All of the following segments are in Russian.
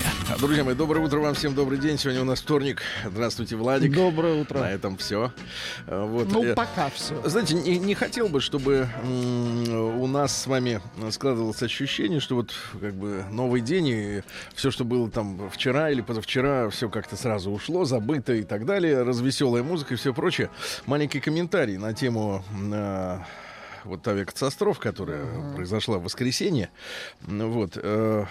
на маяке. Друзья мои, доброе утро вам всем, добрый день. Сегодня у нас вторник. Здравствуйте, Владик. Доброе утро. На этом все. Вот. Ну, Э, пока все. Знаете, не, не хотел бы, чтобы у нас с вами складывалось ощущение, что вот как бы новый день и все, что было там вчера или позавчера, все как-то сразу ушло, забыто и так далее, развеселая музыка и все прочее. Маленький комментарий на тему э, вот авиакатастроф, которая произошла в воскресенье. Вот. э,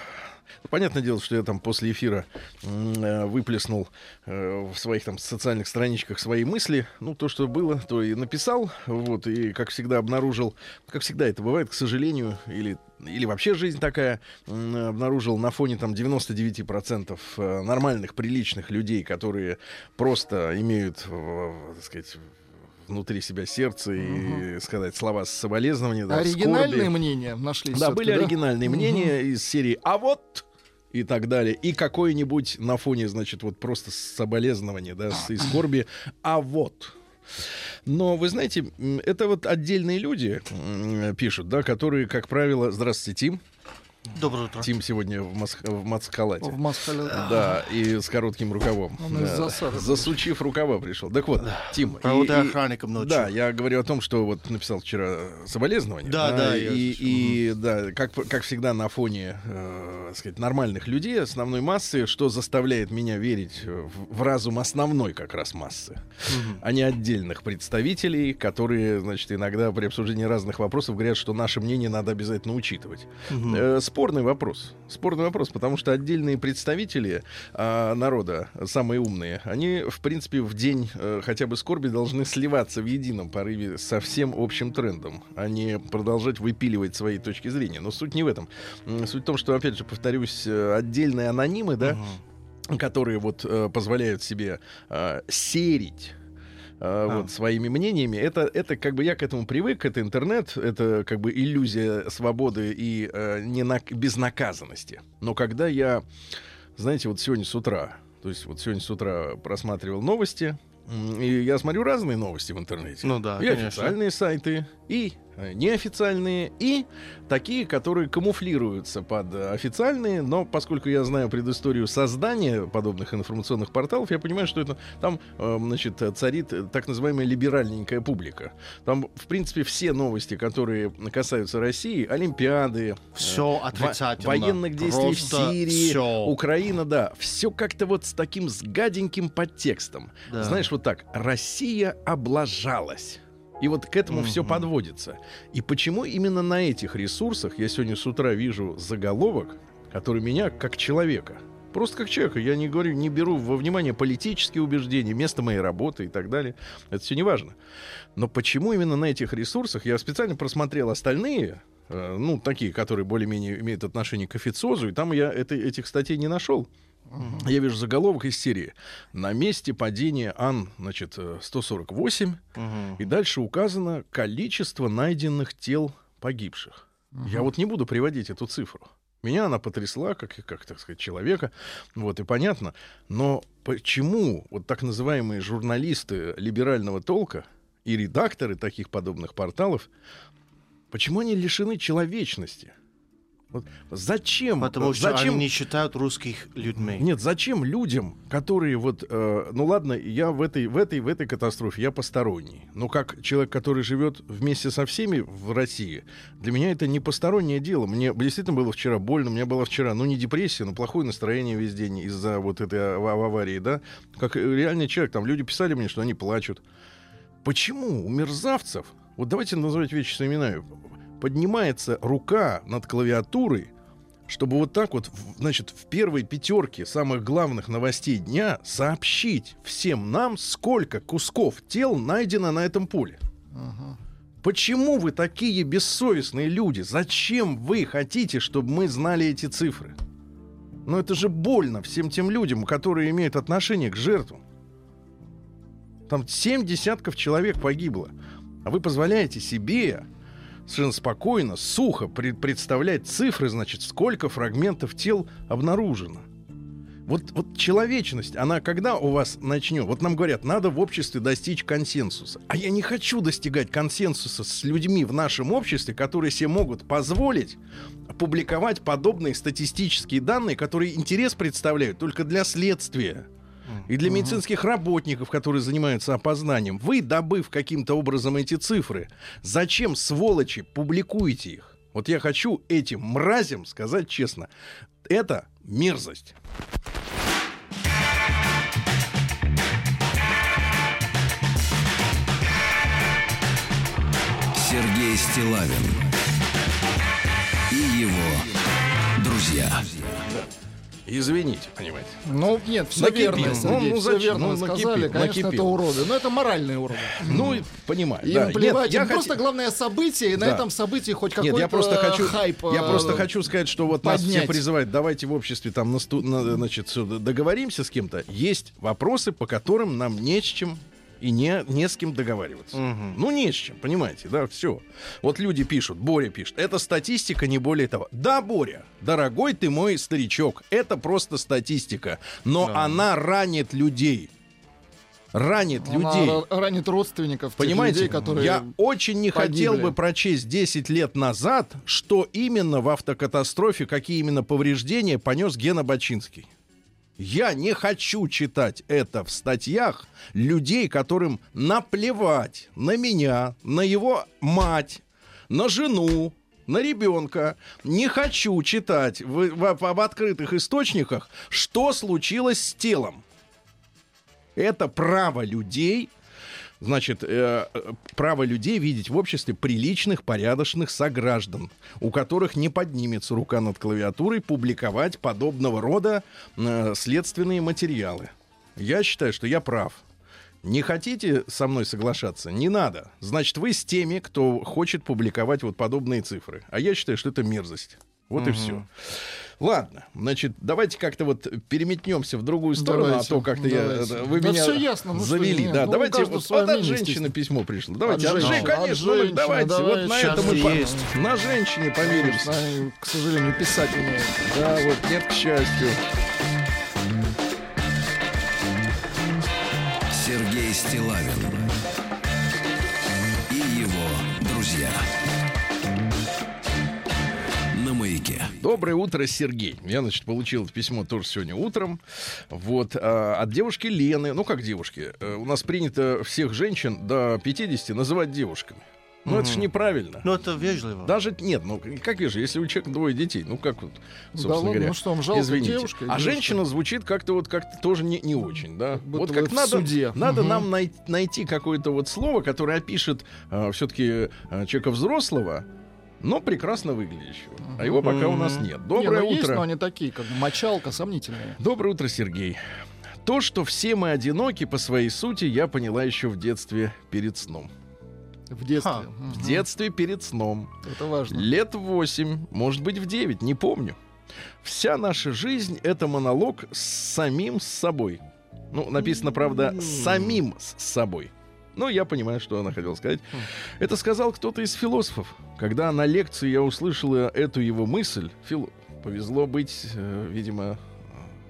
Понятное дело, что я там после эфира э, выплеснул э, в своих там социальных страничках свои мысли. Ну, то, что было, то и написал. Вот, и, как всегда, обнаружил, как всегда это бывает, к сожалению, или, или вообще жизнь такая, обнаружил на фоне там 99% э, нормальных, приличных людей, которые просто имеют, так сказать, внутри себя сердце и сказать слова соболезнования. да, Оригинальные скорби. мнения нашлись. Да, были оригинальные мнения из серии «А вот...» и так далее. И какое-нибудь на фоне, значит, вот просто соболезнования, да, и скорби «А вот...» Но вы знаете, это вот отдельные люди пишут, да, которые, как правило, здравствуйте, Тим. Доброе утро. Тим сегодня в, мас- в маскалате. В Москве. Да, и с коротким рукавом. Он из Да, засады Засучив рукава пришел. Так вот, Тим. Провода и- и- охранником ночью. Да, я говорю о том, что вот написал вчера соболезнования. Да, да, я И, слышал. и, да, как, как всегда на фоне, э, так сказать, нормальных людей, основной массы, что заставляет меня верить в, в разум основной как раз массы, а не отдельных представителей, которые, значит, иногда при обсуждении разных вопросов говорят, что наше мнение надо обязательно учитывать. Э, спорный вопрос. Спорный вопрос, потому что отдельные представители а, народа, самые умные, они, в принципе, в день э, хотя бы скорби должны сливаться в едином порыве со всем общим трендом, а не продолжать выпиливать свои точки зрения. Но суть не в этом. Суть в том, что, опять же, повторюсь, э, отдельные анонимы, да, которые вот э, позволяют себе э, серить э, вот своими мнениями. Это, это как бы я к этому привык, это интернет, это как бы иллюзия свободы и э, ненак- безнаказанности. Но когда я, знаете, вот сегодня с утра, то есть вот сегодня с утра просматривал новости, и я смотрю разные новости в интернете. Ну да, и конечно. официальные сайты, и неофициальные, и такие, которые камуфлируются под э, официальные, но поскольку я знаю предысторию создания подобных информационных порталов, я понимаю, что это там, э, значит, э, царит э, так называемая либеральненькая публика. Там, в принципе, все новости, которые касаются России, Олимпиады, Все отрицательно. военных действий в Просто Сирии, всё. Украина, да, все как-то вот с таким с гаденьким подтекстом. Да. Знаешь, вот так, Россия облажалась. И вот к этому все подводится. И почему именно на этих ресурсах я сегодня с утра вижу заголовок, который меня как человека, просто как человека, я не говорю, не беру во внимание политические убеждения, место моей работы и так далее. Это все не важно. Но почему именно на этих ресурсах я специально просмотрел остальные, э, ну, такие, которые более-менее имеют отношение к официозу, и там я это, этих статей не нашел. Я вижу заголовок из серии «На месте падения Ан, значит, э, 148», и дальше указано количество найденных тел погибших. Я вот не буду приводить эту цифру. Меня она потрясла, как, как так сказать, человека. Вот, и понятно. Но почему вот так называемые журналисты либерального толка и редакторы таких подобных порталов, почему они лишены человечности? Вот зачем? Потому что зачем они не считают русских людьми. нет, зачем людям, которые вот, э, ну ладно, я в этой, в этой, в этой катастрофе я посторонний, но как человек, который живет вместе со всеми в России, для меня это не постороннее дело. Мне действительно было вчера больно, у меня была вчера, ну не депрессия, но плохое настроение весь день из-за вот этой ава- аварии, да, как реальный человек, там люди писали мне, что они плачут. Почему у мерзавцев, вот давайте называть вещи своими именами, поднимается рука над клавиатурой, чтобы вот так вот, значит, в первой пятерке самых главных новостей дня сообщить всем нам, сколько кусков тел найдено на этом поле. Почему вы такие бессовестные люди? Зачем вы хотите, чтобы мы знали эти цифры? Но это же больно всем тем людям, которые имеют отношение к жертвам. Там семь десятков человек погибло. А вы позволяете себе совершенно спокойно, сухо пред- представлять цифры, значит, сколько фрагментов тел обнаружено. Вот, вот человечность, она когда у вас начнет? Вот нам говорят, надо в обществе достичь консенсуса. А я не хочу достигать консенсуса с людьми в нашем обществе, которые себе могут позволить публиковать подобные статистические данные, которые интерес представляют только для следствия и для медицинских работников, которые занимаются опознанием. Вы, добыв каким-то образом эти цифры, зачем, сволочи, публикуете их? Вот я хочу этим мразям сказать честно, это мерзость. Сергей Стилавин и его друзья. Извините, понимаете. Ну, нет, все Накипим. верно, Ну, Сергей, ну, все зачем? верно Ну, вы накипим, сказали. Конечно, накипим. это уроды. Но это моральные уроды. Ну, и понимаю. Им да. плевать, Нет, я им просто хоти- главное событие, и на Да. этом событии хоть какой-то Нет, я просто хочу, хайп. я э, просто хочу сказать, что вот нас все поднять. призывают, давайте в обществе там насту- на- значит, договоримся с кем-то. Есть вопросы, по которым нам не с чем и не, не с кем договариваться. Ну, не с чем, понимаете, да, все. Вот люди пишут, Боря пишет, это статистика, не более того. Да, Боря, дорогой ты мой старичок, это просто статистика, но она ранит людей. Ранит Она людей. ра- ранит родственников Понимаете, людей, которые... я очень не хотел погибли. бы прочесть 10 лет назад, что именно в автокатастрофе, какие именно повреждения понес Гена Бачинский. Я не хочу читать это в статьях людей, которым наплевать на меня, на его мать, на жену, на ребенка. Не хочу читать в, в- в открытых источниках, что случилось с телом. Это право людей Значит, э, э, право людей видеть в обществе приличных, порядочных сограждан, у которых не поднимется рука над клавиатурой публиковать подобного рода э, следственные материалы. Я считаю, что я прав. Не хотите со мной соглашаться? Не надо. Значит, вы с теми, кто хочет публиковать вот подобные цифры. А я считаю, что это мерзость. Вот и все. Ладно, значит, давайте как-то вот переметнемся в другую сторону, Давайте, а то как-то я, это, вы Да меня всё ясно, ну что, завели. нет, да, ну, давайте вот, вот от мнение, женщины письмо пришло. Давайте, От от, женщины, женщины, от конечно, ну, женщины, давайте, вот давай, на щас это мы по- есть. на женщине помиримся. К сожалению, писать умеют. Да, вот нет к счастью. Сергей Стилавин Маяке. Доброе утро, Сергей. Я, значит, получил это письмо тоже сегодня утром. Вот, а, от девушки Лены. Ну, как девушки? Э, У нас принято всех женщин до 50 называть девушками. Ну, это же неправильно. Ну, это вежливо. Даже нет, ну как вижу, если у человека двое детей, ну как вот, собственно ладно, говоря. ну что, вам жалко извините. девушка а девушка? женщина звучит как-то вот как-то тоже не, не очень, да. будто вот как надо, суде. надо Мгм. нам най- найти какое-то вот слово, которое опишет все-таки человека взрослого, но прекрасно выглядящего. А его пока у нас нет. Не, Доброе ну, есть, утро. но они такие, как мочалка, сомнительные. Доброе утро, Сергей. То, что все мы одиноки по своей сути, я поняла еще в детстве перед сном. В детстве. Ха, Мгм. В детстве перед сном. Это важно. Лет восемь, может быть, в девять, не помню. Вся наша жизнь — это монолог с самим с собой. Ну, написано, правда, самим с собой. Ну, я понимаю, что она хотела сказать. Это сказал кто-то из философов. Когда на лекции я услышала эту его мысль, фил... повезло быть, э, видимо,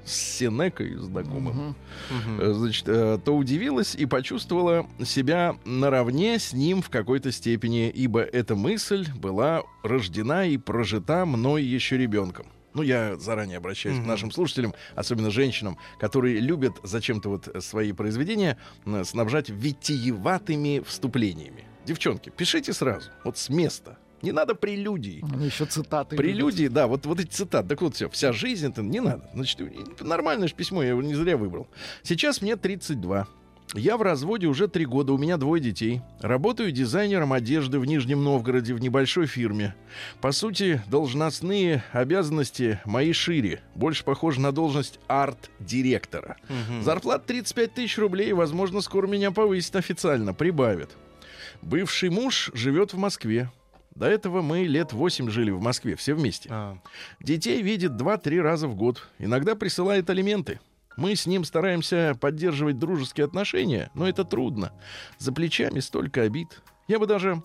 с Сенекой знакомым. Мгм. Э, значит, э, то удивилась и почувствовала себя наравне с ним в какой-то степени, ибо эта мысль была рождена и прожита мной еще ребенком. Ну, я заранее обращаюсь к Мгм. нашим слушателям, особенно женщинам, которые любят зачем-то вот свои произведения э, снабжать витиеватыми вступлениями. Девчонки, пишите сразу, вот с места. Не надо прелюдий. Они еще цитаты. любят. Прелюдии, да, вот, вот эти цитаты. Так вот, все, вся жизнь это не надо. Значит, нормальное же письмо, я его не зря выбрал. Сейчас мне 32. Я в разводе уже три года, у меня двое детей. Работаю дизайнером одежды в Нижнем Новгороде в небольшой фирме. По сути, должностные обязанности мои шире. Больше похожи на должность арт-директора. Мгм. Зарплата 35 тысяч рублей, возможно, скоро меня повысят официально, прибавят. Бывший муж живет в Москве. До этого мы лет 8 жили в Москве, все вместе. А, Детей видит 2-3 раза в год. Иногда присылает алименты. Мы с ним стараемся поддерживать дружеские отношения, но это трудно. За плечами столько обид. Я бы даже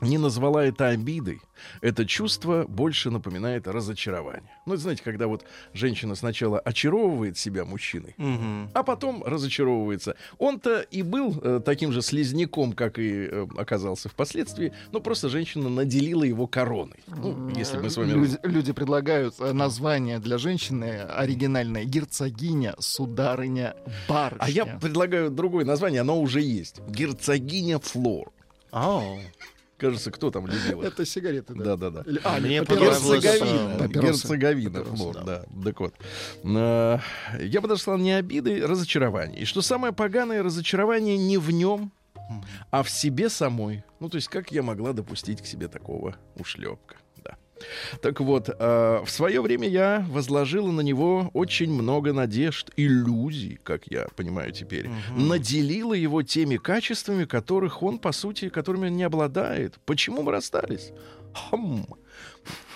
не назвала это обидой. Это чувство больше напоминает разочарование. Ну, это, знаете, когда вот женщина сначала очаровывает себя мужчиной, Мгм. а потом разочаровывается. Он-то и был э, таким же слизняком, как и э, оказался впоследствии, но просто женщина наделила его короной. Ну, если мы с вами... Люди, люди предлагают э, название для женщины оригинальное. Герцогиня, сударыня, барышня. А я предлагаю другое название, оно уже есть. Герцогиня Флор. Ау. Кажется, кто там любил их? Это сигареты, да? Да-да-да. Или- а, Мне Герцеговина. э, Флор, да. да. Так вот. Э, Я бы даже сказал, не обиды, разочарование. И что самое поганое, разочарование не в нем, а в себе самой. Ну, то есть, как я могла допустить к себе такого ушлепка? Так вот, э, в свое время я возложила на него очень много надежд, иллюзий, как я понимаю теперь. Наделила его теми качествами, которых он, по сути, которыми он не обладает. Почему мы расстались? Хм.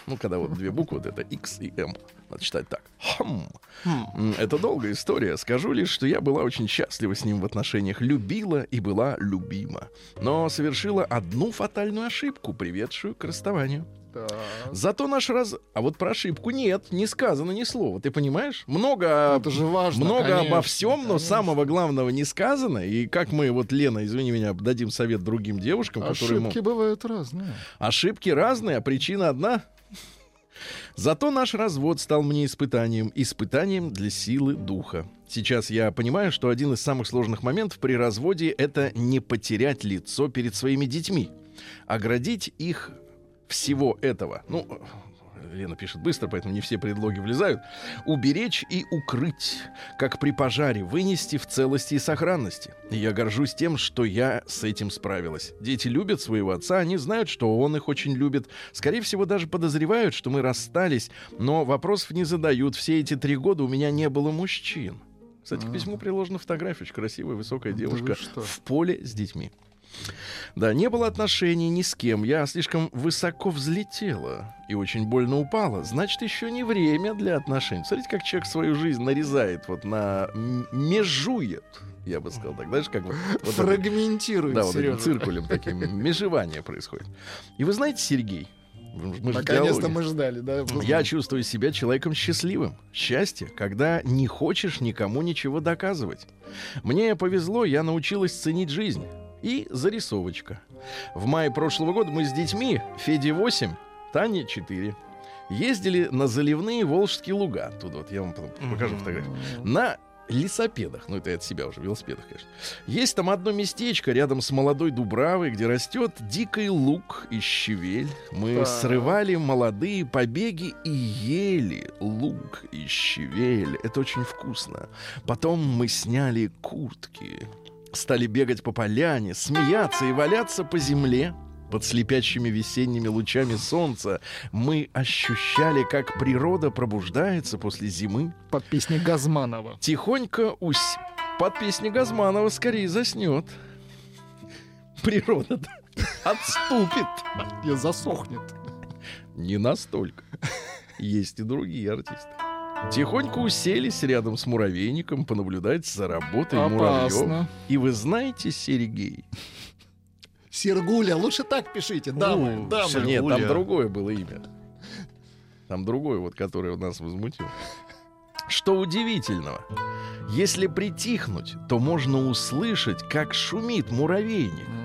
Ну, когда вот две буквы, вот это X и M. Надо читать так. Хм. Хм. Это долгая история. Скажу лишь, что я была очень счастлива с ним в отношениях. Любила и была любима. Но совершила одну фатальную ошибку, приведшую к расставанию. Так. Зато наш раз... А вот про ошибку нет, не сказано ни слова. Ты понимаешь? Много, Это же важно. много конечно, обо всем, но конечно. самого главного не сказано. И как мы, вот, Лена, извини меня, дадим совет другим девушкам, которые... мо- Ошибки бывают разные. Ошибки разные, а причина одна. Зато наш развод стал мне испытанием, испытанием для силы духа. Сейчас я понимаю, что один из самых сложных моментов при разводе — это не потерять лицо перед своими детьми, оградить их всего этого. Ну, Лена пишет быстро, поэтому не все предлоги влезают. Уберечь и укрыть, как при пожаре, вынести в целости и сохранности. Я горжусь тем, что я с этим справилась. Дети любят своего отца, они знают, что он их очень любит. Скорее всего, даже подозревают, что мы расстались, но вопросов не задают. Все эти три года у меня не было мужчин. Кстати, к письму приложена фотография, очень красивая, высокая девушка в поле с детьми. Да, не было отношений ни с кем. Я слишком высоко взлетела и очень больно упала. Значит, еще не время для отношений. Смотрите, как человек свою жизнь нарезает, вот на межует, я бы сказал так. Знаешь, как вот, вот Фрагментирует, да, вот этим циркулем таким межевание происходит. И вы знаете, Сергей, Наконец-то мы ждали, да? Я чувствую себя человеком счастливым. Счастье, когда не хочешь никому ничего доказывать. Мне повезло, я научилась ценить жизнь. И зарисовочка. В мае прошлого года мы с детьми, Феде 8, Тане 4, ездили на заливные Волжские луга. Тут вот я вам покажу фотографию. На лесопедах, ну это я от себя уже, велосипедах, конечно. Есть там одно местечко рядом с молодой Дубравой, где растет дикий лук и щавель. Мы Так. срывали молодые побеги и ели лук и щавель. Это очень вкусно. Потом мы сняли куртки, стали бегать по поляне, смеяться и валяться по земле. Под слепящими весенними лучами солнца мы ощущали, как природа пробуждается после зимы, Под песней Газманова. тихонько ус... под песни Газманова скорее заснет. Природа отступит. И засохнет. Не настолько. Есть и другие артисты. Тихонько уселись рядом с муравейником понаблюдать за работой муравьев. Опасно. И вы знаете, Сергей... Сергуля, лучше так пишите, дамы, Ну, дамы. Сергуля. Нет, там другое было имя. Там другое, вот, которое нас возмутило. Что удивительного, если притихнуть, то можно услышать, как шумит муравейник.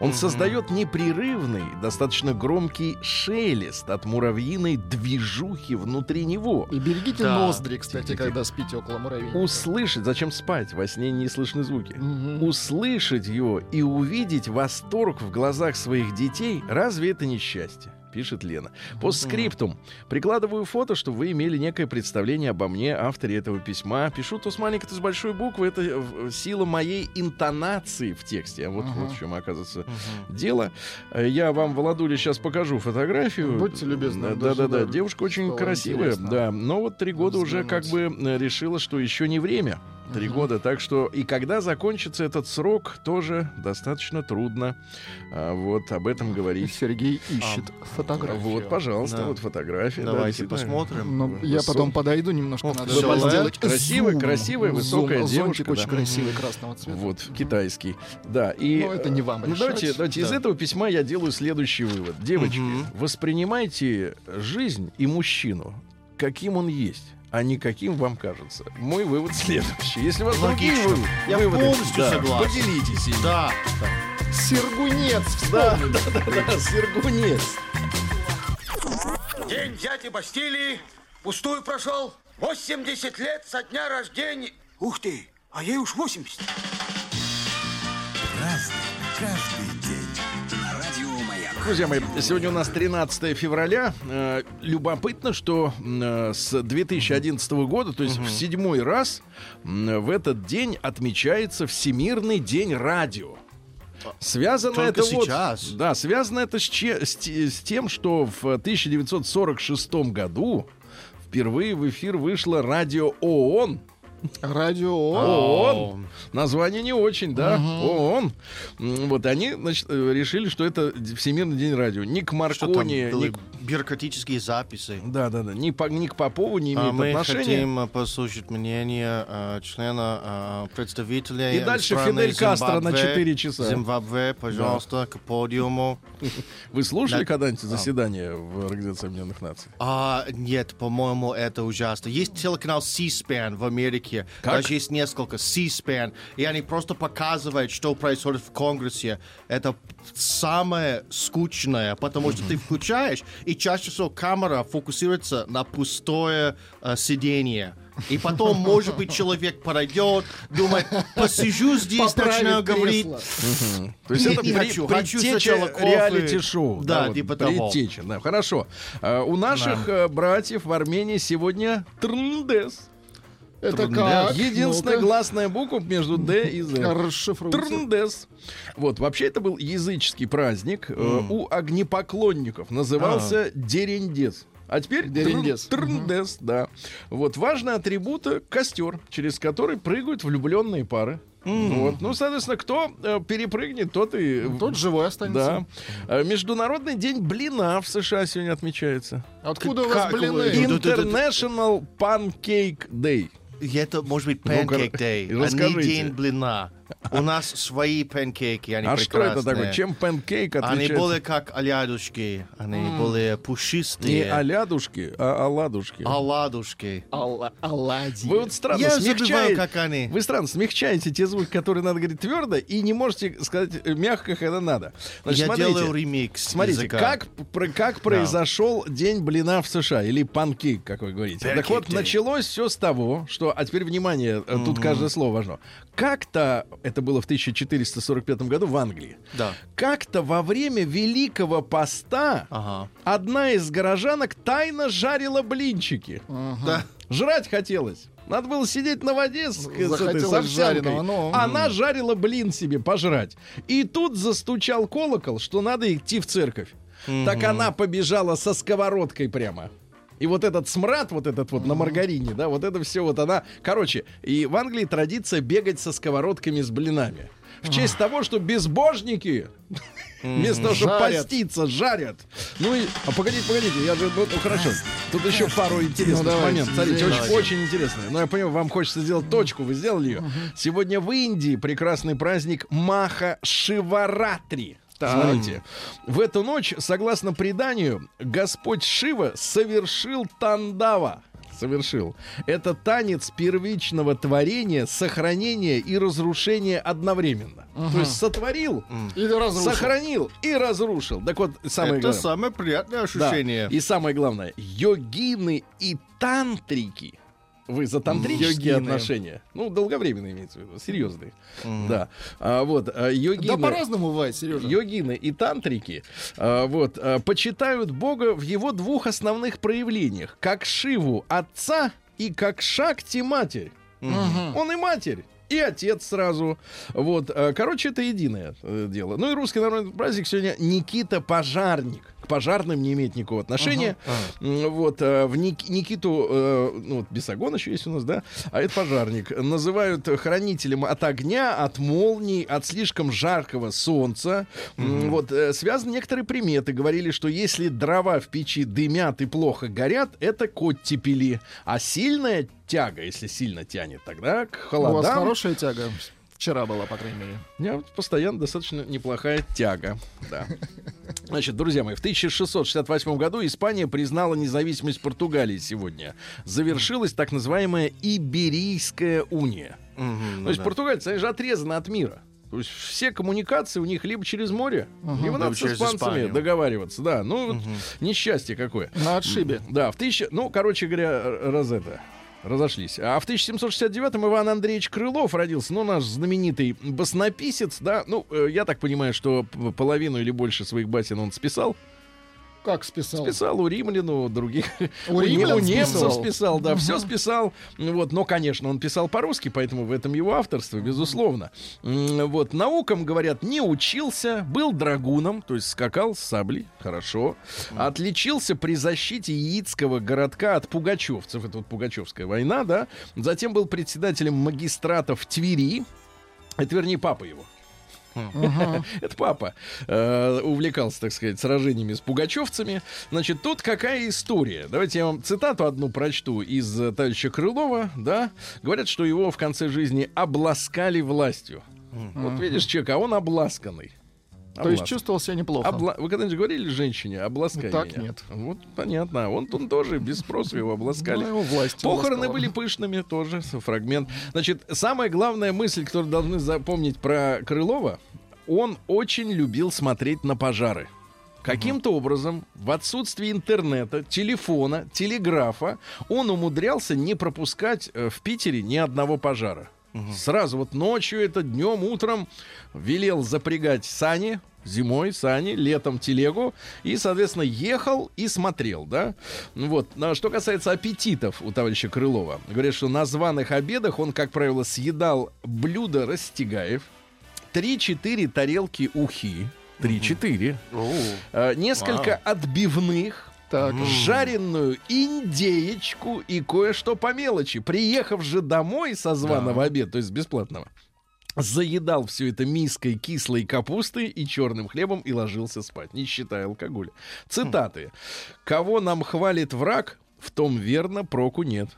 Он Мгм. создает непрерывный, достаточно громкий шелест от муравьиной движухи внутри него. И берегите Да. ноздри, кстати, Тихо-тихо. когда спите около муравейника. Услышать, зачем спать? Во сне не слышны звуки. Мгм. Услышать его и увидеть восторг в глазах своих детей, разве это не счастье? Пишет Лена. По скриптум. Прикладываю фото, чтобы вы имели некое представление обо мне, авторе этого письма. Пишу то с маленькой, то с большой буквы. Это э, сила моей интонации в тексте. А вот, Ага. вот в чем оказывается Мгм. дело. Э, Я вам, Владуля, сейчас покажу фотографию. Будьте любезны, Да, да, да. даже Девушка очень красивая. интересно Да. Но вот три года уже как бы взглянуть. э, решила, что еще не время. Три года. Так что и когда закончится этот срок, тоже достаточно трудно а, вот об этом говорить. Сергей ищет фотографию. Вот, пожалуйста, Да. вот фотография. да, Давайте действительно. посмотрим. Ну, я Высок- потом подойду немножко. О, Надо было сделать Красивая, зум. красивая, Зум. высокая Зонтик девушка, очень да. красивый, красного цвета. Вот, китайский. Да, и... Ну, это не вам ну, решать. давайте, давайте из Да. этого письма я делаю следующий вывод. Девочки, Мгм. воспринимайте жизнь и мужчину, каким он есть а не каким вам кажется. Мой вывод следующий. Если у вас другие Логично. вы- Я выводы, полностью да, согласен. поделитесь ими. Да. Сергунец, Да, вспомнили. да, да, да, Сергунец. День дяди Бастилии пустую прошел. 80 лет со дня рождения. Ух ты, а ей уж 80. Друзья мои, сегодня у нас 13 февраля. Э, любопытно, что э, с 2011 года, то есть в седьмой раз, в этот день отмечается Всемирный день радио. Связано Только это вот- сейчас? да, связано это с, че- с с тем, что в 1946 году впервые в эфир вышло радио ООН. Радио. ООН. Название не очень, да? ООН. Вот они, значит, э, решили, что это Всемирный день радио. Ни к Что там Маркони, были ни к... бюрократические записи. Да, да, да. Ни, по, ни к Попову не А имеет мы отношения. хотим э, послушать мнение э, члена э, представителя И дальше Фидель Кастро на Зимбабве. 4 часа. Зимбабве, пожалуйста, к подиуму. Вы слушали Да. когда-нибудь заседание в Организации Объединенных Наций? А, нет, по-моему, это ужасно. Есть телеканал C-SPAN в Америке. Как? Даже есть несколько C-SPAN. И они просто показывают, что происходит в Конгрессе. Это самое скучное, потому что ты включаешь, и чаще всего камера фокусируется на пустое э, сиденье. И потом, может быть, человек пройдет, думает, посижу здесь, начинаю говорить. То есть это не при- хочу. Сначала реалити-шоу. Да, вот, типа того. предтеча, да, хорошо. А, у наших э, братьев в Армении сегодня Трндес. Это как? Единственная Ну-ка. гласная буква между Д и З. Расшифруйте. Вот, вообще это был языческий праздник. э, у огнепоклонников назывался Дерендес. А теперь Дерендес. Трн- Трндес, да. Вот важный атрибут костер, через который прыгают влюбленные пары. Вот. Ну, соответственно, кто э, перепрыгнет, тот и... Тот живой останется. Да. Э, Международный день блина в США сегодня отмечается. Откуда у вас Как блины? Ин- International Pancake Day. Это может быть pancake day, а не день блина. У нас свои панкейки, они а что это прекрасные. такое? Чем панкейк Они отличается? более как оладушки, они более Не пушистые. олядушки, а оладушки. Оладушки. Оладьи. Вы вот странно Я забываю, смягчаете. как они. Вы странно смягчаете те звуки, которые надо говорить твердо, и не можете сказать э, мягко, когда надо. Значит, Я смотрите, делаю ремикс Смотрите, языка. как, как произошел день блина в США, или панкейк, как вы говорите. так Pancake вот, day. началось все с того, что... А теперь, внимание, э, тут каждое слово важно. Как-то, это было в 1445 году в Англии, Да. как-то во время Великого Поста Ага. одна из горожанок тайно жарила блинчики. Да. Жрать хотелось. Надо было сидеть на воде с, с этой Захотелось с овсянкой. жареного, ну. Она жарила блин себе пожрать. И тут застучал колокол, что надо идти в церковь. Так она побежала со сковородкой прямо. И вот этот смрад, вот этот вот на маргарине, да, вот это все вот она... Короче, и в Англии традиция бегать со сковородками с блинами. В честь того, что безбожники вместо того, чтобы поститься, жарят. Ну и... А погодите, погодите, я же... Ну, ну, хорошо. Тут еще пару интересных Ну, моментов. Смотрите, давайте. очень, очень интересно. Но я понимаю, вам хочется сделать точку, вы сделали ее. Сегодня в Индии прекрасный праздник Маха Шиваратри. Смотрите, в эту ночь, согласно преданию, Господь Шива совершил тандава. Совершил. Это танец первичного творения, сохранения и разрушения одновременно. То есть сотворил, Или разрушил. сохранил и разрушил. Так вот, самое Это главное. самое приятное Да. ощущение. И самое главное, йогины и тантрики. Вы за тантрические Йогины. отношения? Ну, долговременные имеется в виду, серьезные. Да. А, вот, а, йогины, Да по-разному бывает, Сережа. йогины и тантрики а, вот, а, почитают Бога в его двух основных проявлениях. Как Шиву отца и как Шакти матерь. Он и матерь. И отец сразу. Вот. а, Короче, это единое э, дело. Ну и русский народный праздник сегодня Никита Пожарник. Пожарным не имеет никакого отношения. М, Вот, э, в Ник- Никиту, э, ну, вот Бесогон еще есть у нас, да, а это пожарник, называют хранителем от огня, от молний, от слишком жаркого солнца. М, Вот, э, связаны некоторые приметы. Говорили, что если дрова в печи дымят и плохо горят, это коттепели. А сильная тяга, если сильно тянет, тогда к У вас холодам... хорошая тяга? Вчера была, по крайней мере. У меня постоянно достаточно неплохая тяга. Да. Значит, друзья мои, в 1668 году Испания признала независимость Португалии сегодня. Завершилась так называемая Иберийская уния. Мгм, То есть да. португальцы, они же отрезаны от мира. То есть все коммуникации у них либо через море, либо надо с испанцами Испанию. договариваться. Да, ну, вот несчастье какое. На отшибе. Да, в тысяча... Ну, короче говоря, раз это... Разошлись. А в 1769-м Иван Андреевич Крылов родился, ну, наш знаменитый баснописец, да. Ну, э, я так понимаю, что половину или больше своих басен он списал. Как списал? Списал у римлян, у других. У римлян у немцев списывал? списал, да, все списал. Вот, но, конечно, он писал по-русски, поэтому в этом его авторство, безусловно. Вот, наукам, говорят, не учился, был драгуном, то есть скакал с саблей, хорошо. Отличился при защите яицкого городка от пугачевцев, это вот Пугачевская война, да. Затем был председателем магистрата в Твери, это, вернее, папа его. Это папа э, увлекался, так сказать, сражениями с пугачевцами. Значит, тут какая история? Давайте я вам цитату одну прочту из э, товарища Крылова, да. Говорят, что его в конце жизни обласкали властью. Вот видишь, человек, а он обласканный. То есть чувствовал себя неплохо. Обла- Вы когда-нибудь говорили женщине, обласкай Так меня? нет. Вот понятно. Он, он тоже без спроса его обласкали. Ну, его власть Похороны обласкала. были пышными, тоже фрагмент. Значит, самая главная мысль, которую должны запомнить про Крылова, он очень любил смотреть на пожары. Каким-то образом, в отсутствии интернета, телефона, телеграфа, он умудрялся не пропускать э, в Питере ни одного пожара. Сразу вот ночью это, днем, утром велел запрягать сани, зимой сани, летом телегу, и, соответственно, ехал и смотрел, да. Ну Вот. А что касается аппетитов у товарища Крылова, говорят, что на званых обедах он, как правило, съедал блюдо Растегаев, 3-4 тарелки ухи, 3-4, О, э, несколько отбивных, Так. жареную индеечку и кое-что по мелочи. Приехав же домой со званого обеда, то есть бесплатного, заедал все это миской кислой капусты и черным хлебом и ложился спать, не считая алкоголя. Цитаты. «Кого нам хвалит враг, в том верно проку нет».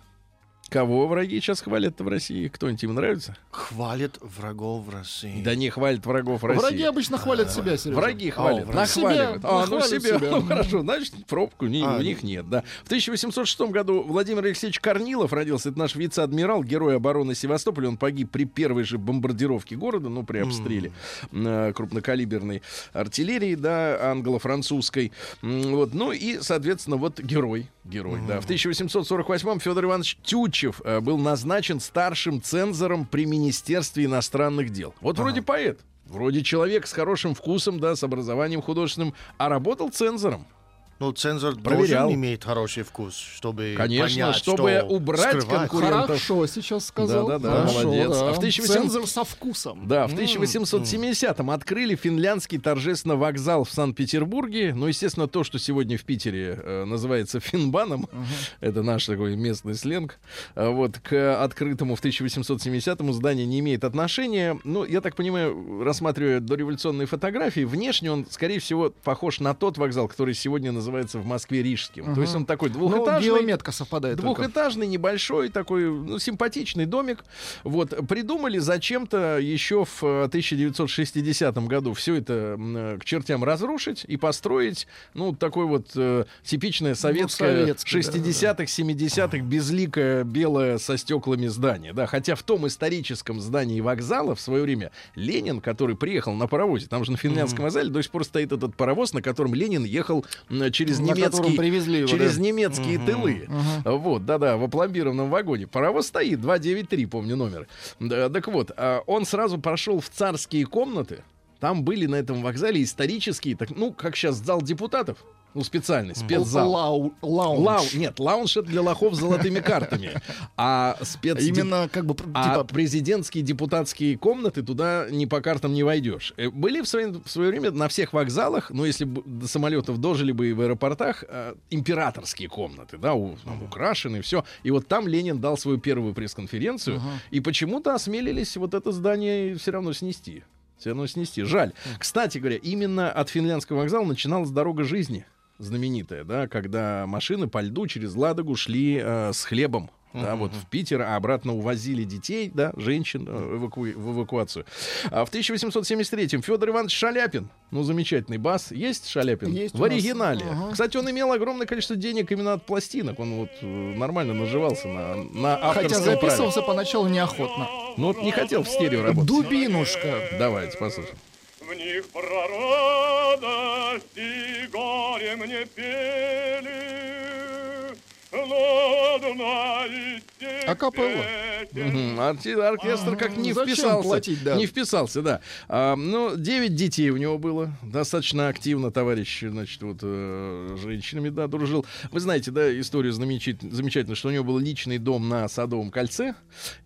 Кого враги сейчас хвалят в России? Кто-нибудь им нравится? хвалит врагов в России. Да не хвалит врагов России. Враги обычно хвалят себя, Сережа. Враги хвалят, враги. нахваливают. Себя, а, ну нахвалят себя, себя. ну хорошо, значит, пробку не- А, у них нет, да. В 1806 году Владимир Алексеевич Корнилов родился, это наш вице-адмирал, герой обороны Севастополя, он погиб при первой же бомбардировке города, ну, при обстреле э, крупнокалиберной артиллерии, да, англо-французской. Вот, ну и, соответственно, вот герой, герой, да. В 1848 Федор Иванович Тютчев э, был назначен старшим цензором при Министерстве иностранных дел. Вот вроде поэт, вроде человек с хорошим вкусом, да, с образованием художественным, а работал цензором. Ну, цензор Проверял. должен иметь хороший вкус, чтобы Конечно, понять, чтобы что убрать скрывать. конкурентов. Хорошо сейчас сказал. Да-да-да, Хорошо, молодец. да. А в 1800 Цензор со вкусом. Да, в 1870-м открыли финляндский торжественно вокзал в Санкт-Петербурге. Ну, естественно, то, что сегодня в Питере э, называется Финбаном, это наш такой местный сленг, э, вот, к открытому в 1870-му зданию не имеет отношения. Ну, я так понимаю, рассматривая дореволюционные фотографии, внешне он, скорее всего, похож на тот вокзал, который сегодня называется в Москве Рижским. То есть он такой Ну, двухэтажный. геометка совпадает только. Двухэтажный, небольшой, такой ну, симпатичный домик. Вот, придумали зачем-то еще в э, 1960 году все это э, к чертям разрушить и построить, ну, такое вот э, типичное советское советское, да, 60-х, 70-х безликое белое со стеклами здание. Да, хотя в том историческом здании вокзала в свое время Ленин, который приехал на паровозе, там же на финляндском вокзале до сих пор стоит этот паровоз, на котором Ленин ехал м, через На немецкий привезли его, через да. немецкие тылы. Вот, да-да, в опломбированном вагоне. Паровоз стоит, 293, помню номер. Да, так вот, а, он сразу пошел в царские комнаты. Там были на этом вокзале исторические, так, ну, как сейчас зал депутатов. Ну, специальный, спецзал. Лау- лаунж. Лау... Нет, лаунж это для лохов с золотыми картами. А спец... Именно как бы А типа президентские депутатские комнаты туда ни по картам не войдешь. Э, Были в свое, в свое время на всех вокзалах, ну, если бы до самолетов дожили бы и в аэропортах, э, императорские комнаты, да, у- там украшены, все. И вот там Ленин дал свою первую пресс-конференцию, и почему-то осмелились вот это здание все равно снести. Все равно снести. Жаль. Кстати говоря, именно от финляндского вокзала начиналась дорога жизни знаменитая, да, когда машины по льду через Ладогу шли э, с хлебом. Да, вот в Питер, а обратно увозили детей, да, женщин э, эваку- в эвакуацию. А в 1873-м Федор Иванович Шаляпин, ну, замечательный бас, есть Шаляпин? Есть в у нас. оригинале. Ага. Кстати, он имел огромное количество денег именно от пластинок. Он вот э, нормально наживался на, на авторском Хотя праве. записывался поначалу неохотно. Ну, вот не хотел в стерео работать. Дубинушка. Давайте послушаем. В них про радость и горе мне пели. Акапелла. Оркестр как не вписался. Не вписался, да. А, ну, 9 детей у него было. Достаточно активно товарищ, значит, вот э, женщинами, да, дружил. Вы знаете, да, историю замечательно, что у него был личный дом на Садовом кольце.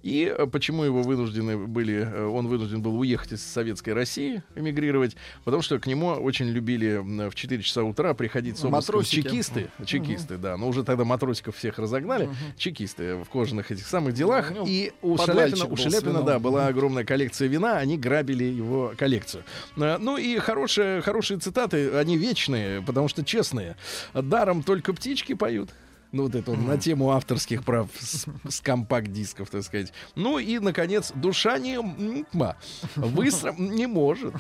И э, почему его вынуждены были, э, он вынужден был уехать из Советской России, эмигрировать, потому что к нему очень любили в 4 часа утра приходить с обыском чекисты. Чекисты, да. Но уже тогда матросиков всех разогнали. Чекисты в кожаных этих самых делах. Ну, и у Шаляпина, у Шаляпина, да, была огромная коллекция вина, они грабили его коллекцию. Э, Ну и хорошие, хорошие цитаты, они вечные, потому что честные. Даром только птички поют. Ну, вот это он на тему авторских прав с, с компакт-дисков, так сказать. Ну и, наконец, душа не м-ма, высра не может.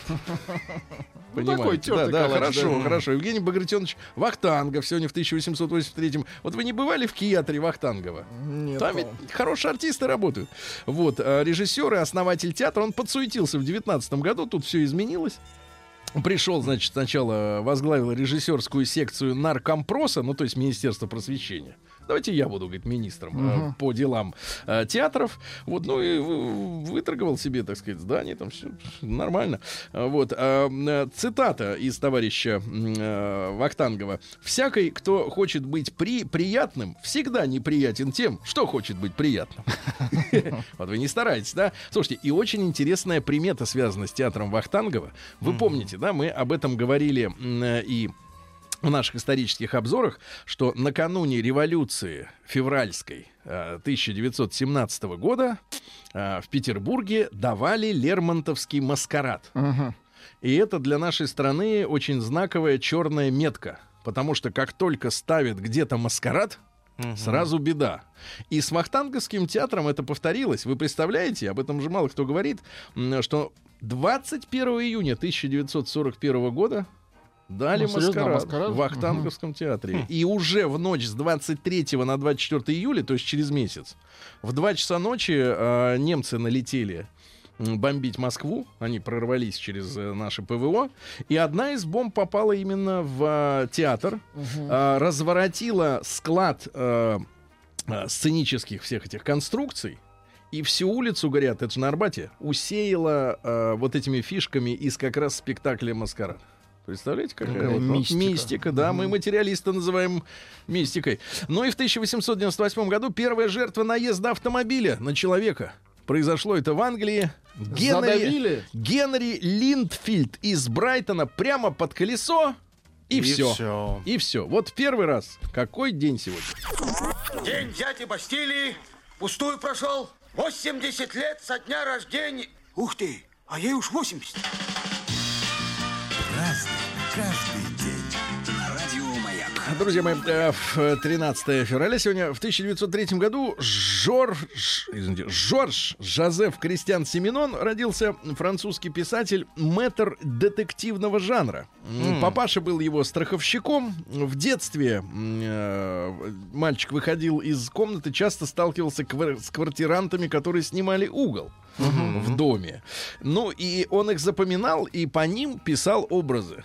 Ну, такой Понимаете? Да, да, хорошо, да. хорошо. Евгений Багратионович Вахтангов сегодня в 1883 Вот вы не бывали в Киатре Вахтангова? Нет, Там ведь хорошие артисты работают. Вот, а режиссер и основатель театра, он подсуетился в 19 году, тут все изменилось. Пришел, значит, сначала возглавил режиссерскую секцию наркомпроса, ну, то есть Министерство просвещения. Давайте я буду, говорит, министром э, по делам э, театров. Вот, ну и вы- выторговал себе, так сказать, здание, там все нормально. А, Вот. э, цитата из товарища э, Вахтангова. «Всякий, кто хочет быть при, приятным, всегда неприятен тем, что хочет быть приятным». Вот вы не стараетесь, да? Слушайте, и очень интересная примета связана с театром Вахтангова. Вы помните, да, мы об этом говорили и в наших исторических обзорах, что накануне революции февральской э, 1917 года э, в Петербурге давали Лермонтовский маскарад. Мгм. И это для нашей страны очень знаковая черная метка. Потому что как только ставят где-то маскарад, сразу беда. И с Вахтанговским театром это повторилось. Вы представляете, об этом же мало кто говорит, что 21 июня 1941 года дали Ну, серьезно, маскарад, маскарад? в Вахтанговском театре. И уже в ночь с 23 на 24 июля, то есть через месяц, в 2 часа ночи э, немцы налетели бомбить Москву. Они прорвались через э, наше ПВО. И одна из бомб попала именно в э, театр. Э, разворотила склад э, сценических всех этих конструкций. И всю улицу, говорят, это же на Арбате, усеяла э, вот этими фишками из как раз спектакля «Маскарад». Представляете, какая Какая вот мистика. мистика, да, мы материалисты называем мистикой. Ну и в 1898 году первая жертва наезда автомобиля на человека. Произошло это в Англии. Генри, Задавили? Генри Линдфильд из Брайтона прямо под колесо. И, И все. всё. И все. Вот первый раз. Какой день сегодня? День дяди Бастилии пустую прошел. 80 лет со дня рождения. Ух ты, а ей уж 80. Разный, Друзья мои, э, в 13 февраля сегодня, в 1903 году, Жорж, извините, Жорж Жозеф Кристиан Семенон родился французский писатель, мэтр детективного жанра. М, Папаша был его страховщиком. В детстве э, мальчик выходил из комнаты, часто сталкивался квар- с квартирантами, которые снимали угол в доме. Ну, и он их запоминал, и по ним писал образы.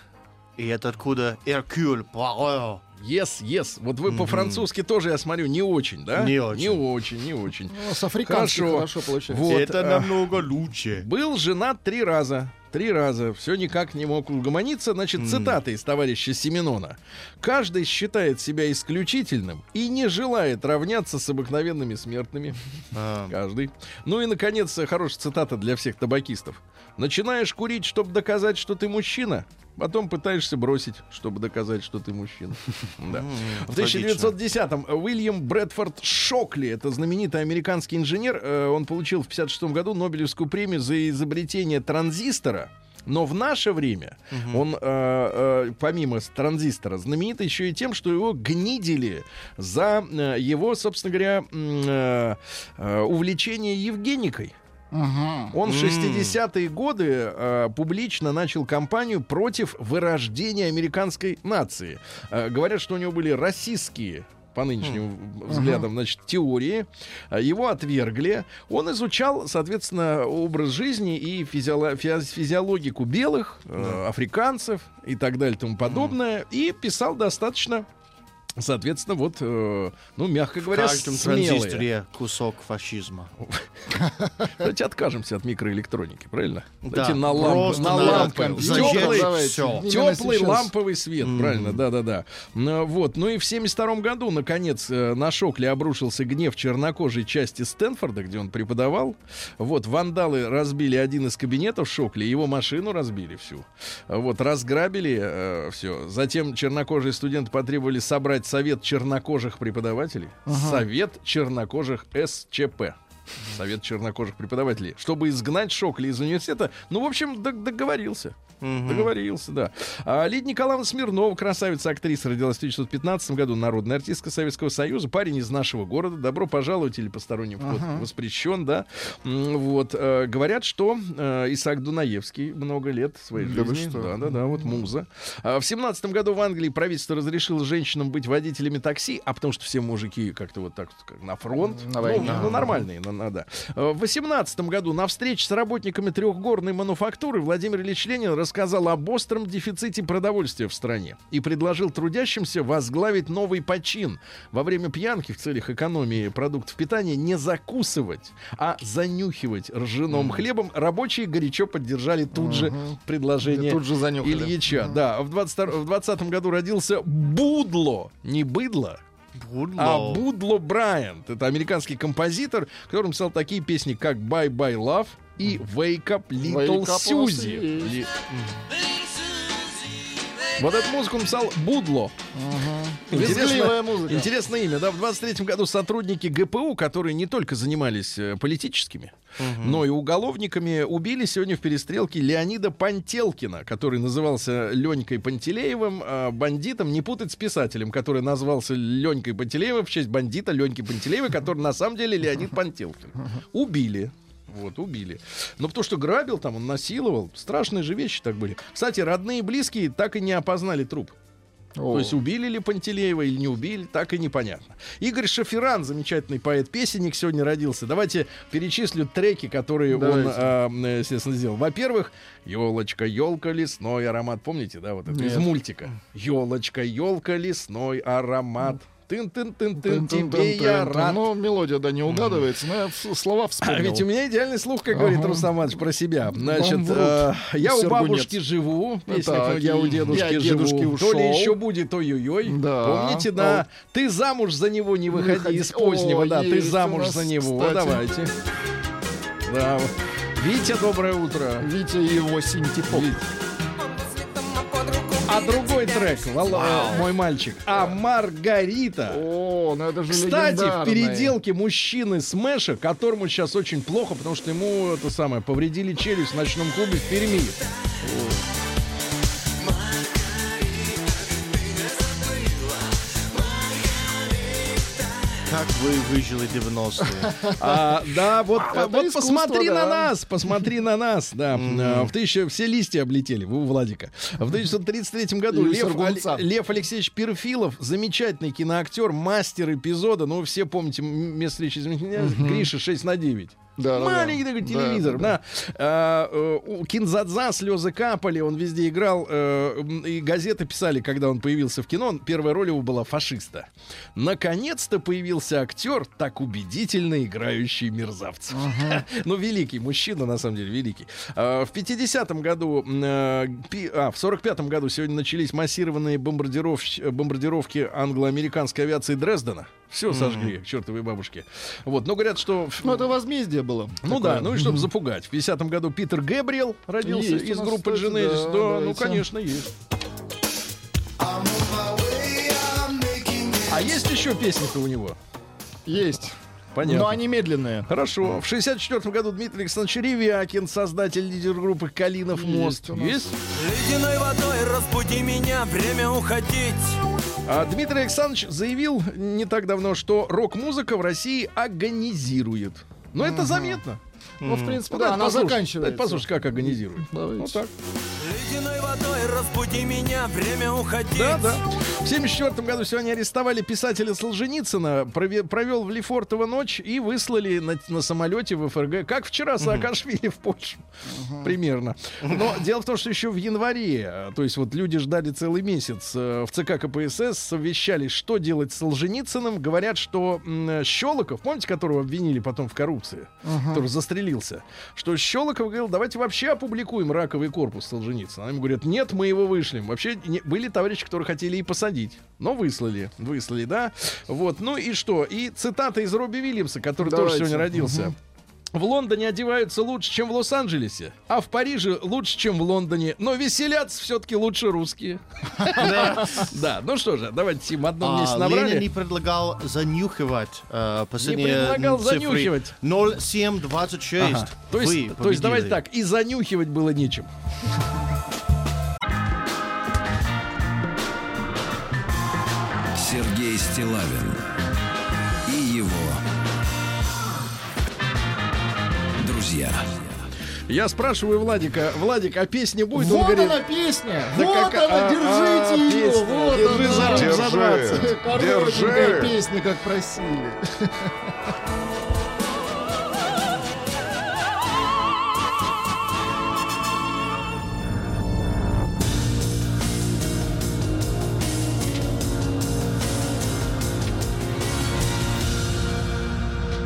И это откуда Эркюль Пуаро. Yes, yes. Вот вы по-французски тоже, я смотрю, не очень, да? Не очень. Не очень, не очень. Ну, с африканским Хорошо. хорошо, получается. Вот, это а, намного лучше. Был женат три раза. Три раза. Все никак не мог угомониться. Значит, цитата из товарища Семенона. «Каждый считает себя исключительным и не желает равняться с обыкновенными смертными». А, Каждый. Ну и, наконец, хорошая цитата для всех табакистов. «Начинаешь курить, чтобы доказать, что ты мужчина, потом пытаешься бросить, чтобы доказать, что ты мужчина». Да. В 1910-м Уильям Брэдфорд Шокли, это знаменитый американский инженер, э, он получил в 56 году Нобелевскую премию за изобретение транзистора. Но в наше время он, э, э, помимо транзистора, знаменит еще и тем, что его гнидили за э, его, собственно говоря, э, э, увлечение Евгеникой. Он в М. 60-е годы э, публично начал кампанию против вырождения американской нации. Э, говорят, что у него были расистские по нынешним взглядам, значит, теории. А Его отвергли. Он изучал, соответственно, образ жизни и физиоло- физ- физиологику белых, э, африканцев и так далее и тому подобное. И писал достаточно, соответственно, вот, э, ну, мягко В говоря, каждом смелые. транзисторе кусок фашизма. Давайте откажемся от микроэлектроники, правильно? Да, на, ламп- просто на лампы. Теплый, теплый ламповый свет, правильно, да-да-да. Ну, Вот, ну и в 72 году, наконец, э, на Шокле обрушился гнев чернокожей части Стэнфорда, где он преподавал. Вот, вандалы разбили один из кабинетов Шокли, его машину разбили всю. Вот, разграбили все. Затем чернокожие студенты потребовали собрать совет чернокожих преподавателей. Совет чернокожих СЧП. Совет чернокожих преподавателей. Чтобы изгнать Шокли из университета. Ну, в общем, дог- договорился. Договорился, да. А Лидия Николаевна Смирнова, красавица, актриса, родилась в 1915 году, народная артистка Советского Союза, парень из нашего города. Добро пожаловать или посторонний вход воспрещен, да. Вот. э, Говорят, что э, Исаак Дунаевский много лет своей Да жизни. что? Да, да, да, вот муза. А В 17 году в Англии правительство разрешило женщинам быть водителями такси, а потому что все мужики как-то вот так как на фронт. На Ну, войне. ну, нормальные, ну, да. Э, В 18 году на встрече с работниками трехгорной мануфактуры Владимир Ильич Ленин рассказал об остром дефиците продовольствия в стране и предложил трудящимся возглавить новый почин. Во время пьянки в целях экономии продуктов питания не закусывать, а занюхивать ржаным хлебом. Рабочие горячо поддержали тут же предложение Тут же занюхали. Ильича. Да, в 22 в 20 году родился Будло, не быдло, а Будло Брайант. Это американский композитор, который написал такие песни, как Bye Bye Love и Wake Up Little Wake Up, Susie. Susie. Вот эту музыку написал Будло. Визгливая музыка. Интересное имя, да. В 23 году сотрудники ГПУ, которые не только занимались э, политическими, но и уголовниками, убили сегодня в перестрелке Леонида Пантелкина, который назывался Ленькой Пантелеевым, а бандитом, не путать с писателем, который назвался Ленькой Пантелеевым в честь бандита Леньки Пантелеева, который на самом деле Леонид Пантелкин. Убили. Вот, убили. Но потому что грабил там, он насиловал. Страшные же вещи так были. Кстати, родные и близкие так и не опознали труп. О. То есть убили ли Пантелеева или не убили, так и непонятно. Игорь Шаферан, замечательный поэт-песенник, сегодня родился. Давайте перечислю треки, которые он, Давайте. а, м, естественно, сделал. Во-первых, елочка, елка, лесной аромат. Помните, да, вот это из Нет. мультика. Елочка, елка, лесной аромат. Тын-тын-тын-тын, тебе Тын-тын-тын-тын. я рад. Ну, мелодия, да, не угадывается, но я слова А вспомнил. ведь у меня идеальный слух, как говорит. Рустам Иванович про себя. Значит, я у бабушки живу. «Я у дедушки живу». То ли еще будет ой-ой-ой. Помните, да? Ты замуж за него не выходи из позднего, да. Ты замуж за него. Давайте. Да. Витя, доброе утро. Витя и его синтепоп. Витя. А другой трек, Вал- э, мой мальчик. А Маргарита. О, ну это же Кстати, в переделке мужчины Смеша, которому сейчас очень плохо, потому что ему это самое повредили челюсть в ночном клубе в Перми. Как вы выжили 90-е? А, да, вот, Это вот искусство, посмотри на да. нас, посмотри на нас, да. А, В тысяча, все листья облетели, вы у Владика. В 1933 году Лев, Лев Алексеевич Перфилов, замечательный киноактер, мастер эпизода, ну, все помните, место встречи, меня, Гриша 6 на 9. Да, да, Маленький да. такой Да, телевизор. Да, А, э, у Кинзадза слезы капали, он везде играл. э, и газеты писали, когда он появился в кино, он- первая роль его была фашиста. Наконец-то появился актер, так убедительно играющий мерзавцев. Ну, великий мужчина, на самом деле, великий. А, В 50-м году, э, пи- а, в 45-м году сегодня начались массированные бомбардировщ- бомбардировки англо-американской авиации Дрездена. Все сожгли, к чертовой бабушке. Вот, но говорят, что... Ну, это возмездие было. ну такое. да, ну и чтобы запугать. В 50-м году Питер Гэбриэл родился Есть из группы Genesis. да, Да, ну давайте. конечно, есть. А есть еще песни-то у него? Есть. Понятно. Но они медленные. Хорошо. В 64 году Дмитрий Александрович Ревякин, создатель лидер группы «Калинов мост». Есть. Есть? Ледяной водой разбуди меня, время уходить. А Дмитрий Александрович заявил не так давно, что рок-музыка в России агонизирует. Но это заметно. Ну, в принципе, Ну, да, она заканчивается. Послушать, как. Давайте. Вот так. Ледяной водой разбуди меня, время уходить. Да, да. В 1974 году сегодня арестовали писателя Солженицына, прове- провел в Лефортово ночь и выслали на, на самолете в ФРГ, как вчера Саакашвили в Польшу. Примерно. Но дело в том, что еще в январе, то есть вот люди ждали целый месяц, э, в ЦК КПСС совещались, что делать с Солженицыным. Говорят, что Щелоков, помните, которого обвинили потом в коррупции, который застрелился, что Щелоков говорил, давайте вообще опубликуем раковый корпус Солженицына. Они ему говорят, нет, мы его вышлем. Вообще не- были товарищи, которые хотели и посадить, но выслали, выслали, да. Вот, ну и что? И цитата из Робби Вильямса, который тоже Давайте. сегодня родился. В Лондоне одеваются лучше, чем в Лос-Анджелесе, а в Париже лучше, чем в Лондоне. Но веселятся все-таки лучше русские. Да, ну что же, давайте им одно А, Ленин набрали. не предлагал занюхивать э, последние предлагал цифры. занюхивать. 0726. Ага. То есть, Вы то есть давайте так, и занюхивать было нечем. Сергей Стилавин друзья. Я спрашиваю Владика, Владик, а песня будет? Вот Он говорит, она песня! Да вот как- она, а, держите а, ее! песня. Вот Держи она! руку, разобраться. Коротенькая песня, как просили.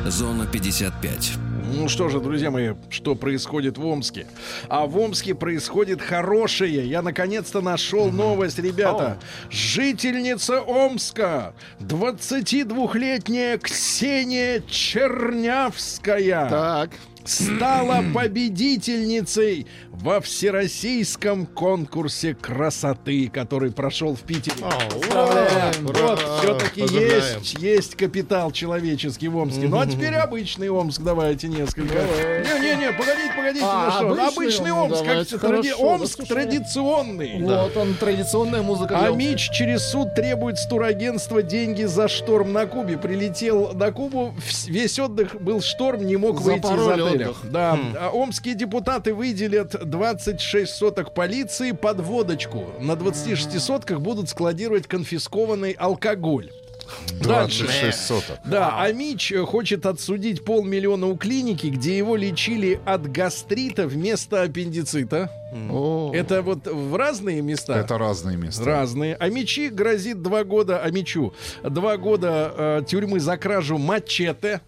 Зона 55. Ну что же, друзья мои, что происходит в Омске? А в Омске происходит хорошее. Я наконец-то нашел новость, ребята. Жительница Омска, 22-летняя Ксения Чернявская. Так. стала победительницей во всероссийском конкурсе красоты, который прошел в Питере. Поздравляем. ура, Вот, все-таки есть, есть капитал человеческий в Омске. Ну а теперь обычный Омск давайте несколько. Не-не-не, погодите, погодите, А, ну что, обычный обычный Омск, Омск, как тради- Омск да, традиционный. Вот он, традиционная музыка. А Мич через суд требует с турагентства деньги за шторм на Кубе. Прилетел на Кубу, весь отдых был шторм, не мог выйти из отеля. отдых. Да. А омские депутаты выделят 26 соток полиции под водочку. На 26 сотках будут складировать конфискованный алкоголь. Дальше. 26 соток. Да, а Мич э, хочет отсудить полмиллиона у клиники, где его лечили от гастрита вместо аппендицита. О. Это вот в разные места. Это разные места. Разные. А мечи грозит два года, а мечу два года э, тюрьмы за кражу мачете.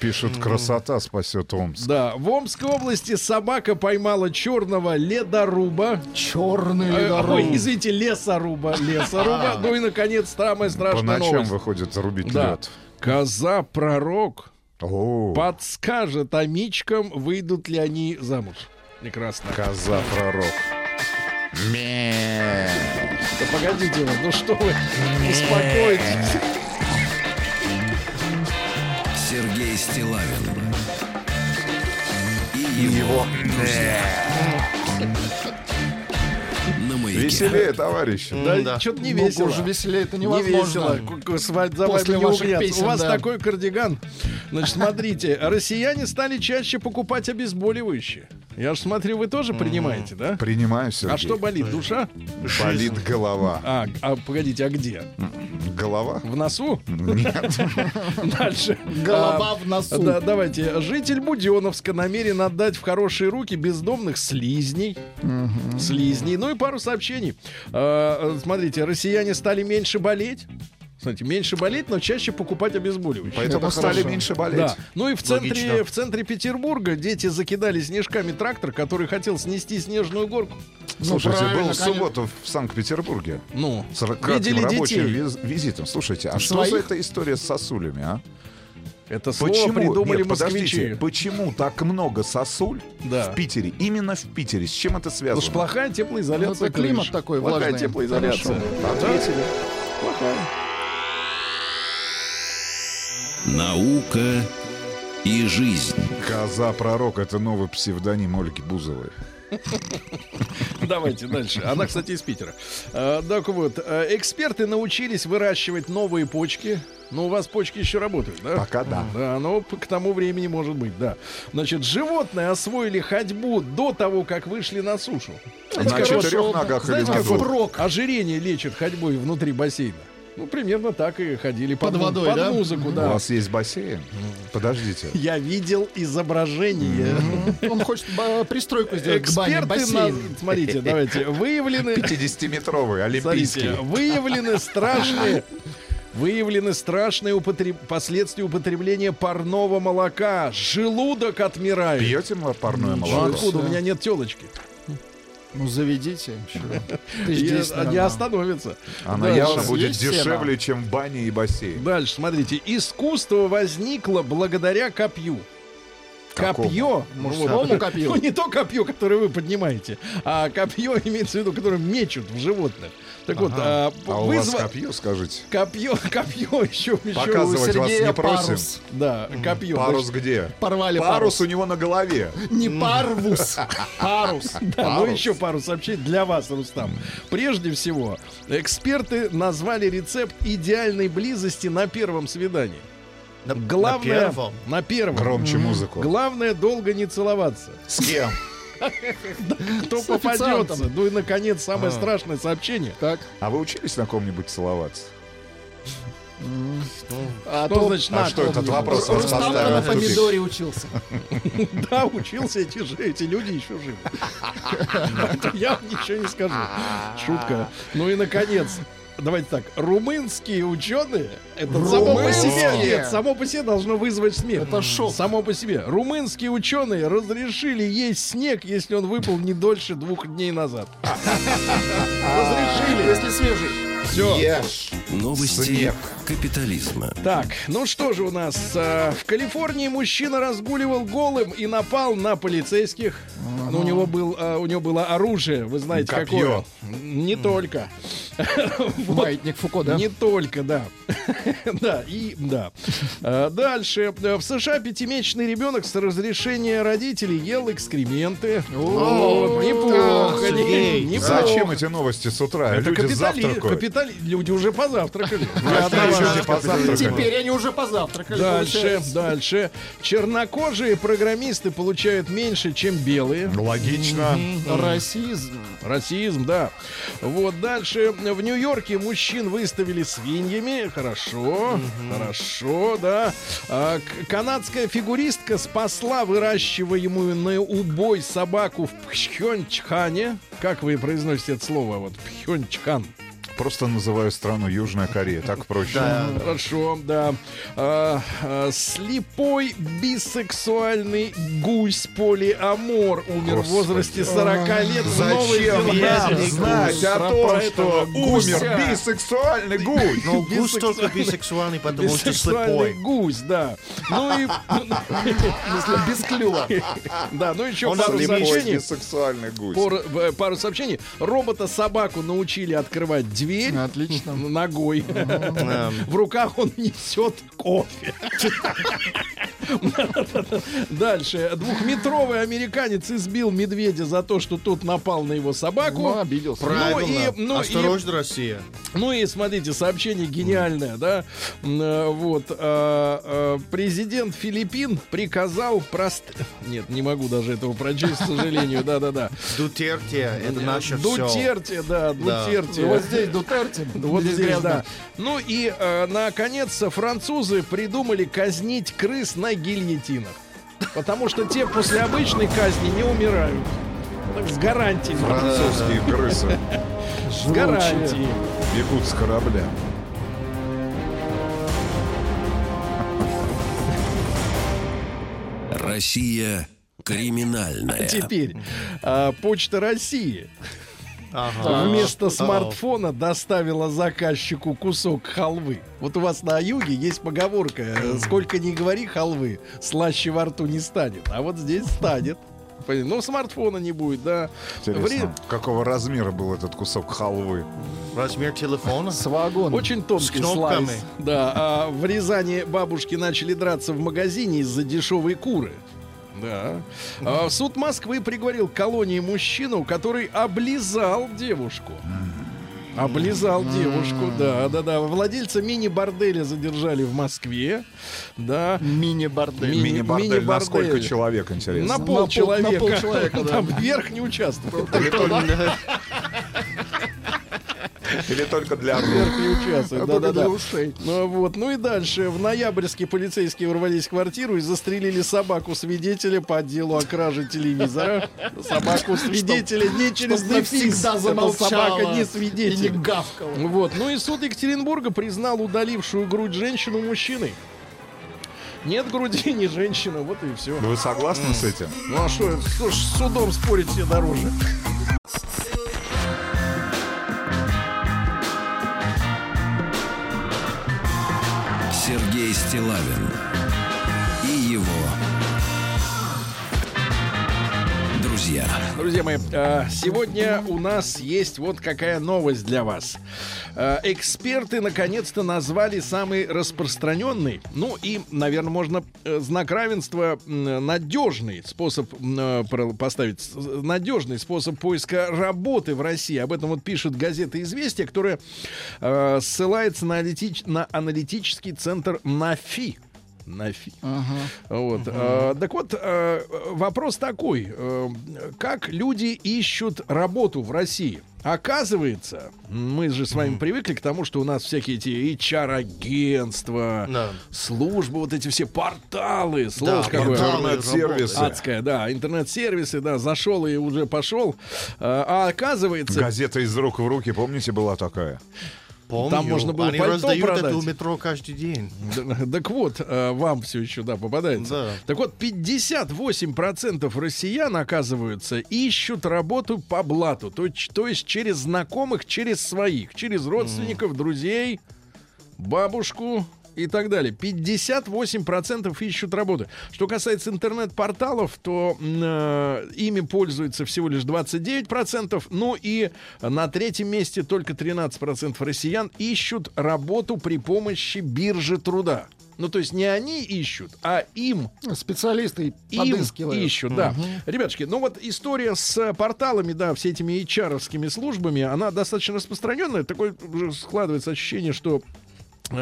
Пишут, красота спасет Омск. Да, в Омской области собака поймала черного ледоруба. Черный Э, ледоруб. Ой, извините, лесоруба. Лесоруба. Ну и, наконец, самая По страшная ночам новость. выходит рубить Да. лед. Коза-пророк подскажет амичкам, выйдут ли они замуж. Прекрасно. коза пророк. Ме. Да погодите вы, ну что вы, успокойтесь. Стилавин и его на маяке. Веселее, товарищи. Да, да. что-то не Ну, весело. уже веселее это Не невозможно. весело. Вами- за После не ваших песен, У вас да. такой кардиган. Значит, смотрите, россияне стали чаще покупать обезболивающие. Я же смотрю, вы тоже принимаете, да? Принимаю, Сергей. А что болит? Душа? Болит голова. А, а погодите, а где? Голова? В носу? Нет. Дальше. Голова А, в носу. Да, давайте. Житель Буденовска намерен отдать в хорошие руки бездомных слизней. Слизней. Ну и пару сообщений. А, смотрите, россияне стали меньше болеть. Смотрите, меньше болеть, но чаще покупать обезболивающие. Поэтому Это стали хорошо. меньше болеть. Да. Ну и в центре, Логично. в центре Петербурга дети закидали снежками трактор, который хотел снести снежную горку. Слушайте, правильно, был в конечно. субботу в Санкт-Петербурге. Ну, С кратким видели рабочим детей. виз- визитом. Слушайте, а что Своих? за эта история с сосулями, а? Это слово Почему? придумали Нет, подождите, москвичи. почему так много сосуль Да. в Питере? Именно в Питере. С чем это Потому связано? что плохая Ну, теплоизоляция. это климат крыш. такой Плохая влажный. теплоизоляция. Ответили. Плохая. Наука и жизнь. Коза-пророк — это новый псевдоним Ольги Бузовой. Давайте дальше. Она, кстати, из Питера. А, так вот, а, эксперты научились выращивать новые почки. Ну, у вас почки еще работают, да? Пока да. Да, но к тому времени может быть, да. Значит, животные освоили ходьбу до того, как вышли на сушу. На четырех ногах или Знаете, на как вот двух? ожирение лечит ходьбой внутри бассейна? Ну, примерно так и ходили под, Под водой, под да? музыку, У да. вас есть бассейн? Подождите. Я видел изображение. Он хочет пристройку сделать к бане, Эксперты, на- бассейн. смотрите, давайте, выявлены... 50-метровый, олимпийский. Выявлены страшные Выявлены страшные употреб- последствия употребления парного молока. Желудок отмирает. Пьете парное молоко? откуда? У меня нет телочки. Ну, заведите. Не остановится. Она явно будет дешевле, чем баня и бассейн. Дальше, смотрите. Искусство возникло благодаря копью. Копье, Мужскому копью. Ну, не то копье, которое вы поднимаете, а копье имеется в виду, которое мечут в животных. Так вот, а, А у вас вызва- копье, скажите? Копье, копье еще, еще. Показывать вас Сергея не просим. парус. Да, копье. Парус Значит, где? Порвали Парус парус. у него на голове. Не парвус, парус. Да, ну еще пару сообщений для вас, Рустам. Прежде всего, эксперты назвали рецепт идеальной близости на первом свидании. На, на Главное, первом. на первом. Громче музыку. Главное долго не целоваться. С кем? Кто попадется? Ну и наконец самое страшное сообщение. Так. А вы учились на ком-нибудь целоваться? А Что то значит А что этот вопрос вас поставил на помидоре учился. Да, учился, эти, же- эти люди еще живы. Я вам ничего не скажу. Шутка. Ну и наконец. Давайте так, румынские ученые, это само по себе, нет, само по себе должно вызвать смех. Это шок. Само по себе. Румынские ученые разрешили есть снег, если он выпал не дольше двух дней назад. Разрешили. Если свежий. Все. Ешь. Новости Снег. капитализма. Так, ну что же у нас? а, В Калифорнии мужчина разгуливал голым и напал на полицейских. Ну, у него был, а, у него было оружие, вы знаете Копье. какое? Не только. Маятник Фуко, да? Не только, да. да, и да. А, Дальше. В США пятимесячный ребенок с разрешения родителей ел экскременты. Неплохо. Зачем эти новости с утра? Это Люди капитали- завтракают. капитали- Люди уже позавтракали. Позавтракали? Теперь они уже позавтракали. Дальше, дальше. Чернокожие программисты получают меньше, чем белые. Логично. Расизм. Расизм, да. Вот дальше. В Нью-Йорке мужчин выставили свиньями. Хорошо, хорошо, да. А, канадская фигуристка спасла выращиваемую на убой собаку в Пхенчхане. Как вы произносите это слово? Вот Пхенчхан. Просто называю страну Южная Корея, так проще. Да. Хорошо, да. А, а, слепой бисексуальный гусь полиамор умер в Господи. возрасте 40 лет в Зачем нам Зеландии. знать о том, что умер бисексуальный гусь? Ну, гусь только бисексуальный, потому что слепой. гусь, да. Ну и, Если без клюва. да, ну еще пару сообщений. Бисексуальный гусь. Э, пару сообщений. Робота-собаку научили открывать двери дверь Отлично. ногой. В руках он несет кофе. Дальше. Двухметровый американец избил медведя за то, что тот напал на его собаку. Ну, обиделся. Правильно. и- ну, и- Осторожно, Россия. Ну и смотрите, сообщение гениальное, да? Э, Вот. э, э, Президент Филиппин приказал прост... Нет, не могу даже этого прочесть, к сожалению. Да-да-да. Дутерте, это наше все. Дутерте, да, Да. Дутерте. Вот здесь Дутерте. Вот здесь грязно. да. Ну и, э, наконец, французы придумали казнить крыс на гильотинах. Потому что те после обычной казни не умирают. С гарантией. Французские крысы С гарантией. бегут с корабля. Россия криминальная. Теперь а, Почта России Ага. вместо смартфона доставила заказчику кусок халвы. Вот у вас на юге есть поговорка: э, сколько ни говори халвы, слаще во рту не станет. А вот здесь станет. Ну, смартфона не будет, да. Интересно, Вре- какого размера был этот кусок халвы? Размер телефона. С вагоном. Очень тонкий С кнопками. слайс. Да, а в Рязани бабушки начали драться в магазине из-за дешевой куры. Да. А суд Москвы приговорил к колонии мужчину, который облизал девушку. Облизал девушку, да, да, да. Владельца мини-борделя задержали в Москве. Да. Мини-бордель. Ми- Мини-бордель. мини-бордель. На сколько человек, интересно? На пол пол- человека. на полчеловека, да. Там верх не участвует. Или только, для участвует. А Да, да, да. Ну, вот. ну и дальше. В ноябрьске полицейские ворвались в квартиру и застрелили собаку свидетеля по делу о краже телевизора. Собаку свидетеля не через дефис. собака не И не свидетель. гавкала. Вот. Ну и суд Екатеринбурга признал удалившую грудь женщину мужчиной. Нет груди, не женщина, вот и все. Вы согласны с этим? Ну а что, что ж, с судом спорить все дороже. Сергей Стилавин друзья. Друзья мои, э, сегодня у нас есть вот какая новость для вас. Э, Эксперты наконец-то назвали самый распространенный, ну и, наверное, можно э, знак равенства надежный способ поставить, надежный способ поиска работы в России. Об этом вот пишет газета «Известия», которая ссылается на, на аналитический центр НАФИ. НАФИ. Вот. э, так вот, э, вопрос такой. э, как люди ищут работу в России? Оказывается, мы же с вами привыкли к тому, что у нас всякие эти HR-агентства, Да. службы, вот эти все порталы, слово Да, какое. Интернет-сервисы. Адская, да, интернет-сервисы, да, зашел и уже пошел. Э, А оказывается, Газета из рук в руки, помните, была такая? Помню. Там можно было Они пальто раздают продать. это у метро каждый день. Так вот, э, вам все еще, да, попадается. Да. Так вот, 58% россиян, оказывается, ищут работу по блату. То есть через знакомых, через своих, через родственников, друзей, бабушку и так далее. 58% ищут работы. Что касается интернет-порталов, то э, ими пользуется всего лишь 29%. Ну и на третьем месте только 13% россиян ищут работу при помощи биржи труда. Ну, то есть не они ищут, а им Специалисты им подыскивают. ищут, да. Ребятушки, ну вот история с порталами, да, все этими HR-овскими службами, она достаточно распространенная. Такое складывается ощущение, что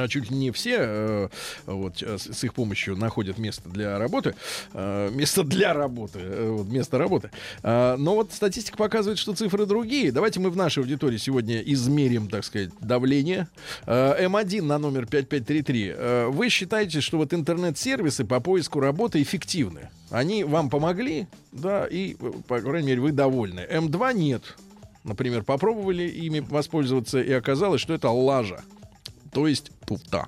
чуть ли не все э, вот э, с, их помощью находят место для работы, э, место для работы, э, вот, место работы. Э, но вот статистика показывает, что цифры другие. Давайте мы в нашей аудитории сегодня измерим, так сказать, давление. Э, М1 на номер 5533. Э, вы считаете, что вот интернет-сервисы по поиску работы эффективны? Они вам помогли, да, и, э, по крайней мере, вы довольны. М2 нет. Например, попробовали ими воспользоваться, и оказалось, что это лажа. То есть туфта.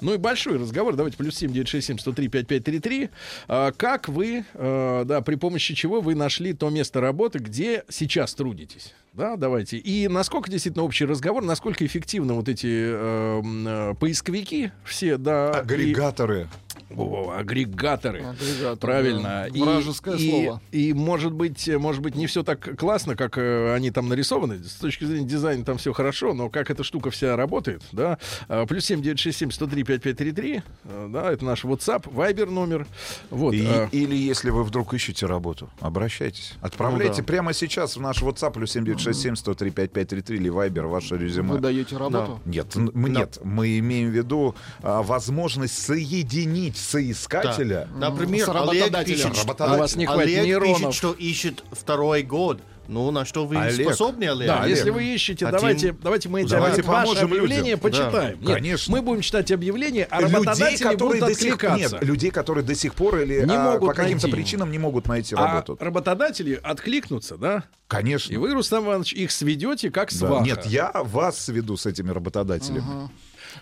Ну и большой разговор. Давайте плюс 7 967 103 5533. А, как вы, э, да, при помощи чего вы нашли то место работы, где сейчас трудитесь? Да, давайте. И насколько действительно общий разговор, насколько эффективно вот эти э, поисковики все, да. и- Агрегаторы. О, агрегаторы. Агрегатор, Правильно. да. Вражеское и, слово. И, может быть, может быть, не все так классно, как э, они там нарисованы. С точки зрения дизайна там все хорошо, но как эта штука вся работает, да. А, плюс 7 967 103 5533, э, да, это наш WhatsApp, Viber номер. Вот. И- а, или если вы вдруг ищете работу, обращайтесь. Отправляйте Ну да. прямо сейчас в наш WhatsApp плюс 7967 103 5533 или Viber ваше резюме. Вы даете работу? Нет, н- мы, нет, мы имеем в виду а, возможность соединить соискателя. Например, С Олег пишет, Работодатель. У вас не хватит Олег нейронов. пишет, что ищет второй год. Ну, на что вы Олег. способны, Олег? Да, Олег. если вы ищете, Хотим- давайте, давайте мы эти Давайте ваше поможем объявление людям. почитаем. Нет, конечно. мы будем читать объявления, а людей, работодатели которые будут до сих откликаться. нет, людей, которые до сих пор или Не а, могут по каким-то причинам не могут найти А работу. работодатели откликнутся, да? Конечно. И вы, Рустам Иванович, их сведете как Да. сваха. Нет, я вас сведу с этими работодателями.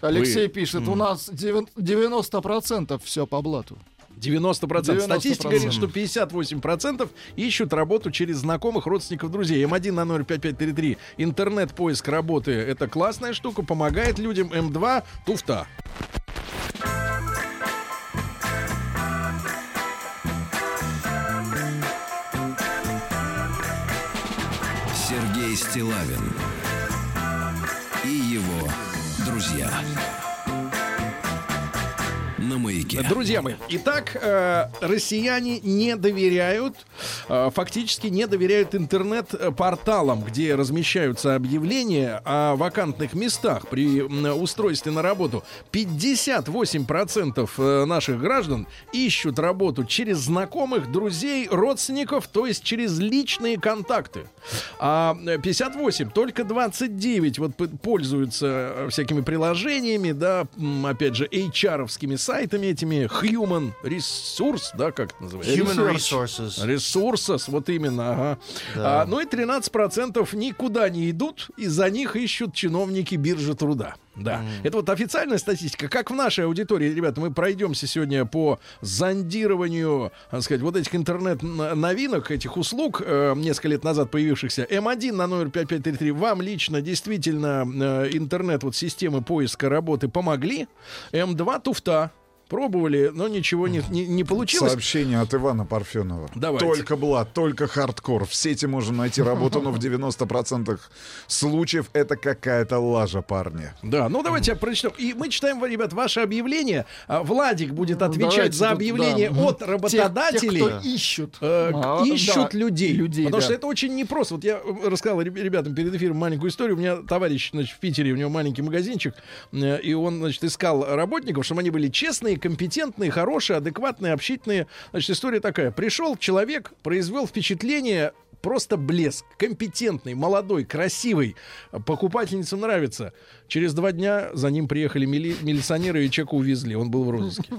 Алексей пишет, у нас девян- 90% все по блату. 90%. 90%. Статистика говорит, что 58% ищут работу через знакомых, родственников, друзей. М1 на 05533. Интернет-поиск работы. Это классная штука, помогает людям. М2 туфта. Сергей Стилавин На маяке. Друзья мои, итак, э, россияне не доверяют, э, фактически не доверяют интернет-порталам, где размещаются объявления о вакантных местах при устройстве на работу. 58% э, наших граждан ищут работу через знакомых, друзей, родственников, то есть через личные контакты. А э, 58, только 29 вот пользуются э, всякими приложениями, да, опять же, HR-овскими сайтами этими, Human Resource, да, как это называется? Human Resources. Ресурсов, вот именно, ага. А, ну и 13% никуда не идут, и за них ищут чиновники биржи труда. Да, это вот официальная статистика. Как в нашей аудитории, ребята, мы пройдемся сегодня по зондированию, так сказать, вот этих интернет-новинок, этих услуг, э, несколько лет назад появившихся. М1 на номер 5533. Вам лично действительно э, интернет, вот системы поиска работы помогли. М2 туфта. Пробовали, но ничего не, не, не получилось. Сообщение от Ивана Парфенова. Давайте. Только блат, только хардкор. В сети можно найти работу, но в 90% случаев это какая-то лажа, парни. Да, ну давайте я прочтем. И мы читаем, ребят, ваше объявление. А, Владик будет отвечать давайте за тут, объявление да. от Тех- работодателей. тех, кто ищут. э, А, ищут да, людей. людей, потому да. что это очень непросто. Вот я рассказал реб- ребятам перед эфиром маленькую историю. У меня товарищ значит, в Питере, у него маленький магазинчик, э, и он значит, искал работников, чтобы они были честные, компетентные, хорошие, адекватные, общительные. Значит, история такая. Пришел человек, произвел впечатление просто блеск, компетентный, молодой, красивый, покупательницам нравится. Через два дня за ним приехали мили- милиционеры и человека увезли, он был в розыске.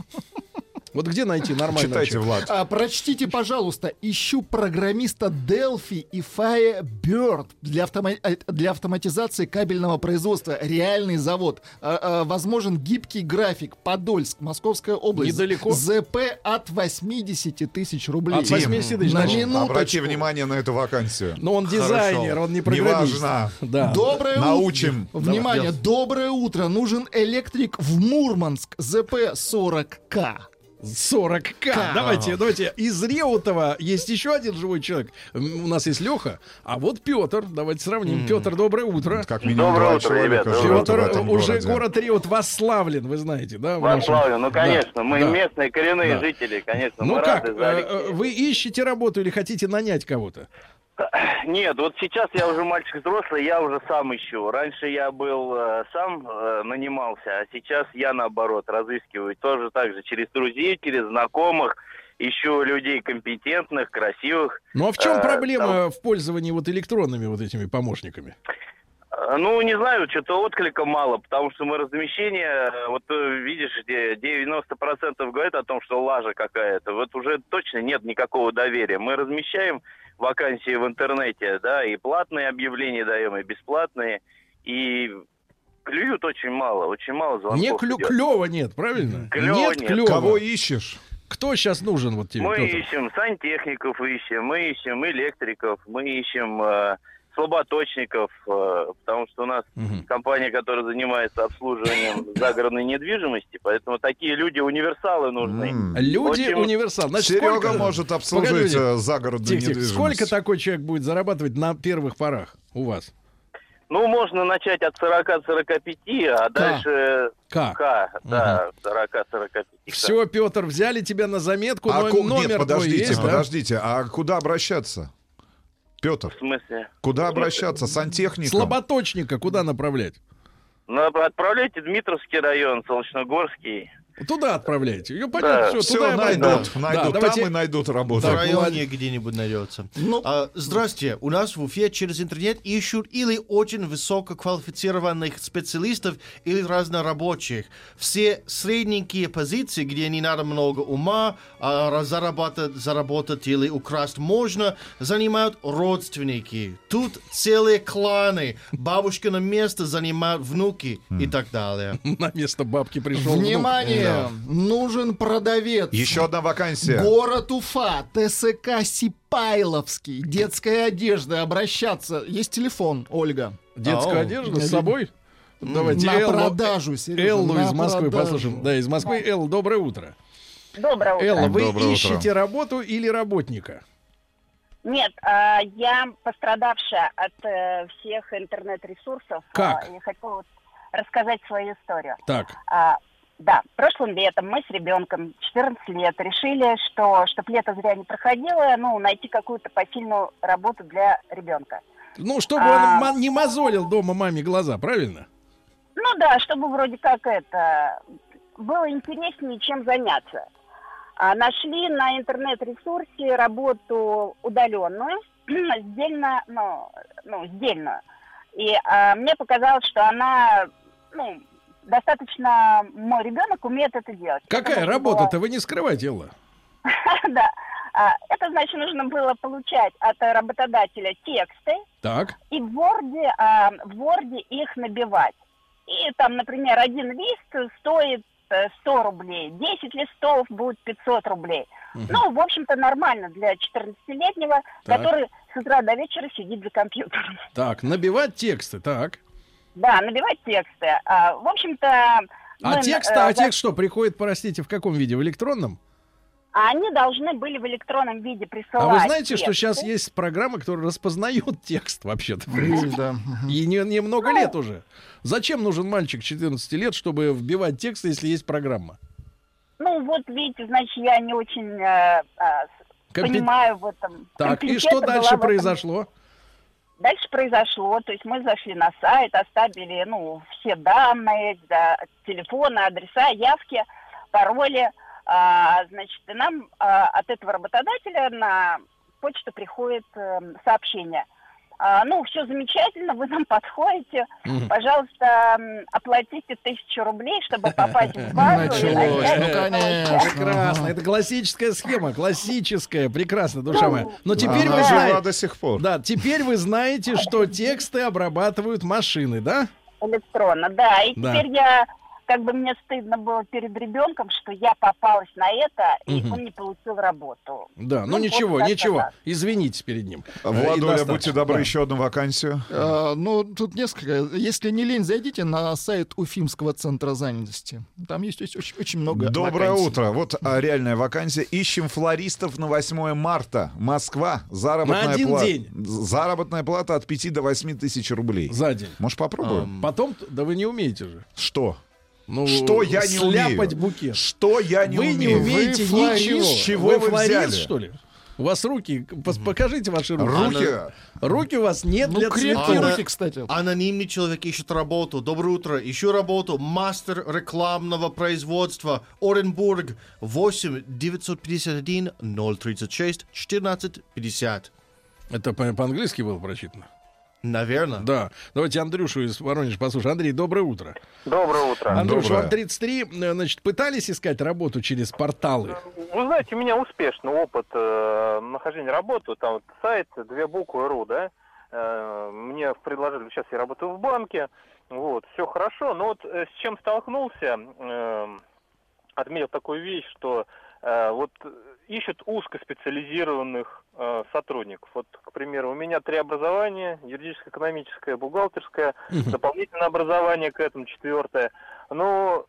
Вот где найти нормального Читайте? Влад. А, прочтите, пожалуйста, ищу программиста Delphi и Firebird для, автома- э, для автоматизации кабельного производства. Реальный завод. А, а, возможен гибкий график. Подольск, Московская область. Недалеко? ЗП от 80 тысяч рублей. От 80 тысяч, На минуточку. Обрати внимание на эту вакансию. Но он дизайнер, он не программист. Неважно. Да. Доброе Научим. утро. Внимание, доброе утро. Нужен электрик в Мурманск. ЗП 40К. 40к. Давайте, давайте. Из Реутова есть еще один живой человек. У нас есть Леха, а вот Петр. Давайте сравним. Петр, доброе утро. Как минимум Доброе два утро, человека ребята. Петр, этом уже городе. город Реут восславлен, вы знаете, да? в нашем- Вославлю, ну Да, конечно, мы да. местные коренные Да. жители, конечно, Ну мы как, рады за э, э, вы ищете работу или хотите нанять кого-то? Нет, вот сейчас я уже мальчик взрослый, я уже сам ищу. Раньше я был э, сам э, нанимался, а сейчас я наоборот разыскиваю тоже так же через друзей, через знакомых, ищу людей компетентных, красивых. Ну а в чем Э, проблема в пользовании вот электронными вот этими помощниками? Э, Ну, не знаю, что-то отклика мало, потому что мы размещение, вот видишь, где 90% говорят о том, что лажа какая-то, вот уже точно нет никакого доверия. Мы размещаем вакансии в интернете, да, и платные объявления даем, и бесплатные, и клюют очень мало, очень мало звонков. Не клю- идет. клёва нет, правильно? Клёва нет, нет. клёва. Кого ищешь? Кто сейчас нужен вот тебе, Мы ищем сантехников, ищем, мы ищем электриков, мы ищем э, слаботочников, э, потому что у нас Мгм. компания, которая занимается обслуживанием загородной недвижимости, поэтому такие люди универсалы нужны. М. Люди Очень- универсал. Значит, Серега сколько- может обслужить Погодите. э, загородную тихо. недвижимость. Сколько такой человек будет зарабатывать на первых порах у вас? Ну, можно начать от 40-45, а дальше Как? К, да, 40-45. Все, Петр, взяли тебя на заметку, А но ку- номер Нет, твой подождите, есть, да? подождите. А куда обращаться? Петр, В смысле? куда обращаться? Сантехником? Слаботочника куда направлять? Ну, отправляйте Дмитровский район, Солнечногорский. Туда отправляйте. Ее понятно, Да. все, Все туда найдут, пойдет. найдут. Да, давайте- Там и найдут работу. В районе где-нибудь найдется. Ну- А, здрасте, у нас в Уфе через интернет ищут или очень высококвалифицированных специалистов, или разнорабочих. Все средненькие позиции, где не надо много ума, а заработать, заработать или украсть можно, занимают родственники. Тут целые кланы. Бабушка на место занимают внуки и так далее. На место бабки пришел. Внимание! Нужен продавец. Еще одна вакансия. Город Уфа, ТСК Сипайловский, детская одежда, обращаться. Есть телефон, Ольга. Детская одежда с собой? Давайте на Эллу, продажу, Сережа, Эллу на из Москвы продажу. послушаем. Да, из Москвы. Элла, доброе утро. Доброе утро. Элла, вы Доброе утро. ищете работу или работника? Нет, а, я пострадавшая от э, всех интернет-ресурсов. Как? а, И хочу вот рассказать свою историю. Так, А, да, прошлым летом мы с ребенком, 14 лет, решили, что, чтобы лето зря не проходило, ну, найти какую-то посильную работу для ребенка. ну, чтобы А. он не мозолил дома маме глаза, правильно? Ну да, чтобы вроде как это было интереснее, чем заняться. А, нашли на интернет-ресурсе работу удаленную, сдельно, ну, ну, сдельную. И а, мне показалось, что она, ну, достаточно мой ребенок умеет это делать. Какая работа-то? Вы не скрывайте, Элла. Да. А, Это значит, нужно было получать от работодателя тексты, Так, и в Word, а, в Word их набивать. И там, например, один лист стоит э, 100 рублей, 10 листов будет 500 рублей. Ну, в общем-то, нормально для 14-летнего, Так. который с утра до вечера сидит за компьютером. так, набивать тексты, так. Да, набивать тексты. А, в общем-то... А текст, э, а текст что, приходит, простите, в каком виде? В электронном? а Они должны были в электронном виде присылать А вы знаете, что тексты. сейчас есть программа, которая распознает текст вообще-то? да. И не, не много лет уже. Зачем нужен мальчик 14 лет, чтобы вбивать текст, если есть программа? Ну, вот видите, значит, я не очень э, а, с- Компет- понимаю в этом. Так, и что дальше в этом. Дальше произошло, то есть мы зашли на сайт, оставили, ну, все данные, да, телефоны, адреса, явки, пароли, А, значит, и нам а, от этого работодателя на почту приходит эм, сообщение. А, ну, все замечательно, вы нам подходите, пожалуйста, оплатите тысячу рублей, чтобы попасть в базу. и Началось, ну, конечно. Прекрасно. Это классическая схема. Классическая. Прекрасно, душа моя. Но теперь Она вы жива знаете... до сих пор. Да, теперь вы знаете, что тексты обрабатывают машины, да? электронно, да. И Да. теперь я, как бы мне стыдно было перед ребенком, что я попалась на это, и Мгм. он не получил работу. Да, ну, Ну, ничего, вот ничего. так. Извинитесь перед ним. Э, и Владуля, достаточно. будьте добры, Да. еще одну вакансию. А, ну, тут несколько. Если не лень, зайдите на сайт Уфимского центра занятости. Там есть очень, очень- очень много Доброе вакансий. утро. Вот а, реальная вакансия. Ищем флористов на 8 марта. Москва. Заработная На один плата. день. Заработная плата от 5 до 8 тысяч рублей. За день. Может, попробуем? Потом, да вы не умеете же. Что? Ну, Что я не умею? букет. Что я не вы умею? не умеете Вы ничего. С чего вы вы флорист, взяли? что ли? У вас руки, покажите ваши руки. Руки. Руки у вас нет Ну, для цветов. Она- руки, кстати. Анонимный человек ищет работу. Доброе утро. Ищу работу. Мастер рекламного производства. Оренбург. 8 951 036 14 50. Это по- по-английски было прочитано? Наверное. Да. Давайте Андрюшу из Воронежа послушаем. Андрей, доброе утро. Доброе утро. Андрюша, Доброе. вам 33, э, значит, пытались искать работу через порталы? Вы знаете, у меня успешный опыт э, нахождения работы. Там вот сайт две буквы ру, да. Э, мне предложили, сейчас я работаю в банке, вот, все хорошо. Но вот э, с чем столкнулся, э, отметил такую вещь, что э, вот ищут узкоспециализированных э, сотрудников. Вот, к примеру, у меня три образования, юридическое, экономическое, бухгалтерское, Мгм. дополнительное образование к этому четвертое. Но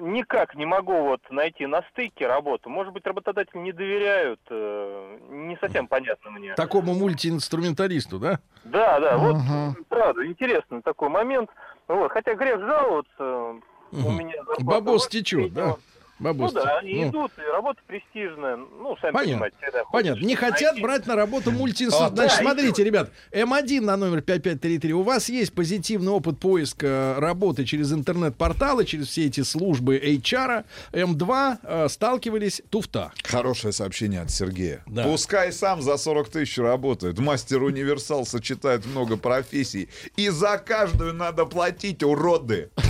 никак не могу вот найти на стыке работу. Может быть, работодатели не доверяют, э, не совсем понятно мне. Такому мультиинструменталисту, да? Да, да, вот правда, интересный такой момент. Вот, хотя грех жаловаться, у Мгм. меня зарплата Бабос течет, да? Бабос Ну да, они Ну, идут, и работа престижная. Ну, сами Понятно. понимаете, всегда Понятно. Не хотят найти. брать на работу А, мультиинструмент. да, Значит, и смотрите, ребят, М1 на номер 5533. У вас есть позитивный опыт поиска работы через интернет-порталы, через все эти службы HR. М2 э, сталкивались туфта. Хорошее сообщение от Сергея. Да. Пускай сам за 40 тысяч работает. Мастер универсал сочетает много профессий. И за каждую надо платить, уроды.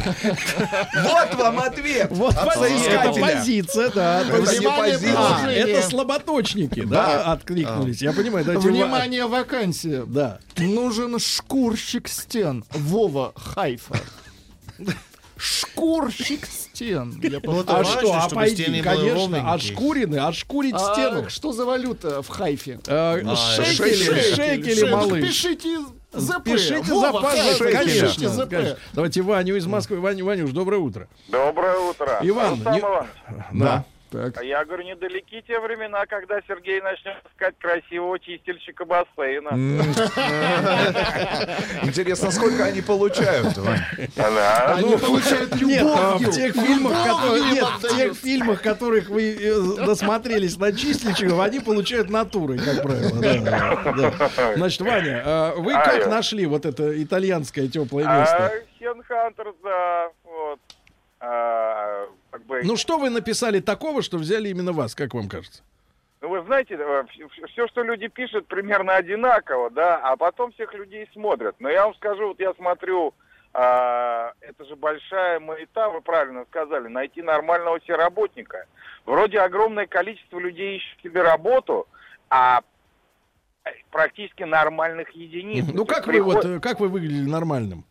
Вот вам ответ. Вот от соискателя. Позиция, да. Внимание, позиция. А, это слаботочники, да, откликнулись. Я понимаю, Внимание, вакансия. Да. Нужен шкурщик стен. Вова Хайфа. Шкурщик стен. Ну, А важно, что, а пойди, конечно, ровненькие. отшкурены, отшкурить А стену. что за валюта в Хайфе? Э, Шекели, шекели. шекели, Шек- малыш. Пишите ЗП. Пишите Вова конечно, ЗП. конечно. Давайте Ваню из Москвы. Ваню, Ванюш, доброе утро. Доброе утро. Иван, не- Иванович, Да. Так. Я говорю, недалеки те времена, когда Сергей начнет искать красивого чистильщика бассейна. Интересно, сколько они получают. Они получают Нет, а, в тех фильмах, которых вы э, досмотрелись на числичиков, они получают натурой, как правило. Значит, Ваня, а вы как Алло. нашли вот это итальянское теплое А, место? Хенхантер, да, А, как бы, Ну что вы написали такого, что взяли именно вас, как вам кажется? ну, вы знаете, все, что люди пишут, примерно одинаково, да, а потом всех людей смотрят. Но я вам скажу, вот я смотрю, а, это же большая маята, вы правильно сказали, найти нормального себе работника. Вроде огромное количество людей ищут себе работу, а практически нормальных единиц. Ну как есть вы вот, приход- э, как вы выглядели нормальным?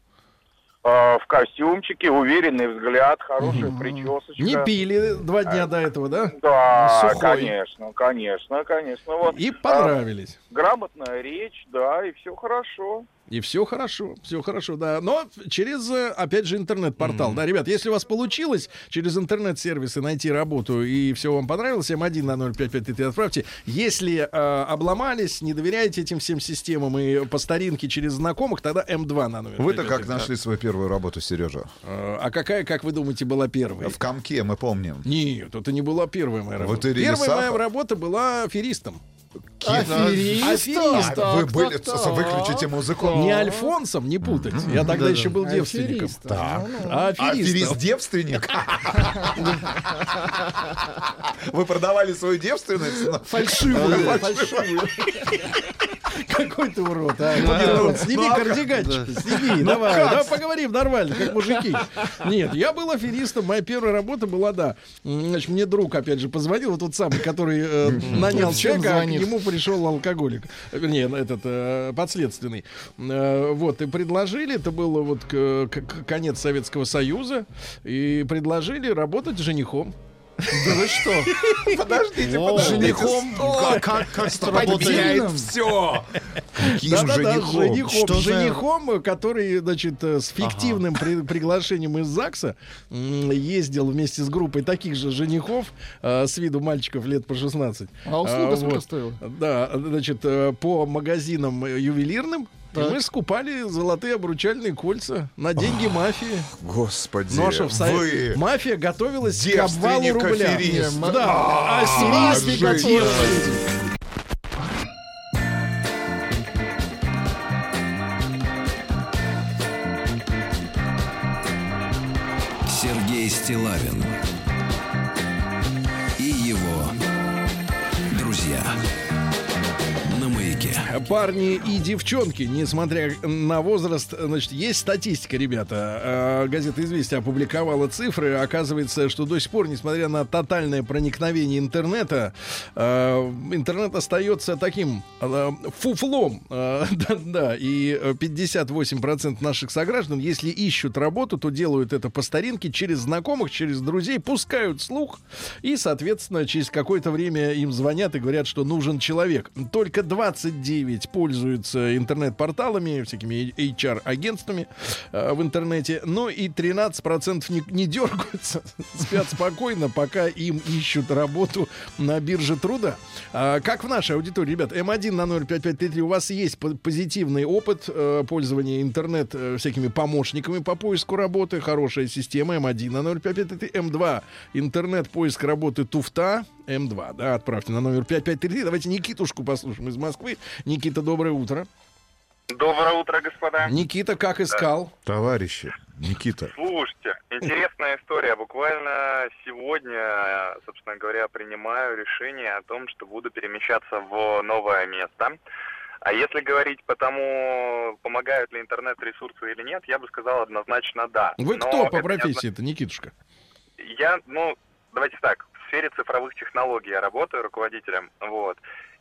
Э, в костюмчике, уверенный взгляд, хорошая причесочка. Не пили два дня до этого, да? Да, Сухой. конечно, конечно, конечно. Вот. И А, понравились. грамотная речь, да, и все хорошо. И все хорошо, все хорошо, да. Но через, э, опять же, интернет-портал. Да, ребят, если у вас получилось через интернет-сервисы найти работу и все вам понравилось, М1 на 05533 отправьте. Если э, обломались, не доверяете этим всем системам и по старинке через знакомых, тогда М2 на номер. Вы-то как 5533. нашли свою первую работу, Сережа? Э, А какая, как вы думаете, была первая? В комке, мы помним. Нет, это не была первая моя работа. Вот Первая Рисафа. моя работа была аферистом. Аферист, А Вы были... Выключите музыку. Не Альфонсом, не путать. Я тогда еще был девственником. Аферистом. А А аферистом. Аферист-девственник? Вы продавали свою девственность? но- Фальшивую. фальшивую. Какой ты урод, а? Сними кардиганчик, сними, давай, давай поговорим нормально, как мужики. Нет, я был аферистом, моя первая работа была, да. Значит, мне друг, опять же, позвонил, вот тот самый, который э, нанял человека, а к нему пришел алкоголик. Вернее, этот э, подследственный. Э, Вот, и предложили, это было вот к- к- к- конец Советского Союза, и предложили работать женихом. Да вы что? Подождите, подождите. женихом? Как, это работает? Все. Каким женихом? женихом, который, значит, э, с фиктивным при- приглашением из ЗАГСа ездил вместе с группой таких же женихов э, с виду мальчиков лет по 16. А услуга А, сколько стоила? Да, значит, э, по магазинам э, ювелирным. И Так. мы скупали золотые обручальные кольца на деньги мафии. Господи, Ну а что, в Совет- вы... мафия готовилась к обвалу рубля. аферист. Не, Да, а аферисты жизнь. готовились. Сергей Стилавин парни и девчонки, несмотря на возраст, значит, есть статистика, ребята. Э, Газета «Известия» опубликовала цифры. Оказывается, что до сих пор, несмотря на тотальное проникновение интернета, э, интернет остается таким э, фуфлом. Да, да, и э, 58% наших сограждан, если ищут работу, то делают это по старинке через знакомых, через друзей, пускают слух, и, соответственно, через какое-то время им звонят и говорят, что нужен человек. Только 29 пользуются интернет-порталами, всякими HR-агентствами э, в интернете, но и 13% не, не дергаются, спят спокойно, пока им ищут работу на бирже труда. А, как в нашей аудитории, ребят, М1 на 05533, у вас есть по- позитивный опыт э, пользования интернет э, всякими помощниками по поиску работы, хорошая система М1 на 05533, М2 интернет-поиск работы Туфта, М2, да, отправьте на номер 5533. Давайте Никитушку послушаем из Москвы. Никита, доброе утро. Доброе утро, господа. Никита, как искал? Товарищи, Никита. Слушайте, интересная история. Буквально сегодня, собственно говоря, принимаю решение о том, что буду перемещаться в новое место. А если говорить по тому, помогают ли интернет-ресурсы или нет, я бы сказал однозначно да. Вы Но кто по это не профессии это, Никитушка? Я, ну, давайте так, сфере цифровых технологий я работаю руководителем, вот.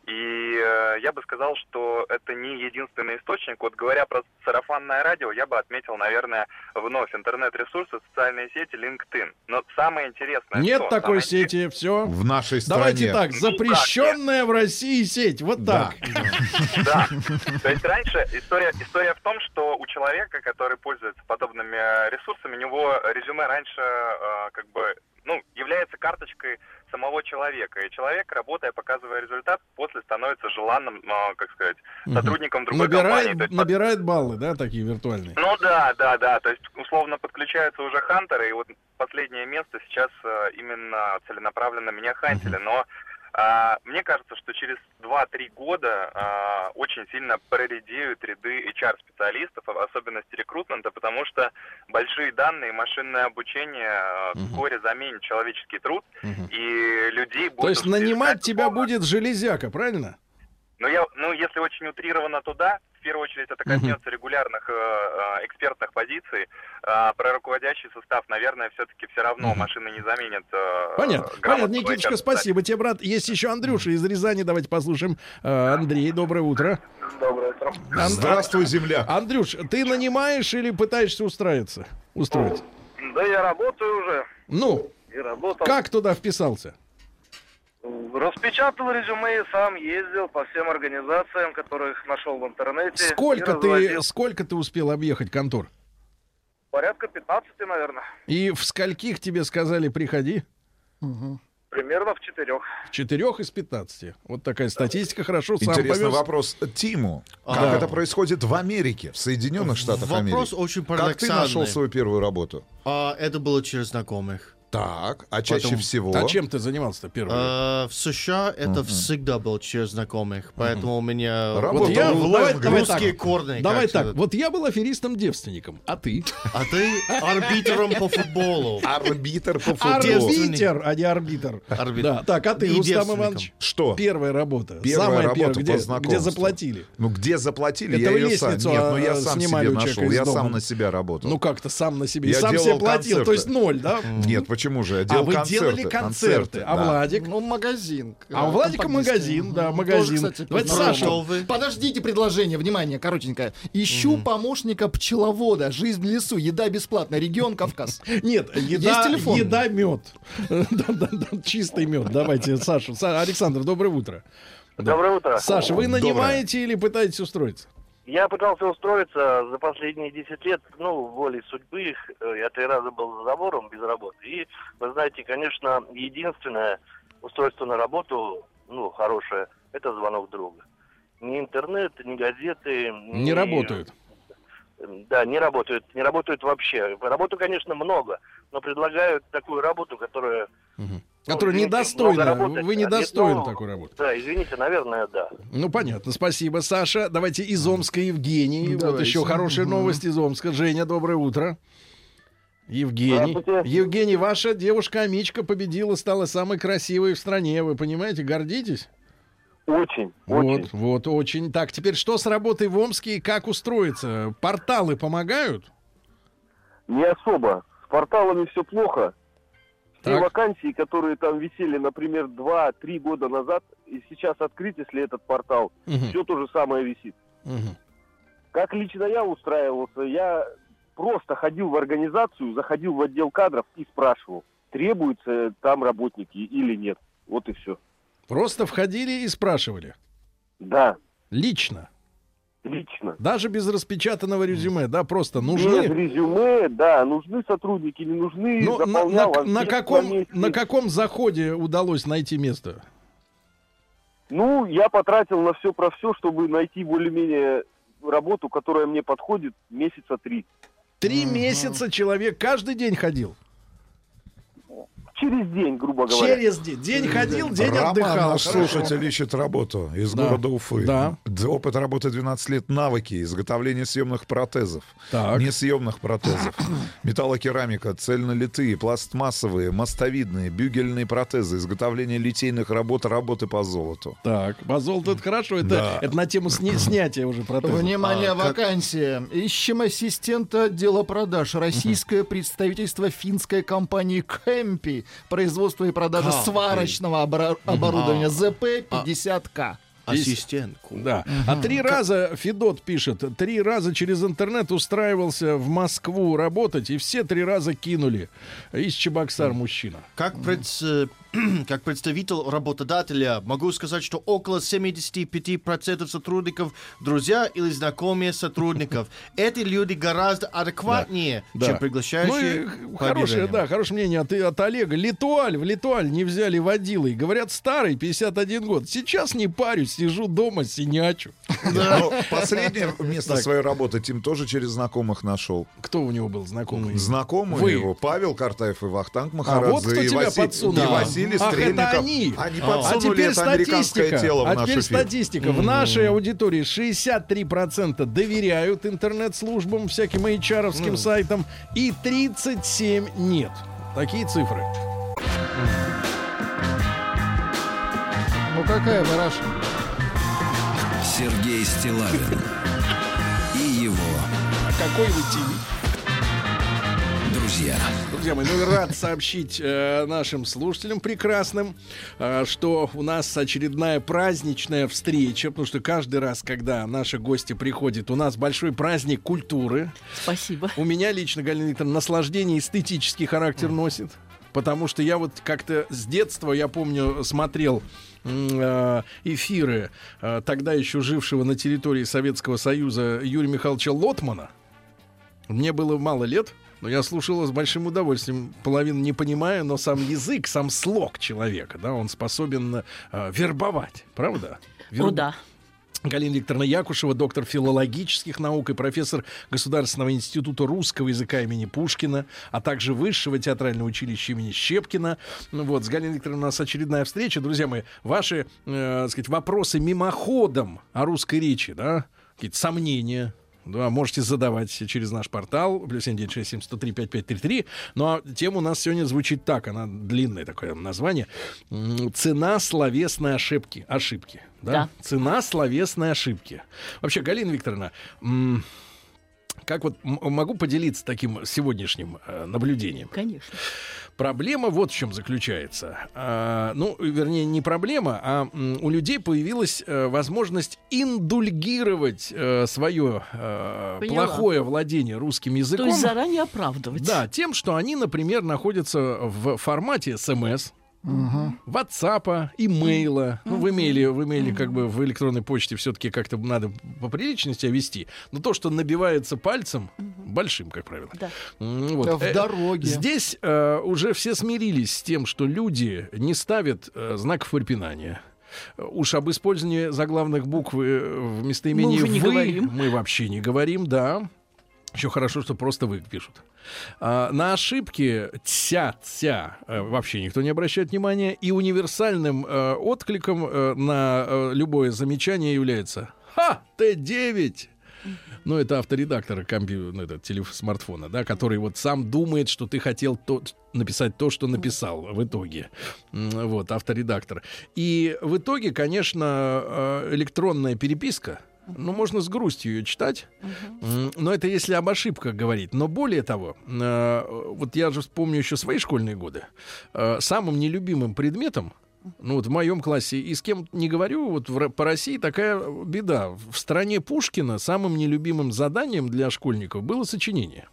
И э, я бы сказал, что это не единственный источник. Вот говоря про сарафанное радио, я бы отметил, наверное, вновь интернет-ресурсы, социальные сети, LinkedIn. Но самое интересное... Нет что? такой Самое сети, все. В нашей стране. Давайте так, запрещенная в России сеть. Вот Да. так. Да. То есть раньше история, история в том, что у человека, который пользуется подобными э, ресурсами, у него резюме раньше э, как бы ну, является карточкой самого человека. И человек, работая, показывая результат, после становится желанным, э, как сказать, сотрудником другой компании. Набирает, То есть набирает баллы, да, такие виртуальные. ну да, да, да. То есть условно подключаются уже хантеры, и вот последнее место сейчас э, именно целенаправленно меня хантили. Но а, мне кажется, что через 2-3 года а, очень сильно проредеют ряды HR-специалистов, в особенности рекрутмента, потому что большие данные, машинное обучение а, вскоре заменит человеческий труд, и людей будет... То есть нанимать тебя будет железяка, правильно? Ну, я, ну, если очень утрированно, то да. В первую очередь это коснется регулярных э, э, экспертных позиций. А про руководящий состав, наверное, все-таки все равно машины не заменят. э, Понятно. Понятно, HR. спасибо тебе, брат. Есть еще Андрюша из Рязани. Давайте послушаем. Э, Андрей, доброе утро. Доброе утро. Ан- Здравствуй, земля. Андрюш, ты нанимаешь или пытаешься устроиться? Устроиться? Да я работаю уже. Ну, И работал. как туда вписался? Распечатал резюме и сам ездил по всем организациям, которых нашел в интернете. Сколько ты, сколько ты успел объехать контор? Порядка 15, наверное. И в скольких тебе сказали приходи? Примерно в четырех. В четырех из 15. Вот такая статистика, хорошо, Интересный повез. вопрос Тиму. Как Да. это происходит в Америке, в Соединенных Штатах Вопрос Америки? очень Как ты парадоксальный. нашел свою первую работу? А, это было через знакомых. Так, а чаще Потом- всего? А чем ты занимался-то первый? А, в США это всегда было через знакомых, поэтому у меня Работал Вот я, в давай, давай русские так. корни. Давай так. сказать. Вот я был аферистом-девственником, а ты? А ты арбитром по футболу. Арбитр по футболу. Арбитер, а не арбитр. Арбит- Да, так, а ты, И Рустам. Иванович? Что? Первая работа. Первая Самая работа где, где заплатили. Ну, где заплатили, Это я вы ее сам. лестницу, Нет, ну я а, сам снимали себе нашел. Я сам на себя работал. Ну как-то сам на себе. И Я сам себе платил, то есть ноль, да? Нет, почему же? Я А делал вы концерты. делали концерты, а да. Владик? Ну, магазин. А у Владика магазин, да, магазин. Тоже, кстати, Давайте. Готовы? Подождите предложение, внимание, коротенькое. Ищу помощника пчеловода. Жизнь в лесу, еда бесплатная. Регион Кавказ. Нет, еда, Есть телефон? еда, мед. Чистый мед. Давайте, Саша. Са- Александр, доброе утро. Доброе утро. Саша, вы Доброе. нанимаете или пытаетесь устроиться? Я пытался устроиться за последние 10 лет, ну, волей судьбы. Я три раза был за забором без работы. И, вы знаете, конечно, единственное устройство на работу, ну, хорошее, это звонок друга. Ни интернет, ни газеты. Не ни- работают. Да, не работают. Не работают вообще. Работу, конечно, много, но предлагают такую работу, которая... Которая извините, недостойна. много работать. Вы недостойны ну, такой работы. Да, извините, наверное, да. Ну, понятно. Спасибо, Саша. Давайте из Омска Евгений. Вот Давайте. еще хорошая новость из Омска. Женя, доброе утро. Евгений. Евгений, ваша девушка Амичка победила, стала самой красивой в стране. Вы понимаете, гордитесь? Очень, Вот, вот, очень. Так, теперь что с работой в Омске и как устроиться? Порталы помогают? Не особо. С порталами все плохо. Так. вакансии, которые там висели, например, 2-3 года назад, и сейчас открыть, если этот портал, Мгм. все то же самое висит. Мгм. Как лично я устраивался, я просто ходил в организацию, заходил в отдел кадров и спрашивал, требуются там работники или нет. Вот и все. Просто входили и спрашивали. Да, Лично. Лично. Даже без распечатанного резюме, да, просто Без нужны. резюме, да, нужны сотрудники, не нужны, Ну, на, заполнял на- каком, на каком заходе удалось найти место? Ну, я потратил на все про все, чтобы найти более-менее работу, которая мне подходит месяца три. Три месяца человек каждый день ходил. Через день, грубо говоря. Через день. День ходил, день Роман, отдыхал. наш Хорошо. слушатель ищет работу из Да. города Уфы. Да. Опыт работы 12 лет, навыки, изготовление съемных протезов, Так. несъемных протезов, металлокерамика, цельнолитые, пластмассовые, мостовидные, бюгельные протезы, изготовление литейных работ, работы по золоту. Так, по золоту это хорошо, это, Да. это на тему сни- снятия уже протезов. Внимание, А, как- вакансия. Ищем ассистента отдела продаж. Российское представительство финской компании Кэмпи. Производство и продажа Кэмпи. сварочного обора- оборудования А. ЗП-50К. Ассистентку. Да. А три раза, Федот пишет, три раза через интернет устраивался в Москву работать, и все три раза кинули. Из Чебоксар мужчина. Как, пред- э, как представитель работодателя могу сказать, что около 75% сотрудников друзья или знакомые сотрудников. Эти люди гораздо адекватнее, Да. чем приглашающие Ну, хорошее, да, хорошее мнение от, от Олега. Литуаль, в Литуаль не взяли водилой. Говорят, старый, 51 год. Сейчас не парюсь, сижу дома, синячу. Но последнее место Так. своей работы Тим тоже через знакомых нашел. Кто у него был знакомый? Знакомый Вы. его Павел Картаев и Вахтанг А Махарадзе. вот кто и тебя Васи- подсунул. и Василий Ах, Стрельников. это они. Они а подсунули теперь это американское статистика. тело в а теперь статистика. В нашей аудитории 63% доверяют интернет-службам, всяким HR-овским сайтам, и 37 нет. Такие цифры. Ну какая вы, Раша? Сергей Стилавин и его А какой вы ТВ? Друзья. Друзья мои, ну и рад сообщить э, нашим слушателям прекрасным, э, что у нас очередная праздничная встреча, потому что каждый раз, когда наши гости приходят, у нас большой праздник культуры. Спасибо. У меня лично, Галина Викторовна, наслаждение эстетический характер носит. Потому что я вот как-то с детства, я помню, смотрел э, эфиры э, тогда еще жившего на территории Советского Союза Юрия Михайловича Лотмана. Мне было мало лет, но я слушал с большим удовольствием. Половину не понимаю, но сам язык, сам слог человека, да, он способен э, вербовать, правда? О, да. Галина Викторовна Якушева, доктор филологических наук и профессор Государственного института русского языка имени Пушкина, а также Высшего театрального училища имени Щепкина. Ну Вот, с Галиной Викторовной у нас очередная встреча. Друзья мои, ваши, э, сказать, вопросы мимоходом о русской речи, да, какие-то сомнения, да, можете задавать через наш портал, плюс 7967 Ну, а тема у нас сегодня звучит так, она длинное такое название. Цена словесной ошибки. Ошибки. Да? Да. Цена словесной ошибки. Вообще, Галина Викторовна, как вот могу поделиться таким сегодняшним э, наблюдением? Конечно. Проблема вот в чем заключается. А, ну, вернее, не проблема, а м, у людей появилась э, возможность индульгировать э, свое э, Поняла. плохое владение русским языком. То есть заранее оправдывать. Да, тем, что они, например, находятся в формате СМС, WhatsApp, имейла. Ну, в имейле, в имейле как бы в электронной почте все-таки как-то надо по приличному себя вести. Но то, что набивается пальцем, большим, как правило. Да. Вот. Да, в Э, дороге. Здесь э, уже все смирились с тем, что люди не ставят э, знаков препинания. Уж об использовании заглавных букв э, в местоимении Мы уже не «вы» говорим. мы вообще не говорим, да. Еще хорошо, что просто вы пишут. А, на ошибки тся, тся э, вообще никто не обращает внимания. И универсальным э, откликом э, на э, любое замечание является «Ха! Т9!» Ну, это авторедактор компью... ну, это, телеф... смартфона, да, который вот сам думает, что ты хотел то... написать то, что написал в итоге. Вот, авторедактор. И в итоге, конечно, э, электронная переписка, ну, можно с грустью ее читать. М, Но это если об ошибках говорить. Но более того, э, вот я же вспомню еще свои школьные годы. Э, Самым нелюбимым предметом ну вот в моем классе, и с кем не говорю, вот в, по России такая беда. В стране Пушкина самым нелюбимым заданием для школьников было сочинение.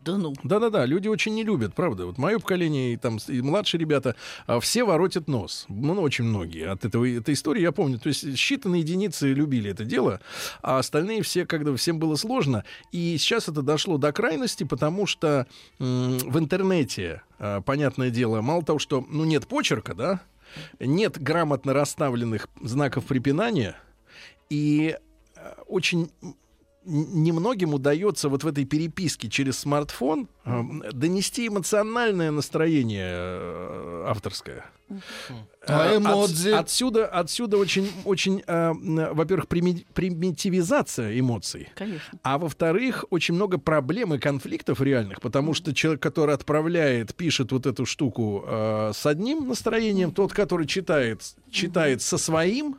Да ну. Да-да-да, люди очень не любят, правда. Вот мое поколение и там и младшие ребята, а, все воротят нос. Ну, очень многие от этого, этой истории я помню. То есть считанные единицы любили это дело, а остальные все, когда всем было сложно. И сейчас это дошло до крайности, потому что в интернете, а, понятное дело, мало того, что ну, нет почерка, да, нет грамотно расставленных знаков препинания, и э, очень немногим удается вот в этой переписке через смартфон донести эмоциональное настроение э, авторское. А Э, эмодзи? отс- отсюда, отсюда очень, очень, э, во-первых, прими- примитивизация эмоций. Конечно. А во-вторых, очень много проблем и конфликтов реальных, потому что человек, который отправляет, пишет вот эту штуку э, с одним настроением, тот, который читает, читает со своим,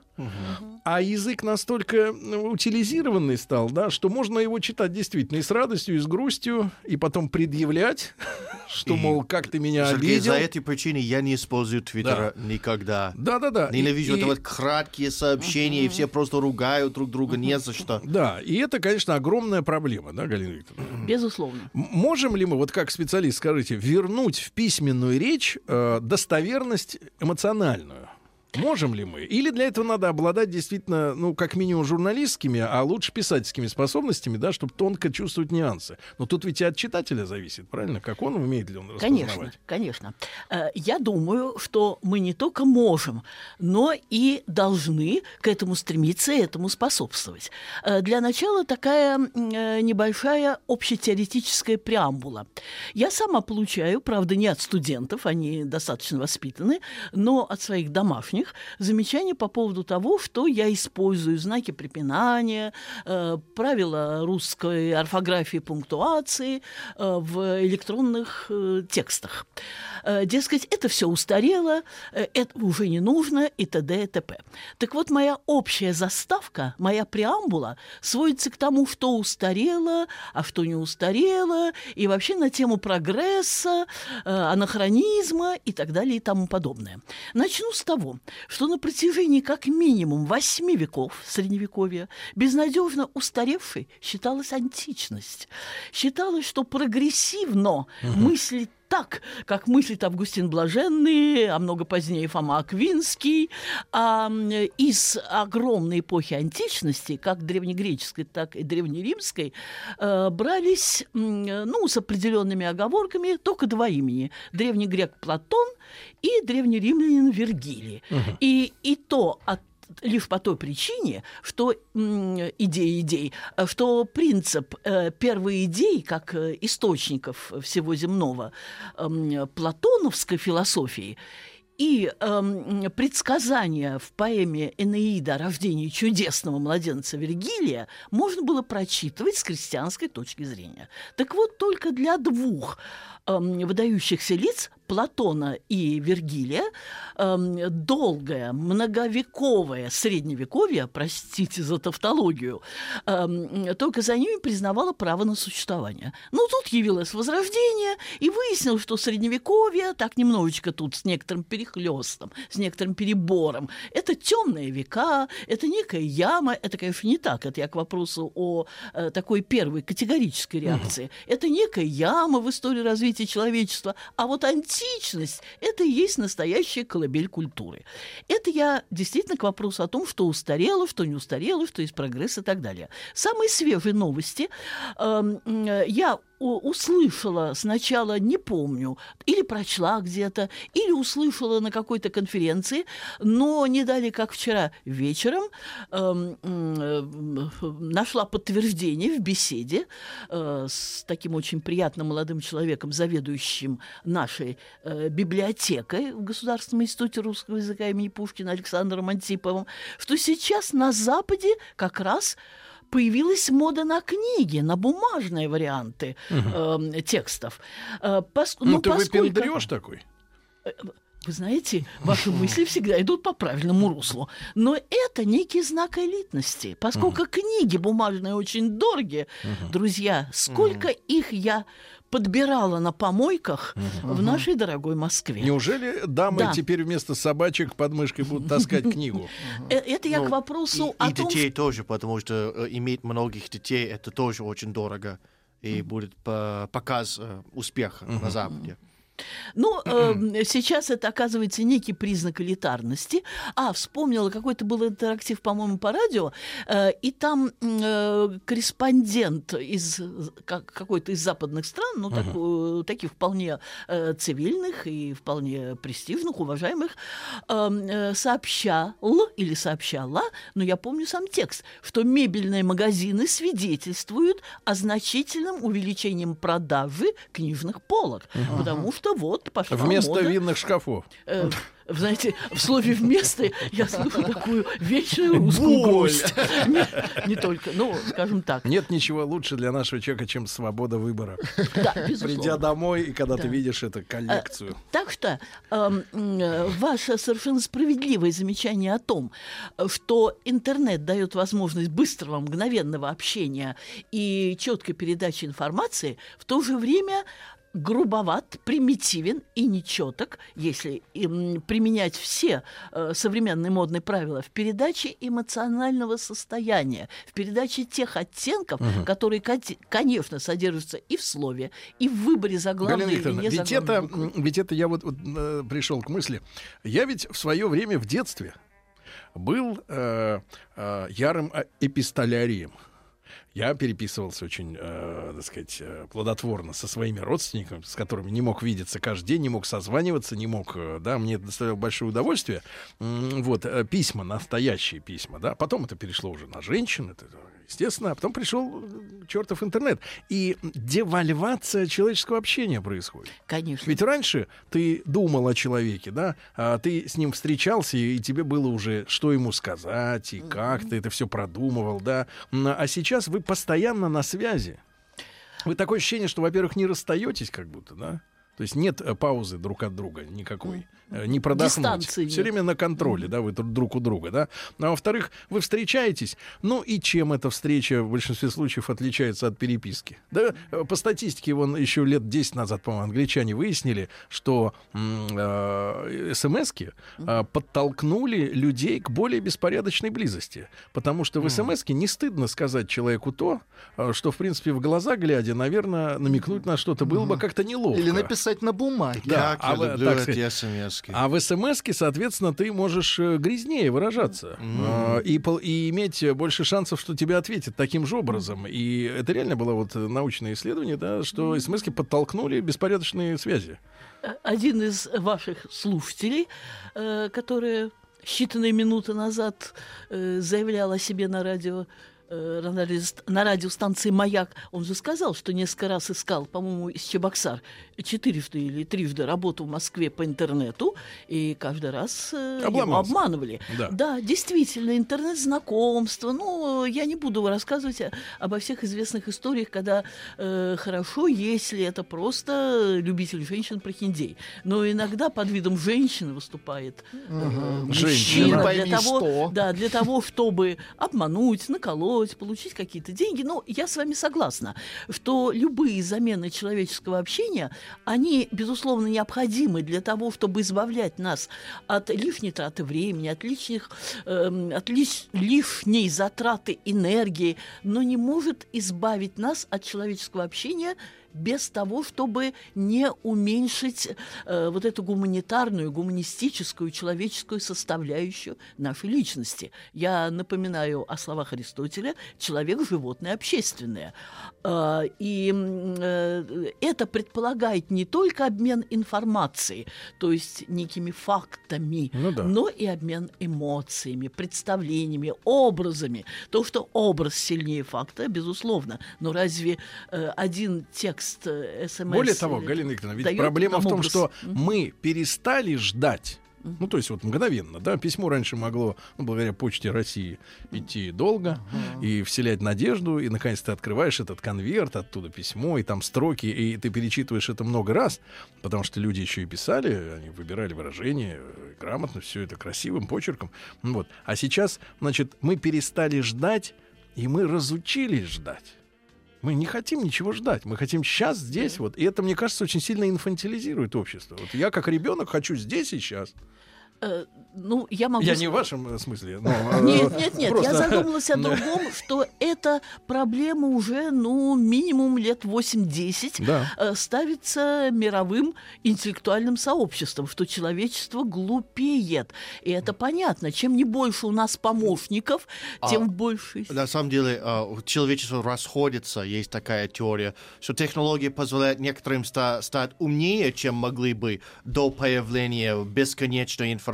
а язык настолько ну, утилизированный стал, да, что можно его читать действительно и с радостью, и с грустью, и потом предъявлять, что, мол, как ты меня Сергей, обидел. за этой причиной я не использую Твиттера никогда. Да-да-да. Ненавижу И- это и- вот краткие сообщения, и все просто ругают друг друга не за что. Да, и это, конечно, огромная проблема, да, Галина Викторовна? Безусловно. Можем ли мы, вот как специалист, скажите, вернуть в письменную речь э, достоверность эмоциональную? Можем ли мы? Или для этого надо обладать действительно, ну, как минимум, журналистскими, а лучше писательскими способностями, да, чтобы тонко чувствовать нюансы. Но тут ведь и от читателя зависит, правильно? Как он умеет ли он распознавать? Конечно, конечно. Э, Я думаю, что мы не только можем, но и должны к этому стремиться и этому способствовать. Э, Для начала такая э, небольшая общетеоретическая преамбула. Я сама получаю, правда, не от студентов, они достаточно воспитаны, но от своих домашних замечания по поводу того, что я использую знаки препинания, э, правила русской орфографии пунктуации э, в электронных э, текстах. Э, Дескать, это все устарело, э, это уже не нужно и т.д. и т.п. Так вот, моя общая заставка, моя преамбула сводится к тому, что устарело, а что не устарело, и вообще на тему прогресса, э, анахронизма и так далее и тому подобное. Начну с того, что на протяжении как минимум восьми веков Средневековья безнадежно устаревшей считалась античность. Считалось, что прогрессивно мыслить так, как мыслит Августин Блаженный, а много позднее Фома Аквинский, а из огромной эпохи античности, как древнегреческой, так и древнеримской, э, брались, ну, с определенными оговорками, только два имени. Древний грек Платон и древнеримлянин Вергилий. И, и то от лишь по той причине, что идея идей, э, что принцип э, первой идеи, как э, источников всего земного эм, платоновской философии, и эм, предсказания в поэме Энеида о рождении чудесного младенца Вергилия можно было прочитывать с крестьянской точки зрения. Так вот, только для двух выдающихся лиц Платона и Вергилия эм, долгое, многовековое средневековье, простите за тавтологию, эм, только за ними признавало право на существование. Ну, тут явилось Возрождение, и выяснилось, что средневековье, так немножечко тут с некоторым перехлестом, с некоторым перебором, это темные века, это некая яма, это, конечно, не так, это я к вопросу о э, такой первой категорической реакции. Это некая яма в истории развития человечества, а вот античность – это и есть настоящая колыбель культуры. Это я действительно к вопросу о том, что устарело, что не устарело, что есть прогресс и так далее. Самые свежие новости эм, э, я услышала сначала, не помню, или прочла где-то, или услышала на какой-то конференции, но не дали, как вчера вечером, м, э, нашла подтверждение в беседе э, с таким очень приятным молодым человеком, заведующим нашей э, библиотекой в Государственном институте русского языка имени Пушкина Александром Антиповым, что сейчас на Западе как раз появилась мода на книги, на бумажные варианты э, текстов. Э, пос- Ну, ну, ты поскольку- выпендрёшь такой. Вы знаете, ваши мысли всегда идут по правильному руслу. Но это некий знак элитности. Поскольку книги бумажные очень дорогие, друзья, сколько их я подбирала на помойках в нашей дорогой Москве. Неужели дамы Да. теперь вместо собачек под мышкой будут таскать книгу? Э, Это я к Ну, вопросу и, о и том, детей тоже, потому что э, иметь многих детей это тоже очень дорого и будет по- показ э, успеха на Западе. Ну, э, сейчас это оказывается некий признак элитарности. А, вспомнила, какой-то был интерактив, по-моему, по радио, э, и там э, корреспондент из как- какой-то из западных стран, ну, так, э, таких вполне э, цивильных и вполне престижных, уважаемых, э, э, сообщал или сообщала, но я помню сам текст, что мебельные магазины свидетельствуют о значительном увеличении продажи книжных полок, потому что вот пошла Вместо мода. винных шкафов. Э, знаете, в слове «вместо» я слышу такую вечную русскую Боль. гвоздь. Не, не только, ну, скажем так. Нет ничего лучше для нашего человека, чем свобода выбора. Да, безусловно. Придя домой, и когда ты Да. видишь эту коллекцию. Так что эм, э, ваше совершенно справедливое замечание о том, э, что интернет дает возможность быстрого, мгновенного общения и четкой передачи информации, в то же время грубоват, примитивен и нечеток, если м, применять все э, современные модные правила в передаче эмоционального состояния, в передаче тех оттенков, Мгм. которые, конечно, содержатся и в слове, и в выборе заглавной Галина или не ведь это, ведь это я вот, вот, э, пришел к мысли. Я ведь в свое время в детстве был э, э, ярым э, эпистолярием. Я переписывался очень, э, так сказать, э, плодотворно со своими родственниками, с которыми не мог видеться каждый день, не мог созваниваться, не мог, э, да, мне это доставляло большое удовольствие. Вот, э, письма, настоящие письма, да. Потом это перешло уже на женщин, это естественно, а потом пришел э, чертов интернет. И девальвация человеческого общения происходит. Конечно. Ведь раньше ты думал о человеке, да, а ты с ним встречался, и тебе было уже, что ему сказать, и как ты это все продумывал, да. А сейчас вы постоянно на связи. Вы такое ощущение, что, во-первых, не расстаетесь как будто, да? То есть нет э, паузы друг от друга никакой. Э, Не продохнуть. Дистанции Все нет. время на контроле, да, вы друг у друга, да. А во-вторых, вы встречаетесь. Ну и чем эта встреча в большинстве случаев отличается от переписки? Да, э, по статистике, вон еще лет 10 назад, по-моему, англичане выяснили, что э, смс-ки э, подтолкнули людей к более беспорядочной близости. Потому что в смс-ке не стыдно сказать человеку то, э, что, в принципе, в глаза глядя, наверное, намекнуть на что-то было бы как-то неловко. Или написать на бумаге. Да, Как я люблю так эти сказать, смс-ки. А в смс соответственно, ты можешь э, грязнее выражаться э, и, пол- и иметь больше шансов, что тебе ответят таким же образом. И это реально было вот э, научное исследование, да, что смс подтолкнули беспорядочные связи. Э, один из ваших слушателей, э, который считанные минуты назад э, заявлял о себе на радио на радио- на радиостанции «Маяк», он же сказал, что несколько раз искал, по-моему, из Чебоксар, четырежды или трижды работу в Москве по интернету, и каждый раз э, его обманывали. Да. действительно, интернет-знакомство. Ну, я не буду рассказывать обо всех известных историях, когда э, хорошо, если это просто любитель женщин прохиндей. Но иногда под видом женщины выступает э, Мгм. мужчина Женщина. Для того, что. да, для того, чтобы обмануть, наколоть, получить какие-то деньги. Но я с вами согласна, что любые замены человеческого общения, они, безусловно, необходимы для того, чтобы избавлять нас от лишней траты времени, от лишних, эм, от лиш- лишней затраты энергии, но не может избавить нас от человеческого общения без того, чтобы не уменьшить э, вот эту гуманитарную, гуманистическую, человеческую составляющую нашей личности. Я напоминаю о словах Аристотеля «человек, животное, общественное». Э, и э, это предполагает не только обмен информацией, то есть некими фактами, Ну да. но и обмен эмоциями, представлениями, образами. То, что образ сильнее факта, безусловно. Но разве э, один текст э, СМС... Более того, Галина Викторовна, ведь проблема в том, образ? что мы перестали ждать Ну, то есть вот мгновенно, да, письмо раньше могло, ну, благодаря почте России, идти долго и вселять надежду, и наконец ты открываешь этот конверт, оттуда письмо, и там строки, и ты перечитываешь это много раз, потому что люди еще и писали, они выбирали выражения, э, грамотно, все это красивым почерком. Ну Вот. А сейчас, значит, мы перестали ждать, и мы разучились ждать. Мы не хотим ничего ждать. Мы хотим сейчас, здесь, вот. И это, мне кажется, очень сильно инфантилизирует общество. Вот я, как ребенок, хочу здесь и сейчас. Э, ну, я могу... Я не в вашем э, смысле. но, э, Нет, нет, нет, просто- я задумалась о другом, что эта проблема уже, ну, минимум лет 8-10 Да. ставится мировым интеллектуальным сообществом, что человечество глупеет. И это понятно. Чем не больше у нас помощников, тем А, больше... На самом деле, человечество расходится, есть такая теория, что технологии позволяют некоторым ста- стать умнее, чем могли бы до появления бесконечной информации,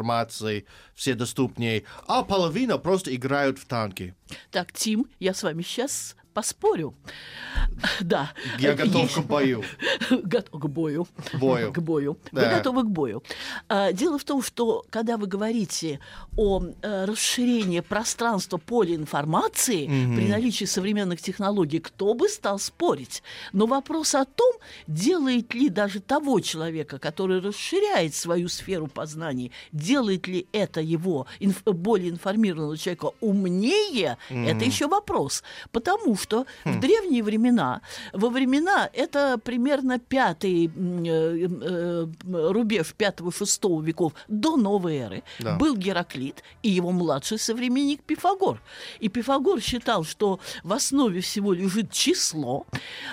все доступнее, а половина просто играют в танки. Так, Тим, я с вами сейчас поспорю. Да. Я готов к бою. Готов к бою. Бою. К бою. Вы готовы к бою. А, Дело в том, что когда вы говорите о э, расширении пространства поля информации при наличии современных технологий, кто бы стал спорить? Но вопрос о том, делает ли даже того человека, который расширяет свою сферу познаний, делает ли это его инф- более информированного человека умнее, это еще вопрос. Потому что в древние времена, во времена, это примерно пятый э, э, рубеж пятого-шестого веков до новой эры, Да. был Гераклит и его младший современник Пифагор. И Пифагор считал, что в основе всего лежит число,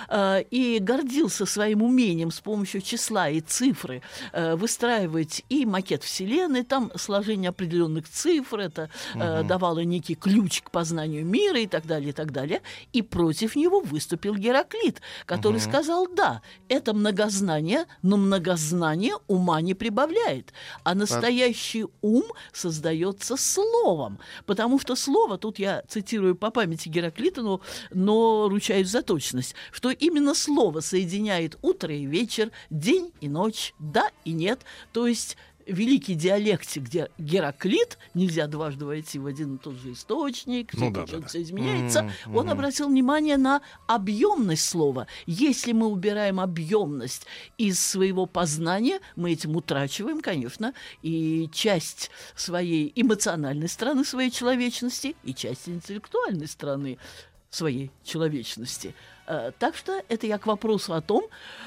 э, и гордился своим умением с помощью числа и цифры э, выстраивать и макет Вселенной, там сложение определенных цифр, это э, Мгм. давало некий ключ к познанию мира и так далее, и так далее. И против него выступил Гераклит, который Мгм. сказал, да, это многознание, но многознание ума не прибавляет, а настоящий ум создается словом, потому что слово, тут я цитирую по памяти Гераклита, но, но ручаюсь за точность, что именно слово соединяет утро и вечер, день и ночь, да и нет, то есть великий диалектик, где Гераклит, нельзя дважды войти в один и тот же источник, Ну да, да, да. всё изменяется, Мгм, он обратил внимание на объемность слова. Если мы убираем объемность из своего познания, мы этим утрачиваем, конечно, и часть своей эмоциональной стороны своей человечности, и часть интеллектуальной стороны своей человечности. Э, Так что это я к вопросу о том,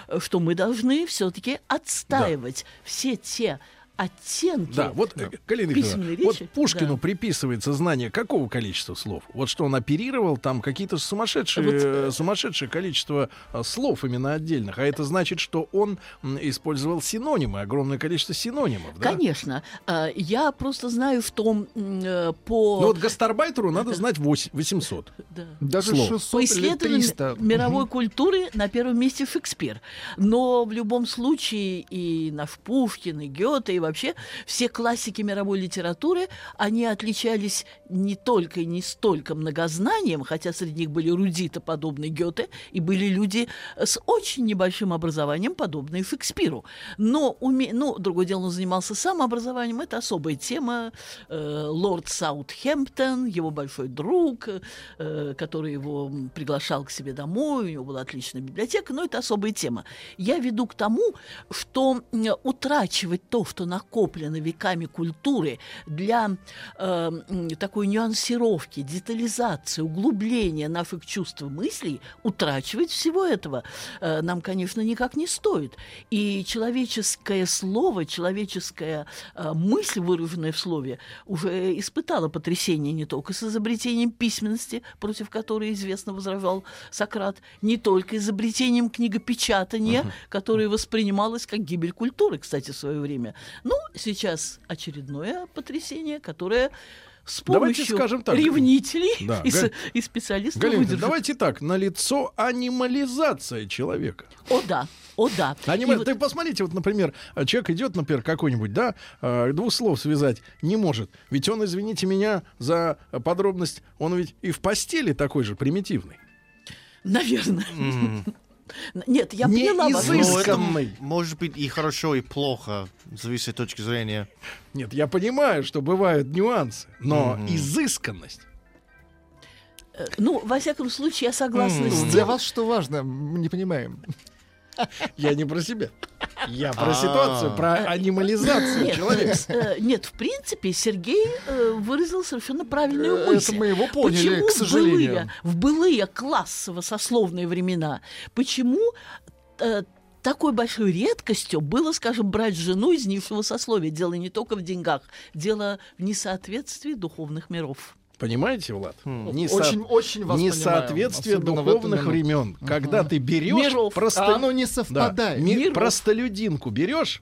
э, что мы должны все-таки отстаивать все те оттенки Да, вот, э, Галина письменной Викторовна, вот. Пушкину Да. приписывается знание какого количества слов? Вот что он оперировал там какие-то сумасшедшие, Вот, э, сумасшедшее количество э, слов именно отдельных. А это значит, что он использовал синонимы, огромное количество синонимов. Да? Конечно. Э, Я просто знаю, что м, э, по... Ну вот гастарбайтеру надо знать восемь- 800. Да. Даже слов. 600 По или исследованиям 300. мировой культуры на первом месте Шекспир. Но в любом случае и наш Пушкин, и Гёте, и вообще все классики мировой литературы, они отличались не только и не столько многознанием, хотя среди них были рудиты, подобные Гёте, и были люди с очень небольшим образованием, подобные Шекспиру. Но, уме... ну, другое дело, он занимался самообразованием, это особая тема. Э, лорд Саутхемптон, его большой друг, э, который его приглашал к себе домой, у него была отличная библиотека, но это особая тема. Я веду к тому, что утрачивать то, что накоплено веками культуры для э, такой нюансировки, детализации, углубления наших чувств и мыслей, утрачивать всего этого э, нам, конечно, никак не стоит. И человеческое слово, человеческая э, мысль, выраженная в слове, уже испытала потрясение не только с изобретением письменности, против которой известно возражал Сократ, не только изобретением книгопечатания, Мгм. которое воспринималось как гибель культуры, кстати, в свое время. Ну, сейчас очередное потрясение, которое с Давайте помощью скажем так. ревнителей Да, и, Галь- и специалистов Галина выдержит. давайте так, на лицо анимализация человека. О да, о да. Анима- И вот- Ты посмотрите, вот, например, человек идет, например, какой-нибудь, да, э, двух слов связать не может. Ведь он, извините меня за подробность, он ведь и в постели такой же примитивный. Наверное. Нет, я Не поняла вас. Ну, это может быть и хорошо, и плохо, зависит от точки зрения. Нет, я понимаю, что бывают нюансы, но Мгм. изысканность. Э, Ну, во всяком случае, я согласна с Для тем, вас что важно? Мы не понимаем. Я не про себя. Я про А. ситуацию, про анимализацию человека. э, нет, в принципе, Сергей э, выразил совершенно правильную Это мысль. мы его поняли, к сожалению. В былые, классово-сословные времена, почему э, такой большой редкостью было, скажем, брать жену из низшего сословия? Дело не только в деньгах, дело в несоответствии духовных миров. Понимаете, Влад? Не Очень- очень вас Несоответствие духовных времен. Когда ты берешь Миров. просто... А оно не Да, совпадает. ми- Миров. простолюдинку берешь,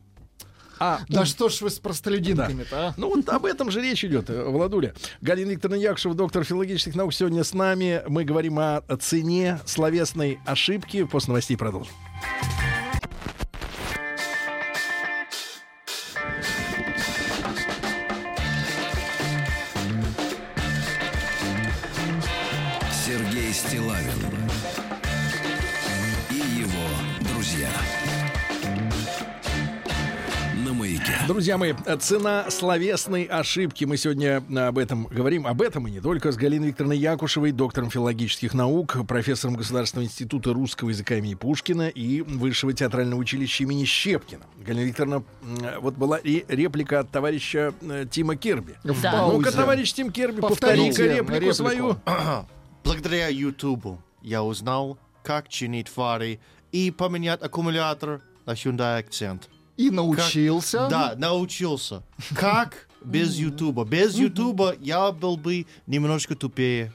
а Да у- что ж вы с простолюдинками-то, а? Ну вот об этом же речь идет, э, Владуля. Галина Викторовна Якушева, доктор филологических наук, сегодня с нами. Мы говорим о цене словесной ошибки. После новостей продолжим. Стилавин и его друзья. На маяке. Друзья мои, цена словесной ошибки. Мы сегодня об этом говорим. Об этом и не только с Галиной Викторовной Якушевой, доктором филологических наук, профессором Государственного института русского языка имени Пушкина и Высшего театрального училища имени Щепкина. Галина Викторовна, вот была ре- реплика от товарища э, Тима Керби. Да. Ну-ка, товарищ Тим Керби, повтори-ка реплику, реплику. свою. Благодаря Ютубу я узнал, как чинить фары и поменять аккумулятор на Hyundai Accent. И научился. Да, научился. Как без Ютуба? Без Ютуба я был бы немножко тупее.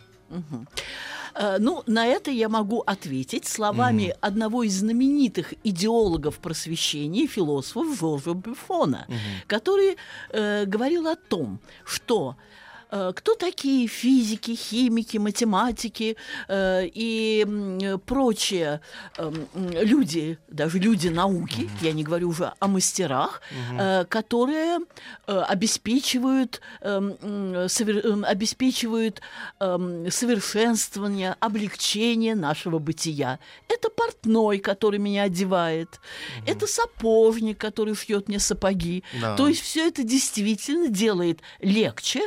Э, Ну, на это я могу ответить словами одного из знаменитых идеологов просвещения, философов Жоржа Бюфона, который э, говорил о том, что э, кто такие физики, химики, математики э, и э, прочие э, м, люди, даже люди науки, я не говорю уже о мастерах, э, которые э, обеспечивают, э, м, совер- э, обеспечивают эм, совершенствование, облегчение нашего бытия. Это портной, который меня одевает, это сапожник, который шьет мне сапоги. Да. То есть все это действительно делает легче,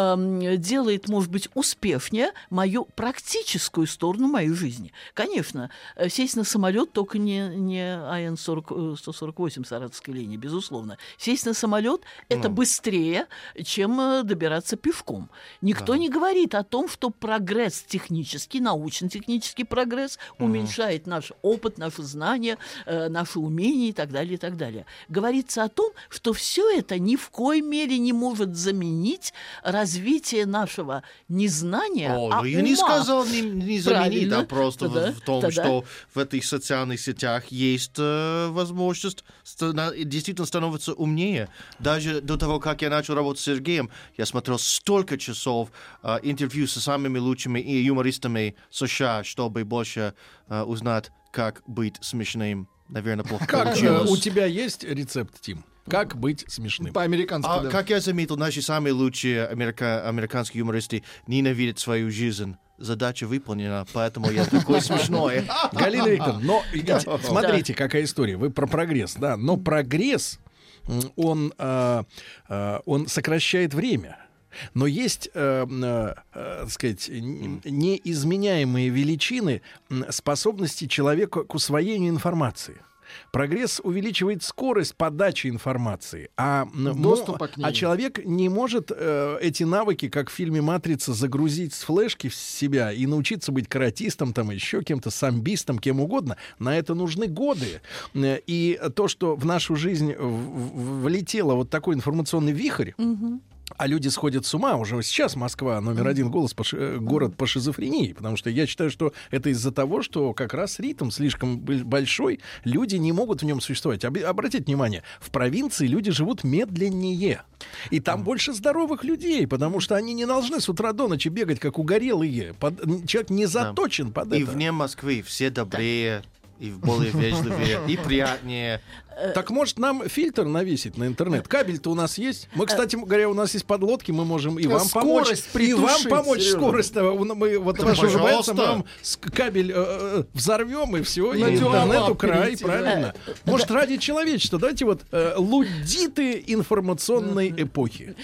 эм, делает, может быть, успешнее мою практическую сторону моей жизни. Конечно, э, сесть на самолет только не, не АН-148 Саратовской линии, безусловно. Сесть на самолет это быстрее, чем э, добираться пешком. Никто не говорит о том, что прогресс технический, научно-технический прогресс уменьшает наш опыт, наши знания, э, наши умения и так далее, и так далее. Говорится о том, что все это ни в коей мере не может заменить развитие нашего незнания, О, а ну я не ума. сказал не, не заменить, Правильно. а просто в- Тогда- в, том, тогда- что в этих социальных сетях есть э, возможность стана- действительно становиться умнее. Даже до того, как я начал работать с Сергеем, я смотрел столько часов э, интервью со самыми лучшими и юмористами США, чтобы больше э, узнать, как быть смешным. Наверное, плохо Как э, получилось. у тебя есть рецепт, Тим? Как быть смешным? По-американски, А, да. как я заметил, наши самые лучшие америка- американские юмористы ненавидят свою жизнь. Задача выполнена, поэтому я такой смешной. Галина Викторовна, но ведь смотрите, какая история. Вы про прогресс, да. Но прогресс, он, а, а, он сокращает время. Но есть, э, э, э, так сказать, неизменяемые величины способности человека к усвоению информации. Прогресс увеличивает скорость подачи информации, а, м, Доступа к ней. а человек не может э, эти навыки, как в фильме «Матрица», загрузить с флешки в себя и научиться быть каратистом, там еще кем-то, самбистом, кем угодно. На это нужны годы. Э, И то, что в нашу жизнь в- в- влетело вот такой информационный вихрь, а люди сходят с ума. Уже сейчас Москва номер один голос по ши- э, город по шизофрении. Потому что я считаю, что это из-за того, что как раз ритм слишком большой. Люди не могут в нем существовать. Об- обратите внимание, в провинции люди живут медленнее. И там больше здоровых людей, потому что они не должны с утра до ночи бегать, как угорелые. Под- Человек не заточен под И это. вне Москвы все добрее, и более вежливее, и приятнее. Так может нам фильтр навесить на интернет? Кабель-то у нас есть. Мы, кстати говоря, у нас есть подлодки, мы можем и вам помочь. Скорость И вам притушить, помочь Серёжа. скорость. Мы вот Да, ваш мы вам кабель э, э, взорвем и все, и интернету край, правильно. Может, ради человечества, давайте вот э, лудиты информационной эпохи.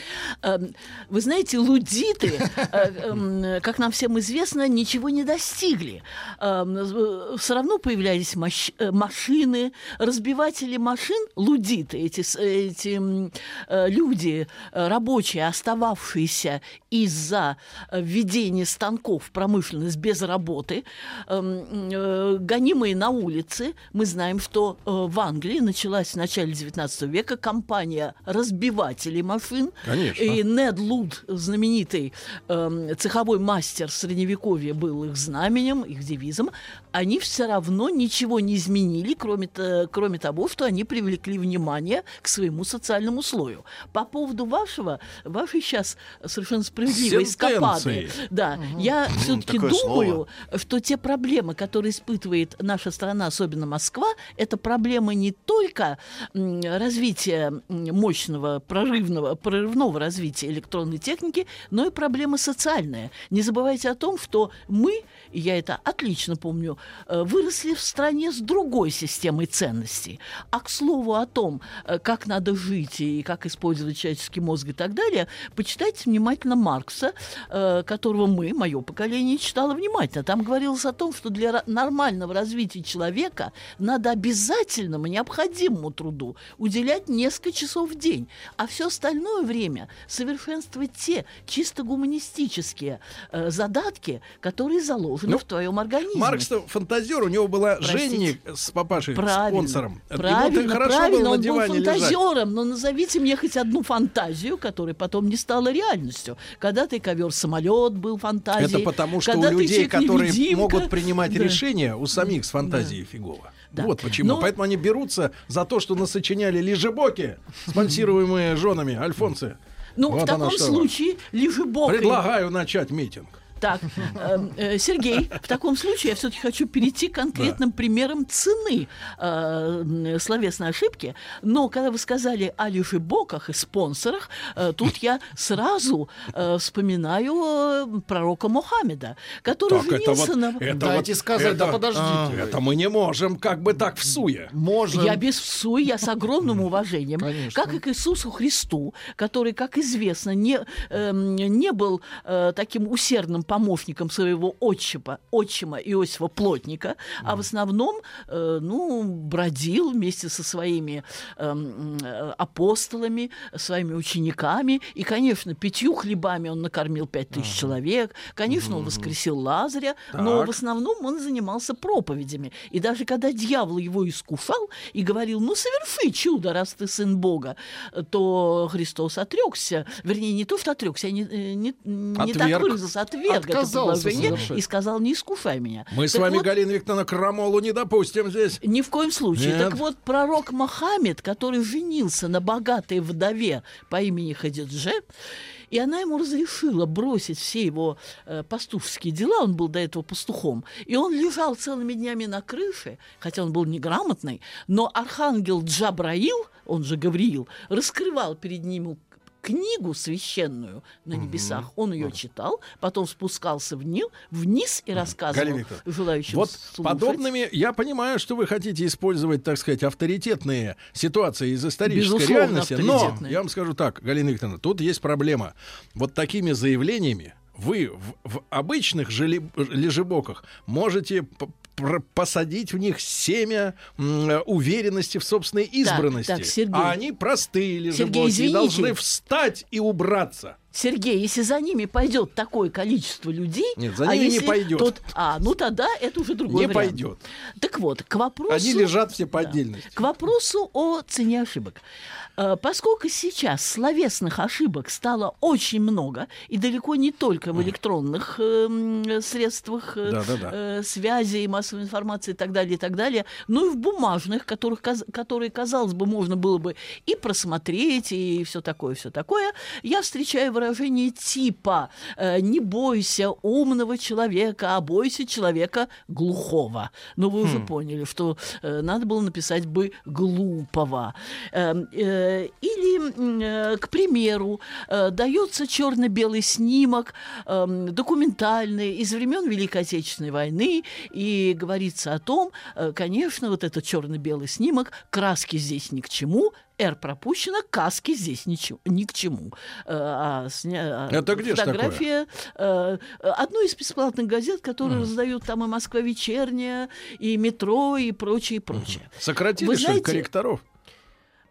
Эм, Вы знаете, лудиты, э, эм, как нам всем известно, ничего не достигли. Все равно появлялись мощ- э, машины, разбиватели машин, лудиты, эти, эти э, люди, э, рабочие, остававшиеся из-за э, введения станков в промышленность без работы, эм, гонимые на улице. Мы знаем, что в Англии началась в начале XIX века компания разбивателей машин. Конечно. И Нед Луд, знаменитый эм, цеховой мастер средневековья, был их знаменем, их девизом. Они все равно ничего не изменили, кроме, то- кроме того, что они привлекли внимание к своему социальному слою. По поводу вашего, вашей сейчас совершенно справедливой эскапады, да, я все-таки думаю, что те проблемы, которые испытывает наша страна, особенно Москва, это проблемы не только развития мощного прорывного, прорывного развития электронной техники, но и проблемы социальные. Не забывайте о том, что мы, и я это отлично помню, выросли в стране с другой системой ценностей. А к слову о том, э, как надо жить и как использовать человеческий мозг и так далее, почитайте внимательно Маркса, э, которого мы, мое поколение, читало внимательно. Там говорилось о том, что для нормального развития человека надо обязательному, необходимому труду уделять несколько часов в день, а все остальное время совершенствовать те чисто гуманистические э, задатки, которые заложены Ну, в твоем организме. Маркс-то фантазер, у него была Простите. Женни с папашей, Правильно, спонсором. Правильно, хорошо правильно, было на он был диване лежать. фантазером, но назовите мне хоть одну фантазию, которая потом не стала реальностью. Когда-то и ковер-самолет был фантазией. Это потому, что у людей, которые могут принимать Да. решения, у самих с фантазией фигово. Да. Вот почему. Но- Поэтому они берутся за то, что насочиняли лежебоки, спонсируемые женами Альфонсы. Ну, Вот в таком случае лежебокой... Предлагаю начать митинг. Так, эм, э, Сергей, в таком случае я все-таки хочу перейти к конкретным примерам цены э, словесной ошибки. Но когда вы сказали о лежебоках и спонсорах, э, тут я сразу э, вспоминаю э, пророка Мухаммеда, который Так, это женился вот- на... это Дайте вот- сказать, это- да подождите. Это мы не можем как бы так в суе. Можем. Я без всуй, я с огромным уважением, Конечно. как и к Иисусу Христу, который, как известно, не, эм, не был э, таким усердным помощником своего отчима, отчима Иосифа Плотника, а в основном э, ну, бродил вместе со своими эм, э, апостолами, своими учениками. И, конечно, пятью хлебами он накормил пять тысяч человек. Конечно, он воскресил Лазаря, но Так. в основном он занимался проповедями. И даже когда дьявол его искушал и говорил, ну, соверши чудо, раз ты сын Бога, то Христос отрекся. Вернее, не то, что отрекся, я не, э, не, не так Отверг. выразился, отверг это Отказался и сказал, не искушай меня. Мы с Так вами, вот, Галина Викторовна, крамолу не допустим здесь. ни в коем случае. Нет. Так вот, пророк Мохаммед, который женился на богатой вдове по имени Хадидже, и она ему разрешила бросить все его э, пастушеские дела, он был до этого пастухом, и он лежал целыми днями на крыше, хотя он был неграмотный, но архангел Джабраил, он же Гавриил, раскрывал перед ним книгу священную на небесах. Он ее читал, потом спускался вниз, вниз и рассказывал желающим Вот слушать. подобными, я понимаю, что вы хотите использовать, так сказать, авторитетные ситуации из исторической Безусловно, реальности, но я вам скажу так, Галина Викторовна, тут есть проблема. Вот такими заявлениями вы в, в обычных лежебоках можете посадить в них семя уверенности в собственной избранности. так, Сергей. а они простые лежебоки Сергей, и должны встать и убраться. Сергей, если за ними пойдет такое количество людей, Нет, за а ними не если пойдет. тот- а, ну тогда это уже другой Не вариант. пойдет. Так вот, к вопросу... Они лежат все по отдельности. К вопросу о цене ошибок. Э, Поскольку сейчас словесных ошибок стало очень много, и далеко не только в электронных э, м, средствах э, Да-да-да. э, связи и массовой информации и так далее, и так далее, но и в бумажных, которых, которые, казалось бы, можно было бы и просмотреть, и все такое, все такое, я встречаю выражение типа э, «не бойся умного человека, а бойся человека глухого». Ну, вы уже Хм. поняли, что э, надо было написать бы «глупого». Э, э, или, м, э, к примеру, э, дается черно-белый снимок эм, документальный из времен Великой Отечественной войны, и говорится о том, э, конечно, вот этот черно-белый снимок, краски здесь ни к чему, R пропущено, каски здесь ничего, ни к чему. Э, а сня- Это где такое? фотография э, одной из бесплатных газет, которые раздают там и Москва вечерняя, и метро, и прочее, и прочее. Сократили, Вы знаете, корректоров?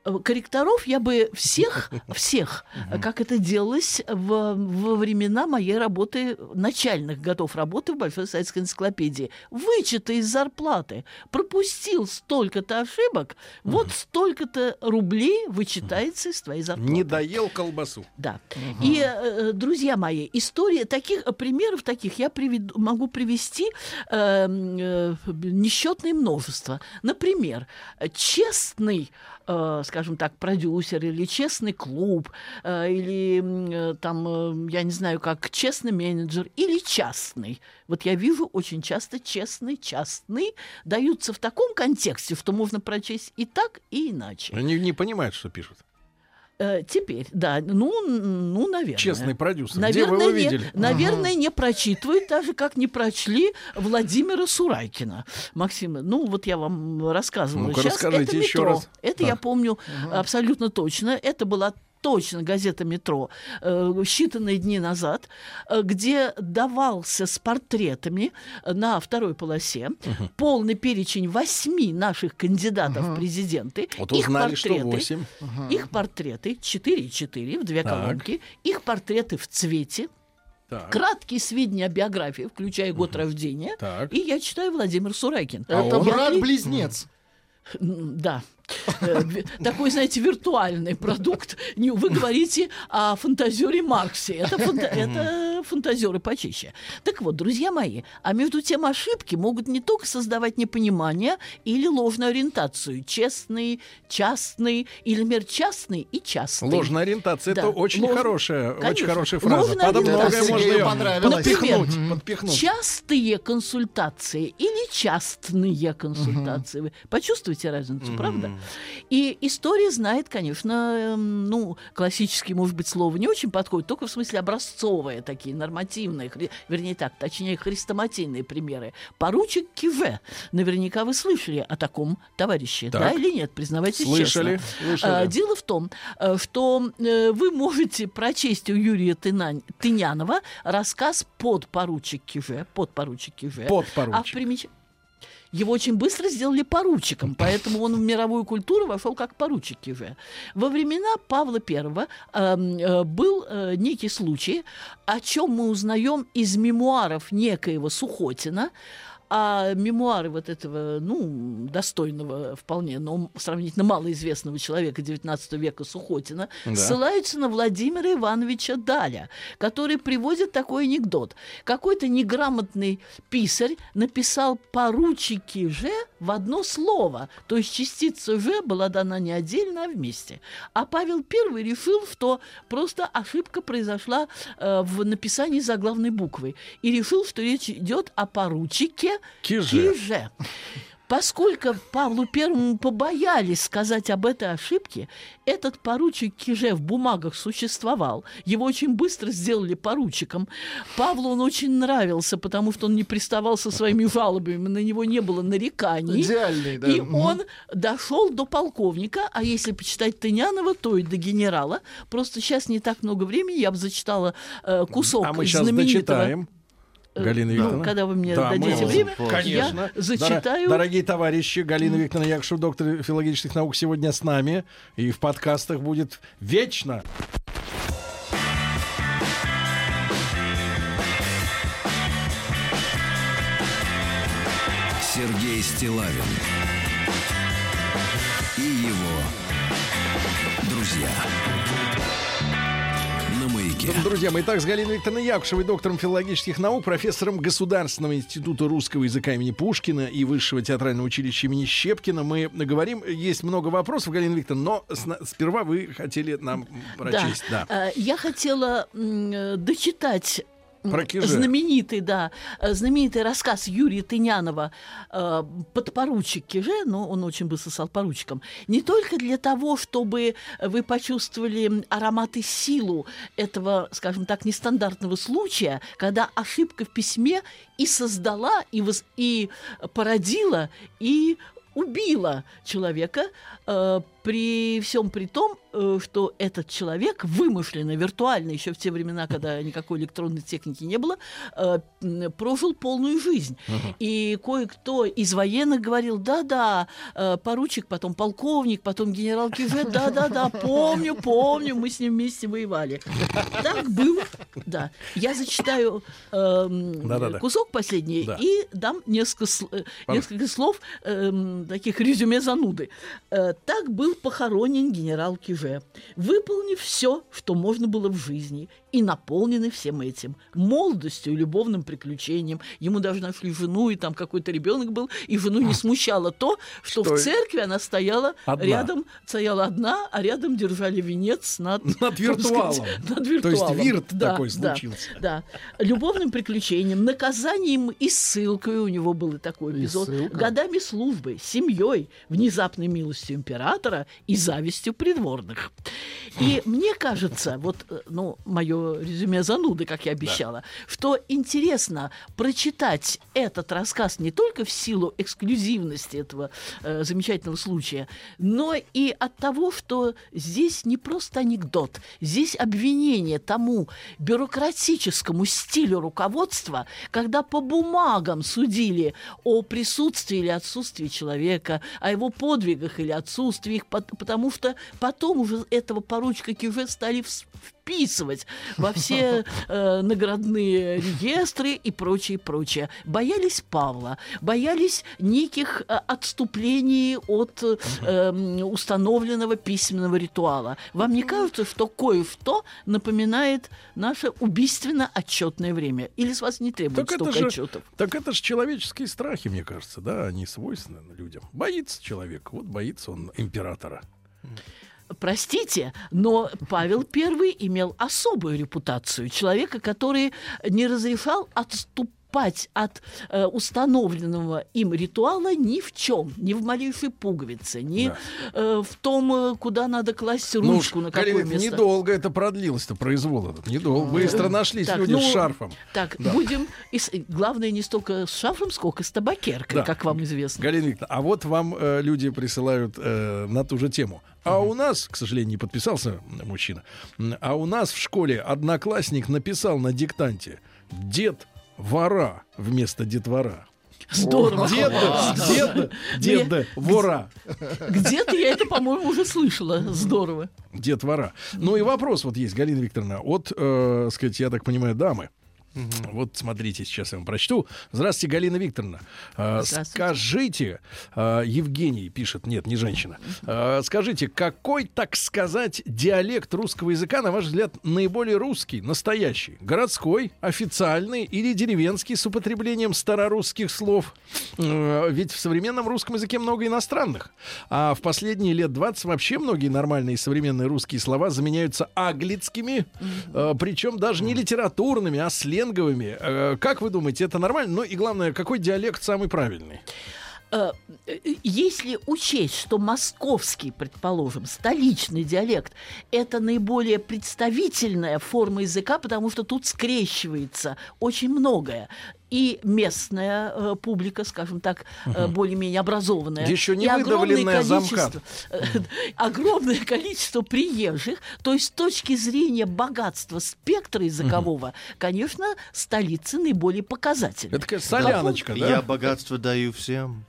Э, корректоров я бы всех, всех, э, как это делалось в, во времена моей работы, начальных годов работы в Большой советской энциклопедии. Вычеты из зарплаты. Пропустил столько-то ошибок, вот столько-то рублей вычитается из твоей зарплаты. Не доел колбасу. Да. И, э, друзья мои, история таких э, примеров таких я приведу, могу привести э, э, несчетное множество. Например, э, честный, э, скажем так, продюсер или честный клуб э, или э, там, э, я не знаю, как честный менеджер или частный. Вот я вижу очень часто честный, частный даются в таком контексте, что можно прочесть и так, и иначе. Они не понимают, что пишут. Э, теперь, да, ну, ну, наверное. Честный продюсер. Наверное, Где вы его не- видели? наверное, не прочитывают, так же, как не прочли Владимира Сурайкина. Максим, ну, вот я вам рассказывала. Ну-ка, Сейчас расскажите это еще метро. раз. Это я Так. помню абсолютно точно. Это была точно газета «Метро» э, считанные дни назад, э, где давался с портретами э, на второй полосе полный перечень восьми наших кандидатов в президенты. Вот их узнали, что портреты, восемь. Их портреты 4,4 в две Так. колонки, их портреты в цвете, Так. краткие сведения о биографии, включая год рождения, Так. и я читаю Владимир Сурайкин. Это Я ли- брат-близнец. Да. Э, Такой, знаете, виртуальный продукт. Не- Вы говорите о фантазере Марксе. Это, фанта- это фантазеры почище. Так вот, друзья мои, а между тем ошибки могут не только создавать непонимание или ложную ориентацию. Честный, частный, или, например, частный и частный. Ложная ориентация Да, это очень ложь- хорошая, очень хорошая фраза. Ложная Под многое можно ее понравилось. подпихнуть, Например, подпихнуть. Частые консультации или частные консультации. Вы почувствуете разницу, правда? И история знает, конечно, эм, ну, классические, может быть, слово не очень подходит, только в смысле образцовые такие, нормативные, хри- вернее так, точнее, хрестоматийные примеры. Поручик Киве. Наверняка вы слышали о таком товарище, Так. да или нет? Признавайтесь Слышали, честно. слышали. А, Дело в том, э, что э, вы можете прочесть у Юрия Тына- Тынянова рассказ «Подпоручик Киже», «Подпоручик Киже». Подпоручик. А в примеч- Его очень быстро сделали поручиком, поэтому он в мировую культуру вошел как поручик Киже. Во времена Павла I эм, э, был э, некий случай, о чем мы узнаем из мемуаров некоего Сухотина, а мемуары вот этого, ну, достойного вполне, но сравнительно малоизвестного человека XIX века Сухотина, Да. ссылаются на Владимира Ивановича Даля, который приводит такой анекдот. Какой-то неграмотный писарь написал «поручики же» в одно слово, то есть частица «же» была дана не отдельно, а вместе. А Павел I решил, что просто ошибка произошла э, в написании заглавной буквы, и решил, что речь идет о поручике Киже. Киже. Поскольку Павлу Первому побоялись сказать об этой ошибке, этот поручик Киже в бумагах существовал. Его очень быстро сделали поручиком. Павлу он очень нравился, потому что он не приставал со своими жалобами, на него не было нареканий. Идеальный, да. И он дошел до полковника, а если почитать Тынянова, то и до генерала. Просто сейчас не так много времени, я бы зачитала э, кусок А мы сейчас знаменитого... дочитаем. Э, Галина ну, Викторовна. когда вы мне Да, дадите мы- время, конечно. я зачитаю. Дор- Дорогие товарищи, Галина Викторовна Якушева, доктор филологических наук, сегодня с нами. И в подкастах будет вечно. Сергей Стилавин и его друзья маяке. Друзья мои, итак, с Галиной Викторовной Якушевой, доктором филологических наук, профессором Государственного института русского языка имени Пушкина и Высшего театрального училища имени Щепкина мы говорим. Есть много вопросов, Галина Викторовна, но сперва вы хотели нам прочесть. Да. Э, Я хотела э, дочитать Про Киже. знаменитый, да, э, знаменитый рассказ Юрия Тынянова э, «Подпоручик Киже», но он очень быстро стал поручиком, не только для того, чтобы вы почувствовали аромат и силу этого, скажем так, нестандартного случая, когда ошибка в письме и создала, и, воз- и породила, и убила человека, э, при всем при том, э, что этот человек вымышленно, виртуально, еще в те времена, когда никакой электронной техники не было, э, прожил полную жизнь. И кое-кто из военных говорил, да-да, э, поручик, потом полковник, потом генерал Киже, да-да-да, помню, помню, мы с ним вместе воевали. Так был, да. Я зачитаю кусок последний и дам несколько, слов таких резюме зануды. Так был похоронен генерал Киже, выполнив все, что можно было в жизни, и наполненный всем этим. Молодостью и любовным приключением. Ему даже нашли жену, и там какой-то ребенок был, и жену не смущало то, что, Что в церкви она стояла Одна. рядом, стояла одна, а рядом держали венец над... Над виртуалом. сказать, над То есть виртуалом. вирт Да, такой да, случился. Да. Любовным приключением, наказанием и ссылкой у него был такой эпизод. Годами службы, семьей, внезапной милостью императора и завистью придворных. И мне кажется, вот, э, ну, мое резюме зануды, как я обещала, что интересно прочитать этот рассказ не только в силу эксклюзивности этого э, замечательного случая, но и от того, что здесь не просто анекдот, здесь обвинение тому бюрократическому стилю руководства, когда по бумагам судили о присутствии или отсутствии человека, о его подвигах или отсутствии их, потому что потом уже этого поручика Киже стали вписывать во все э, наградные реестры и прочее, прочее. Боялись Павла, боялись неких э, отступлений от э, установленного письменного ритуала. Вам не кажется, что кое-что напоминает наше убийственно-отчетное время? Или с вас не Так это, столько же, отчетов? так это же человеческие страхи, мне кажется, да, они свойственны людям. Боится человек, вот боится он императора. Простите, но Павел I имел особую репутацию человека, который не разрешал отступать от э, установленного им ритуала ни в чем, ни в малейшей пуговице, ни э, в том, э, куда надо класть Ну, ручку, на какое Галина, место. недолго это продлилось-то, произвол этот. Недолго. Быстро нашлись Так, люди ну, с шарфом. Так, Да. будем... и главное, не столько с шарфом, сколько с табакеркой, Да. как вам известно. Галина Викторовна, а вот вам э, люди присылают э, на ту же тему. А у нас, к сожалению, не подписался мужчина, а у нас в школе одноклассник написал на диктанте «Дед вора» вместо детвора. Здорово. Деда, деда, деда, вора. Где-то я это, по-моему, уже слышала. Здорово. Дед вора. Ну и вопрос вот есть, Галина Викторовна, от, э, сказать, я так понимаю, дамы. Вот смотрите, сейчас я вам прочту. Здравствуйте, Галина Викторовна. Э, Здравствуйте. Скажите, э, Евгений пишет, нет, не женщина. Э, Скажите, какой, так сказать, диалект русского языка, на ваш взгляд, наиболее русский, настоящий? Городской, официальный или деревенский с употреблением старорусских слов? Ведь в современном русском языке много иностранных. А в последние лет 20 вообще многие нормальные современные русские слова заменяются аглицкими, причем даже не литературными, а сленговыми. Э, Как вы думаете, это нормально? Ну и главное, какой диалект самый правильный? Э, э, Если учесть, что московский, предположим, столичный диалект – это наиболее представительная форма языка, потому что тут скрещивается очень многое. И местная э, публика, скажем так, э, более-менее образованная. Еще не и огромное выдавленная количество, замкат. э, огромное количество приезжих. То есть с точки зрения богатства спектра языкового, конечно, столица наиболее показательна. Это, конечно, соляночка, да? Я богатство даю всем.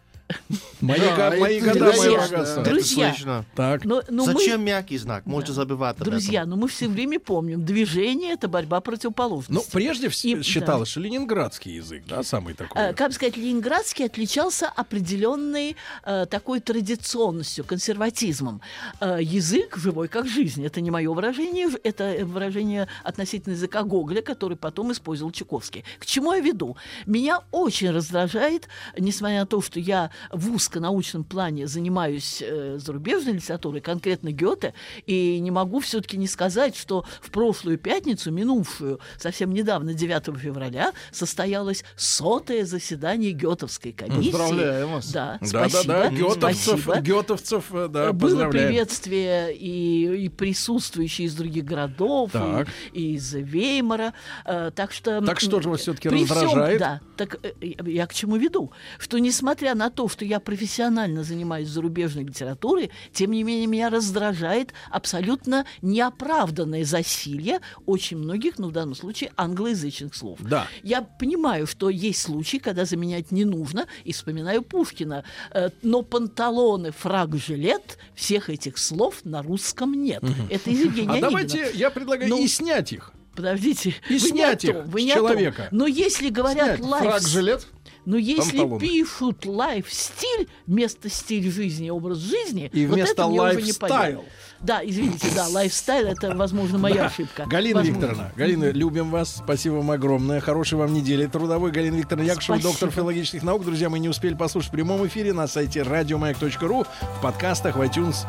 Мои, Да, га- это мои года, богатство. Это Друзья, слышно. Так. но, но мы- Зачем мягкий знак? Можете забывать об Друзья, но мы все время помним, движение — это борьба противоположностей. Ну, прежде всего да. считалось, что ленинградский язык, да, самый такой. Э, Как сказать, ленинградский отличался определенной э, такой традиционностью, консерватизмом. Э, язык живой как жизнь. Это не мое выражение, это выражение относительно языка Гоголя, который потом использовал Чуковский. К чему я веду? Меня очень раздражает, несмотря на то, что я в узконаучном плане занимаюсь э, зарубежной литературой, конкретно Гёте, и не могу все-таки не сказать, что в прошлую пятницу, минувшую, совсем недавно, 9 февраля, состоялось сотое заседание Гетовской комиссии. Поздравляем вас. Да, Да, спасибо. да, да, гетовцев, спасибо. гетовцев, э, да, Было приветствие и, и присутствующие из других городов, Так. и, и из Веймара. Э, так что... Так что же вас всё-таки при всем- раздражает? да, так э, я я к чему веду? Что несмотря на то, что я профессионально занимаюсь зарубежной литературой, тем не менее меня раздражает абсолютно неоправданное засилье очень многих, ну в данном случае, англоязычных слов. Да. Я понимаю, что есть случаи, когда заменять не нужно, и вспоминаю Пушкина. Э, Но панталоны, фраг, жилет, всех этих слов на русском нет. Это из Евгения А давайте, я предлагаю Ну, и снять их. Подождите, И снять их том, с о том. человека. Но если говорят Снять лайф... Фраг-жилет? Но если Панталоны. пишут лайф-стиль вместо стиль жизни, образ жизни, И вот вместо это мне уже не пойдет. Да, извините, да, лайфстайл это, возможно, моя Да. ошибка. Галина Возможно. Викторовна, Галина, любим вас. Спасибо вам огромное. Хорошей вам недели трудовой. Галина Викторовна Якушева, Спасибо. доктор филологических наук. Друзья, мы не успели послушать в прямом эфире на сайте радиомаяк.ру, в подкастах в iTunes.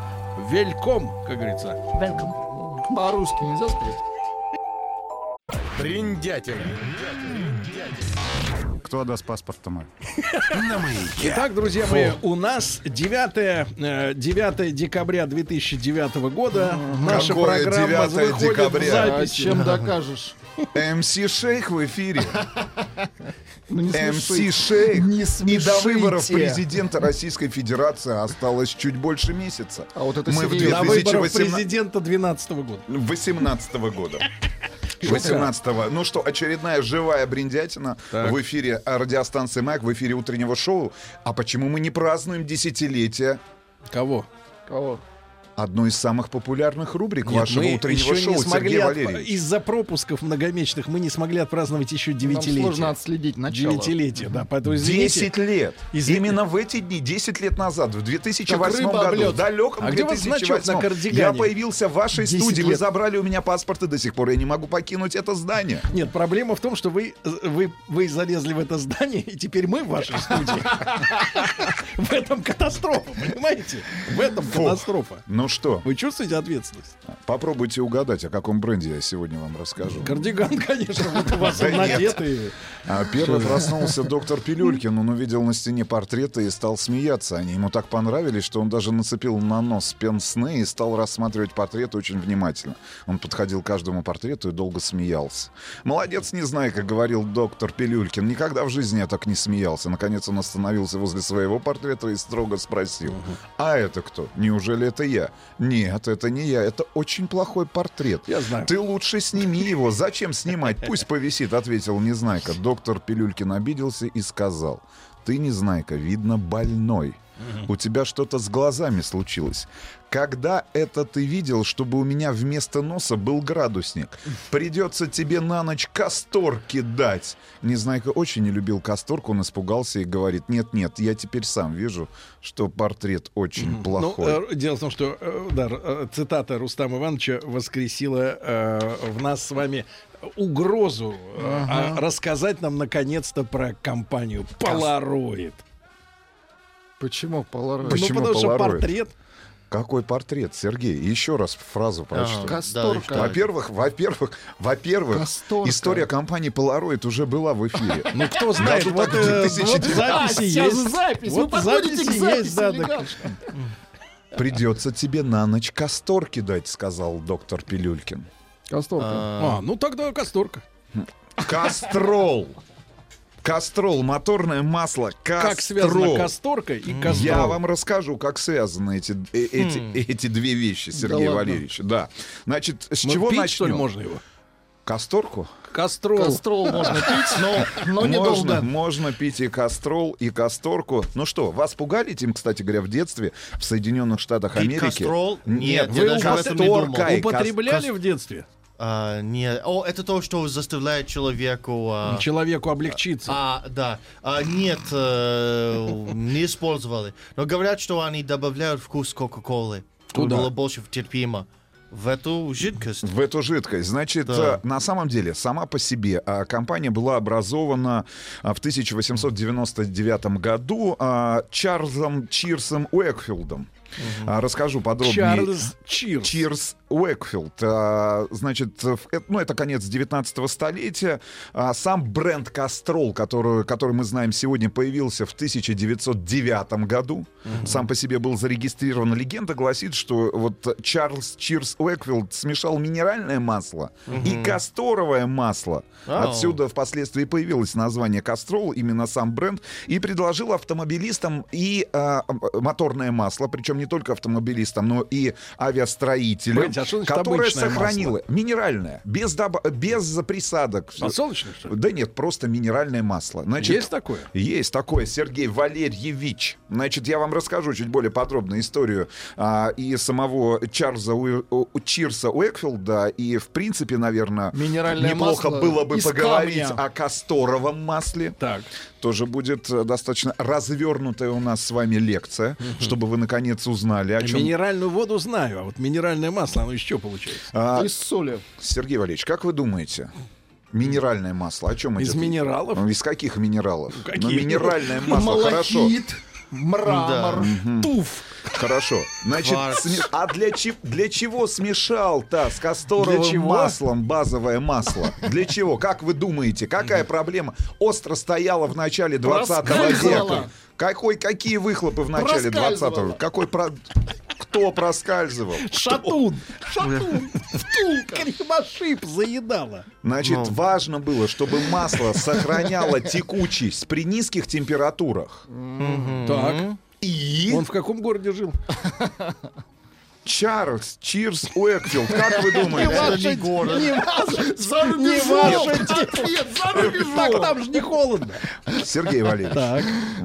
Вельком, как говорится. Welcome. По-русски нельзя сказать? Бриндятина. Кто отдаст мой? На маяке. Итак, друзья мои, у нас 9, э, 9 декабря 2009 года. Наша Какое программа 9 выходит декабря? в А записи. чем докажешь? МС Шейх в эфире. Ну, не МС. Шейх. Не И до выборов президента Российской Федерации осталось чуть больше месяца. А вот это Мы в серьезно. На выборах 2018 президента 2012 года. 18 года. 18 Ну что, очередная живая бриндятина Так. в эфире радиостанции «Маяк», в эфире утреннего шоу. А почему мы не празднуем десятилетие Кого? Кого? Одной из самых популярных рубрик Нет, вашего мы утреннего еще шоу не смогли Сергей от- из-за пропусков многомесячных мы не смогли отпраздновать еще Нам девятилетие. сложно отследить начало. Девятилетие, да. Поэтому извините. 10 лет. Извини- Именно в эти дни, 10 лет назад, в 2008 Как рыба об году, в далеком А где у вас значок 2008, на кардигане? я появился в вашей 10 студии, вы лет. забрали у меня паспорт, и до сих пор я не могу покинуть это здание. Нет, проблема в том, что вы, вы, вы залезли в это здание, и теперь мы в вашей студии. В этом катастрофа, понимаете? В этом катастрофа. Ну что, Вы чувствуете ответственность? попробуйте угадать, о каком бренде я сегодня вам расскажу. Кардиган, конечно, вот у вас надетый. А первый проснулся доктор Пилюлькин. Он увидел на стене портреты и стал смеяться. Они ему так понравились, что он даже нацепил на нос пенсне и стал рассматривать портреты очень внимательно. Он подходил к каждому портрету и долго смеялся. «Молодец, не знаю, как говорил доктор Пилюлькин. Никогда в жизни я так не смеялся». Наконец он остановился возле своего портрета и строго спросил. «А это кто? Неужели это я?» «Нет, это не я. Это очень плохой портрет. Я знаю. Ты лучше сними его. Зачем снимать? Пусть повисит, ответил Незнайка. Доктор Пилюлькин обиделся и сказал. Ты, Незнайка, видно, больной. У тебя что-то с глазами случилось. Когда это ты видел, чтобы у меня вместо носа был градусник? Придется тебе на ночь касторки дать. Незнайка очень не любил касторку, он испугался и говорит, нет-нет, я теперь сам вижу, что портрет очень Ну, плохой. э, дело в том, что э, да, э, цитата Рустама Ивановича воскресила э, в нас с вами угрозу э, а, рассказать нам наконец-то про компанию Polaroid. Почему Polaroid? Почему ну, потому что Polaroid? портрет Какой портрет, Сергей? Еще раз фразу прочту. Касторка. Во-первых, во-первых, во-первых, Касторка. история компании Polaroid уже была в эфире. Ну, кто знает, вот, э, 2009. вот записи А, есть. запись. Вот Вы подходите записи к есть, записи, да? Придется тебе на ночь касторки дать, сказал доктор Пилюлькин. Касторка. А, ну тогда касторка. Кастрол. Кастрол, моторное масло, кастрол. Как связано касторка и кастрол? Я вам расскажу, как связаны эти, э- эти, эти две вещи, Сергей ладно. Валерьевич. Да. Значит, с Ну, чего пить, начнем? что ли, можно его? Касторку? Кастрол. Кастрол можно пить, но, но можно, недолго. можно пить и кастрол, и касторку. Ну что, вас пугали этим, кстати говоря, в детстве в Соединенных Штатах Пить Америки? кастрол? Нет, Нет, я даже об этом не думал. Употребляли в детстве? А, нет. О, это то, что заставляет человеку... а, Человеку облегчиться. А, да. А, нет, э, не использовали. Но говорят, что они добавляют вкус Кока-Колы. Куда? Было больше терпимо. В эту жидкость. В эту жидкость. Значит, Да. э, на самом деле, сама по себе а, компания была образована а, в 1899 году а, Чарльзом Чирсом Уэкфилдом. А, Расскажу подробнее. Чарльз Чирс. Чирс Уэкфилд. А, Значит, э, ну, это конец 19 столетия. А, Сам бренд Кастрол, который, который мы знаем сегодня, появился в 1909 году. Сам по себе был зарегистрирован. Легенда гласит, что вот Чарльз Чирс Уэкфилд смешал минеральное масло и Мгм. касторовое масло. Ау. Отсюда впоследствии появилось название Кастрол, именно сам бренд, и предложил автомобилистам и а, моторное масло, причем не только автомобилистам, но и авиастроителям, Погодите, а которое обычное сохранило минеральное, без, доб- без присадок. Подсолнечное, что ли? Да нет, просто минеральное масло. Значит, Есть такое? Есть такое, Сергей Валерьевич. Значит, я вам расскажу чуть более подробно историю а, и самого Чарльза Уи- У- Чирса Уэкфилда, и, в принципе, наверное, Минеральное неплохо масло было бы поговорить камня. о касторовом масле. Так. Тоже будет э, достаточно развернутая у нас с вами лекция, чтобы вы, наконец, узнали, о чем... Минеральную воду знаю, а вот минеральное масло, оно чего получается? А, Из соли. Сергей Валерьевич, как вы думаете? Минеральное масло, о чем Из идет? минералов? Ну, Из каких минералов? Ну, каких? минеральное масло, хорошо. Малахит, мрамор, Мгм. туф. Хорошо. Значит, Кварц. сме- а для, че- для чего смешал-то с касторовым Для чего? маслом базовое масло? Для чего? Как вы думаете, какая проблема остро стояла в начале 20 Проскальзывала. века? Какой, какие выхлопы в начале 20 Проскальзывала. Какой про... Кто проскальзывал? Шатун! Шатун! Кремошип заедала. Значит, Ну. важно было, чтобы масло сохраняло текучесть при низких температурах. Так. И Он в каком городе жил? Чарльз Чирс Уэкфилд, как вы Это думаете? не город. Не ваш, за рубежом. Ответ, за рубежом. Так там же не холодно. Сергей Валерьевич, Так.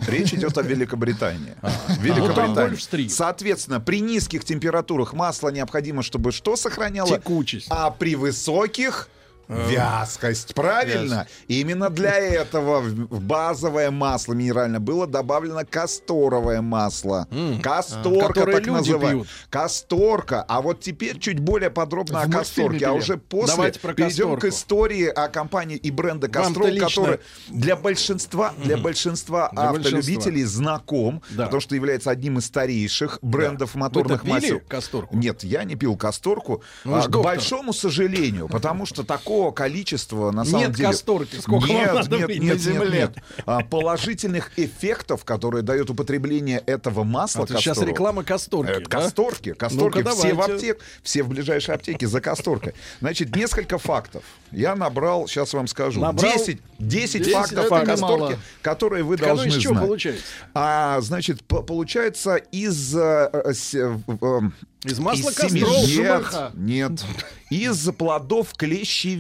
речь идет о Великобритании. Ну, там Великобритания. Соответственно, при низких температурах масло необходимо, чтобы что сохраняло? Текучесть. А при высоких Вязкость, правильно? Именно для этого в базовое масло минеральное было добавлено касторовое масло. Касторка, Которое так пьют. Касторка. А вот теперь чуть более подробно В о касторке. А уже после перейдем к истории о компании и бренда Кастрол, лично- который для большинства, для большинства Для автолюбителей знаком, Да. потому что является одним из старейших брендов моторных Вы-то пили масел. касторку? Нет, я не пил касторку. Ну, а, к большому сожалению, потому что такого количества на самом Нет деле... касторки, сколько нет, надо нет, нет, на нет, земле? нет. А, положительных эффектов, которые дает употребление этого масла А сейчас реклама касторки. Э, да? Касторки, касторки, Ну-ка, все в аптек, все в ближайшей аптеке за касторкой. Значит, несколько фактов. Я набрал, сейчас вам скажу. Набрал? 10, 10 10 фактов о касторке, немало. которые вы Так должны из чего знать. получается? А, значит, по- получается из... э, э, э, Из масла из шумаха. Нет, нет. Из плодов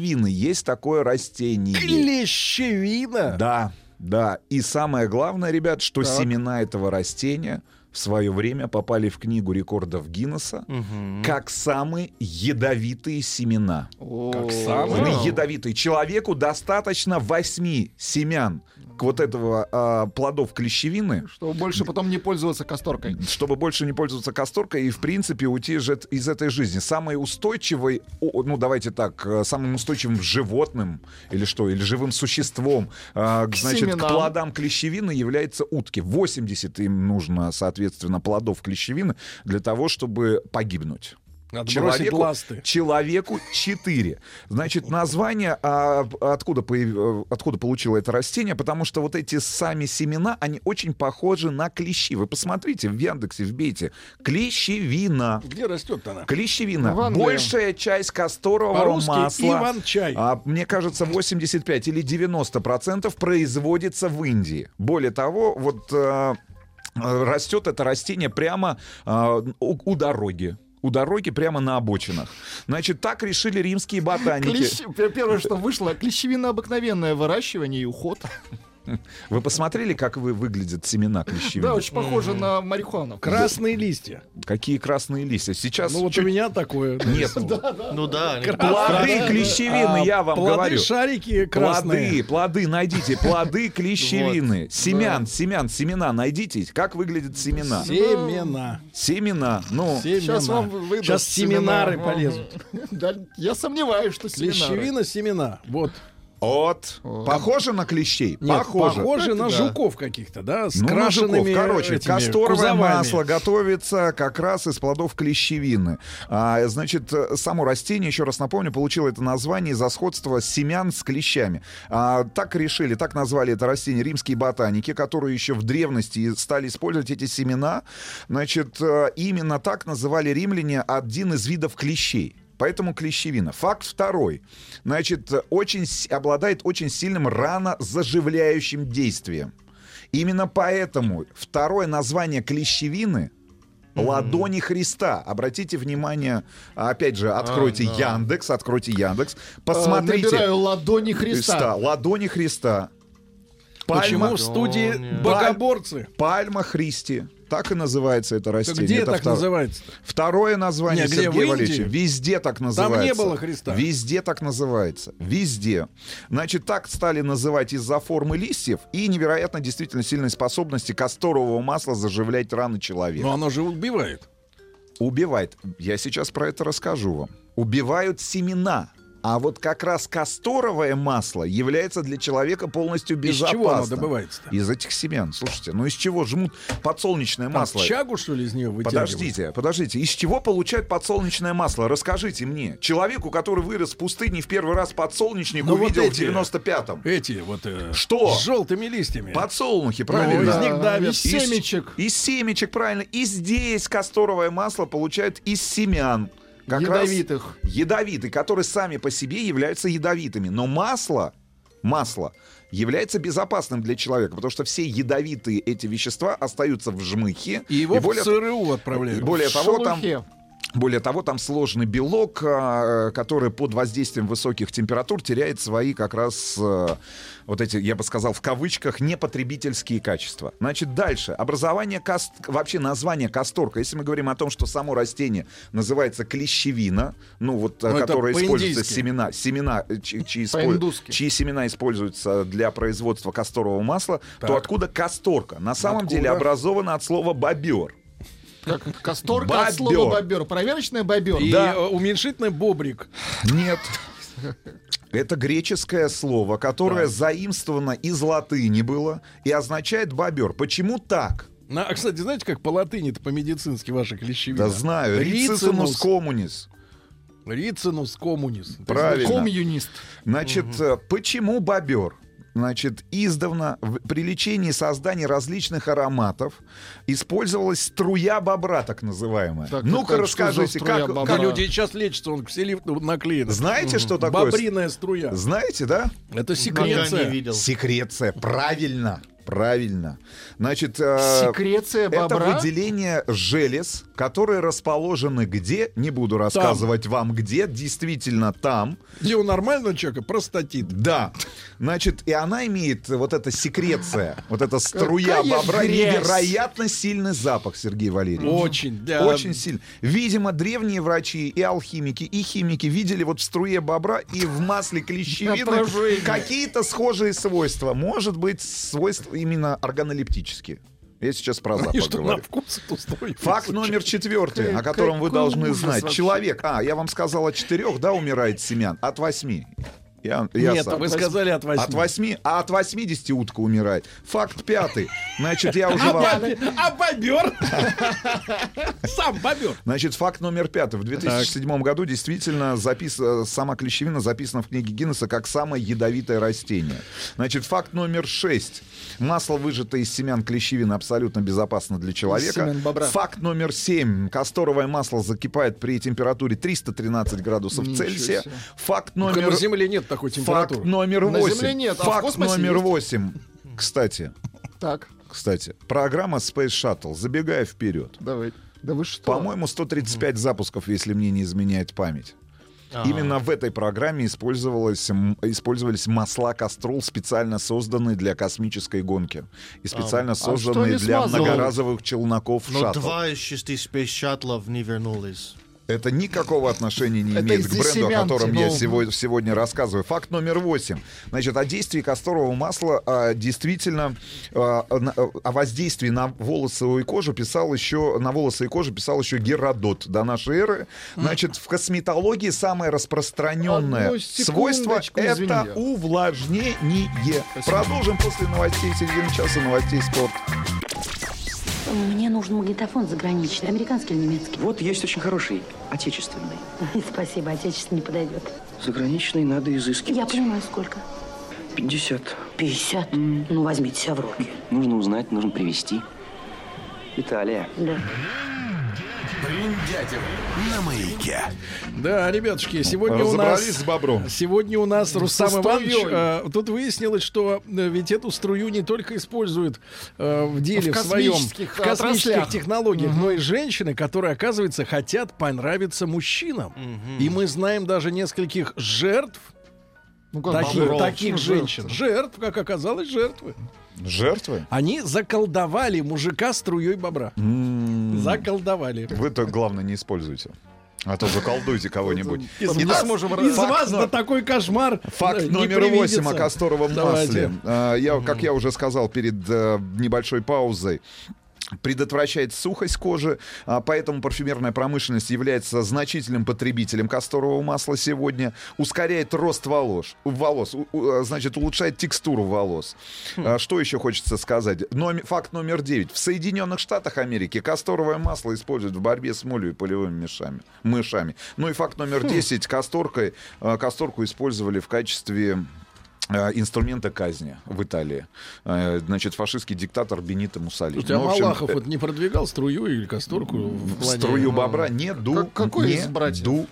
клещевины есть такое растение. Клещевина. Да, да. И самое главное, ребят, что Так. семена этого растения в свое время попали в книгу рекордов Гиннесса как самые ядовитые семена. Как самый? Они ядовитые. Человеку достаточно восьми семян к вот этого а, плодов клещевины, Чтобы больше потом не пользоваться касторкой. чтобы больше не пользоваться касторкой и, в принципе, уйти же из этой жизни. Самый устойчивый, ну, давайте так, э, самым устойчивым животным или что, или живым существом, э, К значит, к семенам. плодам клещевины является утки. 80 им нужно, соответственно, плодов клещевины для того, чтобы погибнуть. Надо бросить ласты. человеку 4. Значит, название а, откуда, появ- откуда получило это растение, потому что вот эти сами семена, они очень похожи на клещи. Вы посмотрите в Яндексе, вбейте. Клещевина. Где растет она? Клещевина. В. Большая часть касторового масла. Иван-чай. а, мне кажется, 85 или 90 процентов производится в Индии. Более того, вот э, растет это растение прямо э, у, у дороги. у дороги прямо на обочинах. Значит, так решили римские ботаники. Клещ- пер- Первое, что вышло, клещевина обыкновенное выращивание и уход. Вы посмотрели, как вы выглядят семена клещевины? Да, очень похоже на марихуану. Красные листья. Какие красные листья? Сейчас Ну вот у меня такое. Нет. Ну да. Плоды клещевины, А, я вам плоды говорю. шарики красные. Плоды, плоды, найдите. Плоды клещевины. Семян, семян, семена, найдите. Как выглядят семена? Семена. Семена. Ну, Сейчас вам выдаст Сейчас семинары семена. полезут. Я сомневаюсь, что семинары. Клещевина, семена. Вот. От. Похоже на клещей? Нет, Похоже. похоже на Да. жуков каких-то, да, с Ну, на крашенными жуков. Короче, этими касторовое кузовами. масло готовится как раз из плодов клещевины. А, значит, э, само растение, еще раз напомню, получило это название из-за сходства семян с клещами. А, так решили, так назвали это растение римские ботаники, которые еще в древности стали использовать эти семена. Значит, э, именно так называли римляне один из видов клещей. Поэтому клещевина. Факт второй. Значит, очень, обладает очень сильным ранозаживляющим действием. Именно поэтому второе название клещевины Ладони Христа. Обратите внимание, опять же, откройте А, да. Яндекс, откройте Яндекс, А, посмотрите. Набираю ладони Христа. Ладони Христа. Почему в студии богоборцы? Пальма Христи. Так и называется это растение. где Это так втор- называется? Второе название, Не, где, Сергей Валерьевич, везде так Там называется. не было Христа. Везде так называется. Везде. Значит, так стали называть из-за формы листьев и невероятно действительно сильной способности касторового масла заживлять раны человека. Но оно же убивает. Убивает. Я сейчас про это расскажу вам. Убивают семена. А вот как раз касторовое масло является для человека полностью Из безопасным. чего оно добывается-то? Из этих семян. Слушайте, ну из чего жмут подсолнечное Там масло? чагу, что ли, из нее вытягивают? Подождите, подождите. Из чего получают подсолнечное масло? Расскажите мне. Человеку, который вырос в пустыне в первый раз подсолнечник, Ну, вот увидел эти- в 95-м. Эти вот... э, Что? С желтыми листьями. Подсолнухи, правильно? из них давят. Из семечек. Из семечек, правильно. И здесь касторовое масло получают из семян. Как раз Ядовитых. ядовитые, которые сами по себе являются ядовитыми. Но масло, масло является безопасным для человека, потому что все ядовитые эти вещества остаются в жмыхе. И его более, в ЦРУ отправляют. и более В того, там шелухе. Более того, там сложный белок, а, который под воздействием высоких температур теряет свои как раз а, вот эти, я бы сказал, в кавычках, непотребительские качества. Значит, дальше. Образование каст... вообще название касторка. Если мы говорим о том, что само растение называется клещевина, ну вот, а, Ну, это которое используется семена, семена, э, чьи, чьи испо- По-индуски. чьи семена используются для производства касторового масла, то Так. откуда касторка? На самом Откуда? деле образовано от слова бобер. Как касторка от слова бобер. Проверочная бобер. И Да. э, уменьшительный бобрик. Нет. Это греческое слово, которое заимствовано из латыни было и означает бобер. Почему так? На, а, кстати, знаете, как по латыни-то по-медицински ваша клещевина? Да знаю. Рицинус коммунис. Рицинус коммунис. Правильно. Комьюнист. Значит, э, почему бобер? Значит, издавна при лечении и создании различных ароматов использовалась струя бобра, так называемая. Так, Ну-ка, расскажите, как, бобра? как- люди сейчас лечатся, он все лифт наклеен. Знаете, что такое? Бобриная струя. Знаете, да? Это секреция. видел. Секреция, правильно. Правильно. Значит, э, Секреция это бобра. выделение желез, которые расположены где, не буду рассказывать вам где, действительно там. Где у нормального человека простатит. Да. Значит, и она имеет вот эта секреция, вот эта струя Какая бобра, грязь. невероятно сильный запах, Сергей Валерьевич. Очень. да. Очень сильно. Видимо, древние врачи и алхимики, и химики видели вот в струе бобра и в масле клещевины какие-то схожие свойства. Может быть, свойства именно органолептические. Я сейчас про И запах что на говорю. вкус Факт номер четвертый, о котором вы должны знать. вообще. Человек, а, я вам сказал от четырех, да, умирает семян? От восьми. Я, я Нет, сам. вы сказали от восьми. От 8, а от 80 утка умирает. Факт пятый. Значит, я уже А, вам... а бобер? Сам бобер. Значит, факт номер пятый. В 2007 году действительно запис... сама клещевина записана в книге Гиннесса как самое ядовитое растение. Значит, факт номер шесть. Масло, выжатое из семян клещевины, абсолютно безопасно для человека. Факт номер семь. Касторовое масло закипает при температуре 313 градусов Ничего Цельсия. Факт Только номер... на Земле нет такой температуры. Факт номер На восемь. Земле нет, а в Факт космосе номер восемь. Кстати, Так, кстати, программа Space Shuttle, забегая вперед. давай. Да вы что? По-моему, 135 запусков, если мне не изменяет память. А. Именно в этой программе использовалось, использовались масла Кастрол, специально созданные для космической гонки. И специально А что созданные не для смазывал? многоразовых челноков Но шаттл. два из шести спейс-шаттлов не вернулись. Это никакого отношения не Это имеет к бренду, о котором я тянул. сегодня, сегодня рассказываю. Факт номер восемь. Значит, о действии касторового масла а, действительно а, о воздействии на волосы и кожу писал еще на волосы и кожу писал еще Геродот до нашей эры. Значит, в косметологии самое распространенное свойство это увлажнение. Продолжим после новостей середины часа новостей спорта. Мне нужен магнитофон заграничный, американский или немецкий. Вот есть очень хороший, отечественный. Спасибо, отечественный не подойдет. Заграничный надо изыскивать. Я понимаю, сколько. 50. 50? Ну, возьмите себя в руки. Нужно узнать, нужно привезти. Италия. Да. Бриндятин на маяке. Да, ребятушки, сегодня у нас... С бобром. Сегодня у нас Со Рустам Иванович. э, тут выяснилось, что э, ведь эту струю не только используют э, в деле В в, своем, космических в космических отраслях. технологиях, но и женщины, которые, оказывается, хотят понравиться мужчинам. И мы знаем даже нескольких жертв как таких, таких женщин. Жертв, как оказалось, жертвы. Жертвы? Они заколдовали мужика струей бобра. Заколдовали. Вы-то, главное, не используйте. А то заколдуйте кого-нибудь. Из, Итак, нас- из факт вас но- да такой кошмар. Факт э, не номер. 8 о касторовом Давайте. масле. А, Я, как я уже сказал перед э, небольшой паузой, предотвращает сухость кожи, а, поэтому парфюмерная промышленность является значительным потребителем касторового масла сегодня, ускоряет рост волос, волос а, значит, улучшает текстуру волос. А, Что еще хочется сказать? Номер- факт номер 9. В Соединенных Штатах Америки касторовое масло используют в борьбе с молью и полевыми мышами. мышами. Ну и факт номер 10. Касторкой, касторку использовали в качестве инструмента казни в Италии. Э, Значит, фашистский диктатор Бенито Муссолини. Слушайте, а Ну, в общем, Малахов э, вот не продвигал струю или касторку в плане... Струю бобра не ду, какой не из братьев? думаю.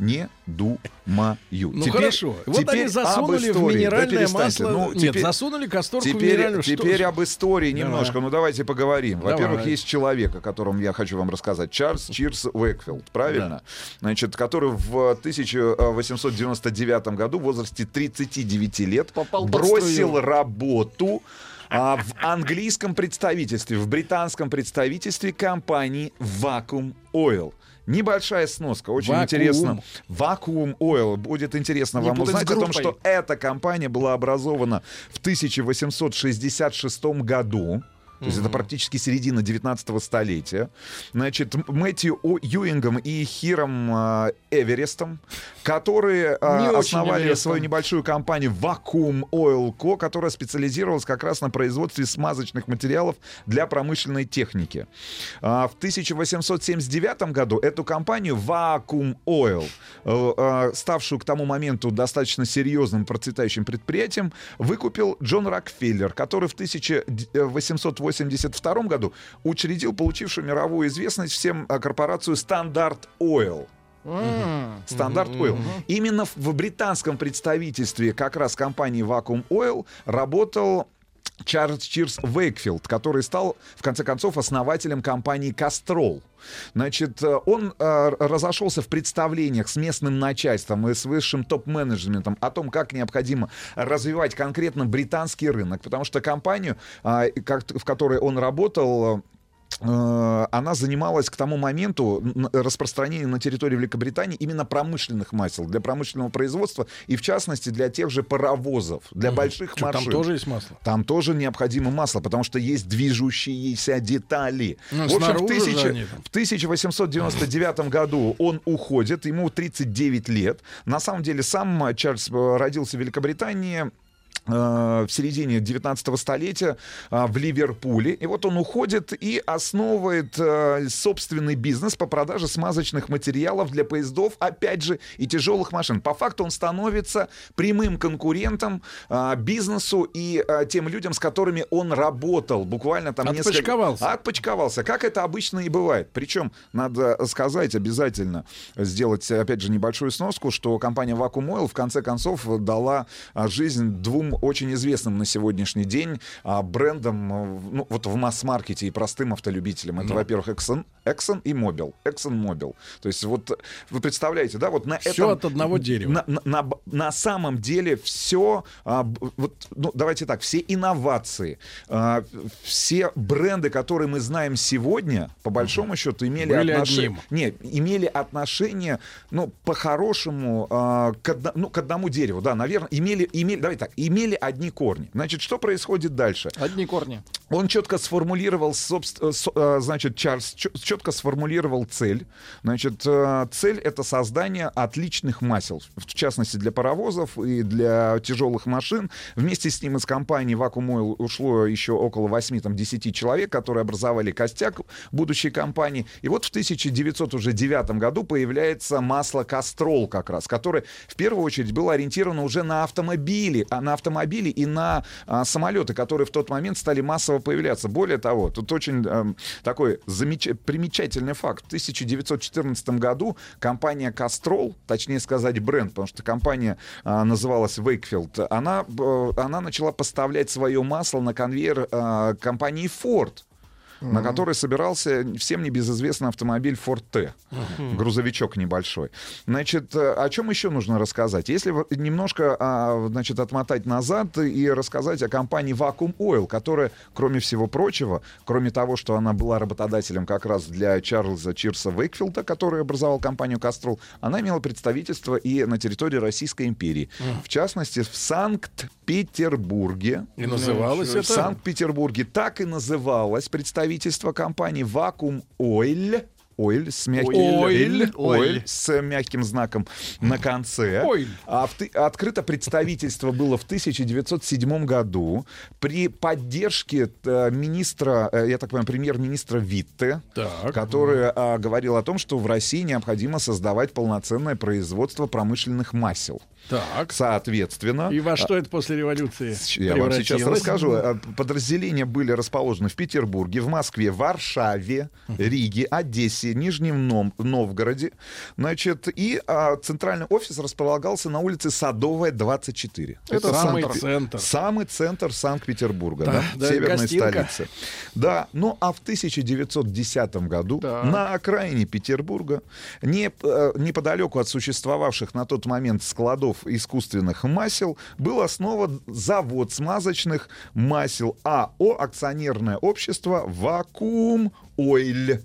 Не думаю. Ну хорошо. Вот они засунули в минеральное масло. Ну, Нет, засунули касторку в Теперь, минеральную. Что теперь ж? об истории Давай. немножко. Ну, давайте поговорим. Во-первых, есть человек, о котором я хочу вам рассказать. Чарльз Чирс Уэкфилд, правильно? Значит, который в 1899 году в возрасте 39 лет под бросил работу а, в английском представительстве, в британском представительстве компании Vacuum Oil. Небольшая сноска, очень Vacuum. интересно. Vacuum Oil. Будет интересно Не вам узнать о том, что эта компания была образована в 1866 году. То есть это практически середина 19 столетия. Значит, Мэтью. Юингом и Хиром а, Эверестом, которые а, Не основали Эверестом. свою небольшую компанию Vacuum Oil Co., которая специализировалась как раз на производстве смазочных материалов для промышленной техники. А, В 1879 году эту компанию Vacuum Oil, э, э, ставшую к тому моменту достаточно серьезным процветающим предприятием, выкупил Джон Рокфеллер, который в 1882 году учредил получившую мировую известность всем э, корпорацию Standard Oil. Стандарт Oil. Именно в- в британском представительстве как раз компании Vacuum Oil работал Чарльз Чирс Вейкфилд, который стал, в конце концов, основателем компании «Кастрол». Значит, э, он э, разошелся в представлениях с местным начальством и с высшим топ-менеджментом о том, как необходимо развивать конкретно британский рынок, потому что компанию, а, и как- в которой он работал, э, э, она занималась к тому моменту распространением на территории Великобритании именно промышленных масел для промышленного производства и, в частности, для тех же паровозов, для больших Чё, там машин. тоже есть масло? Там тоже необходимо масло, потому что есть движущиеся детали. Ну, в общем, в, там. в 1899 году он уходит, ему 39 лет. На самом деле сам э, Чарльз э, родился в Великобритании э, в середине 19 столетия э, в Ливерпуле. И вот он уходит и основывает э, собственный бизнес по продаже смазочных материалов для поездов, опять же, и тяжелых машин. По факту он становится прямым конкурентом э, бизнесу и э, тем людям, с которыми он работал. Буквально там несколько... Отпочковался. Отпочковался, как это обычно и бывает. Причем, надо сказать обязательно, сделать, опять же, небольшую сноску, что компания Vacuum Oil в конце концов дала жизнь двум очень известным на сегодняшний день а, брендом э, ну, вот в масс-маркете и простым автолюбителям. Это, Ну. во-первых, Exxon, Exxon и Mobil. Exxon Mobil. То есть вот вы представляете, да, вот на Всё этом... от одного дерева. На, на- на на самом деле все, вот, ну, давайте так, все инновации, а, все бренды, которые мы знаем сегодня, по большому счету, имели Были отношение... Не, имели отношение, ну, по-хорошему, а, к, одно- ну, к одному дереву, да, наверное, имели, имели, давай так, имели одни корни. Значит, что происходит дальше? Одни корни. Он четко сформулировал, собст- э, э, значит, Чарльз четко сформулировал цель. Значит, э, цель это создание отличных масел, в частности для паровозов и для тяжелых машин. Вместе с ним из компании Vacuum Oil ушло еще около 8-10 человек, которые образовали костяк будущей компании. И вот в 1909 году появляется масло Кастрол как раз, которое в первую очередь было ориентировано уже на автомобили, а на автомобили и на а, самолеты, которые в тот момент стали массово появляться. Более того, тут очень эм, такой замеч- примечательный факт. В 1914 году компания Castrol, точнее сказать бренд, потому что компания а, называлась Wakefield, она, э, она начала поставлять свое масло на конвейер а, компании Ford на которой собирался всем небезызвестный автомобиль Ford T, Мгм. грузовичок небольшой. Значит, э, о чем еще нужно рассказать? Если немножко, а, значит, отмотать назад и рассказать о компании Vacuum Oil, которая, кроме всего прочего, кроме того, что она была работодателем как раз для Чарльза Чирса Вейкфилда, который образовал компанию Castrol, она имела представительство и на территории Российской империи. Мгм. В частности, в Санкт-Петербурге. И называлось В это? Санкт-Петербурге так и называлось представительство компании Vacuum Oil. Oil с мягким, Oil. Oil, Oil. с мягким знаком на конце. Oil. А в открыто представительство было в 1907 году при поддержке э, министра, э, я так понимаю, премьер-министра Витте, Так. который а, говорил о том, что в России необходимо создавать полноценное производство промышленных масел. Так. Соответственно... И во что а, это после революции я вам сейчас расскажу. Э, Подразделения были расположены в Петербурге, в Москве, Варшаве, Риге, Одессе, Нижнем Новгороде. Значит, и а, центральный офис располагался на улице Садовая, 24. Это самый Санкт- центр. Самый центр Санкт-Петербурга, Да, да, да, северной гостинка. столицы. Да, ну а в 1910 году на окраине Петербурга, не, э, неподалеку от существовавших на тот момент складов искусственных масел, был основан завод смазочных масел АО «Акционерное общество Вакуум Ойль».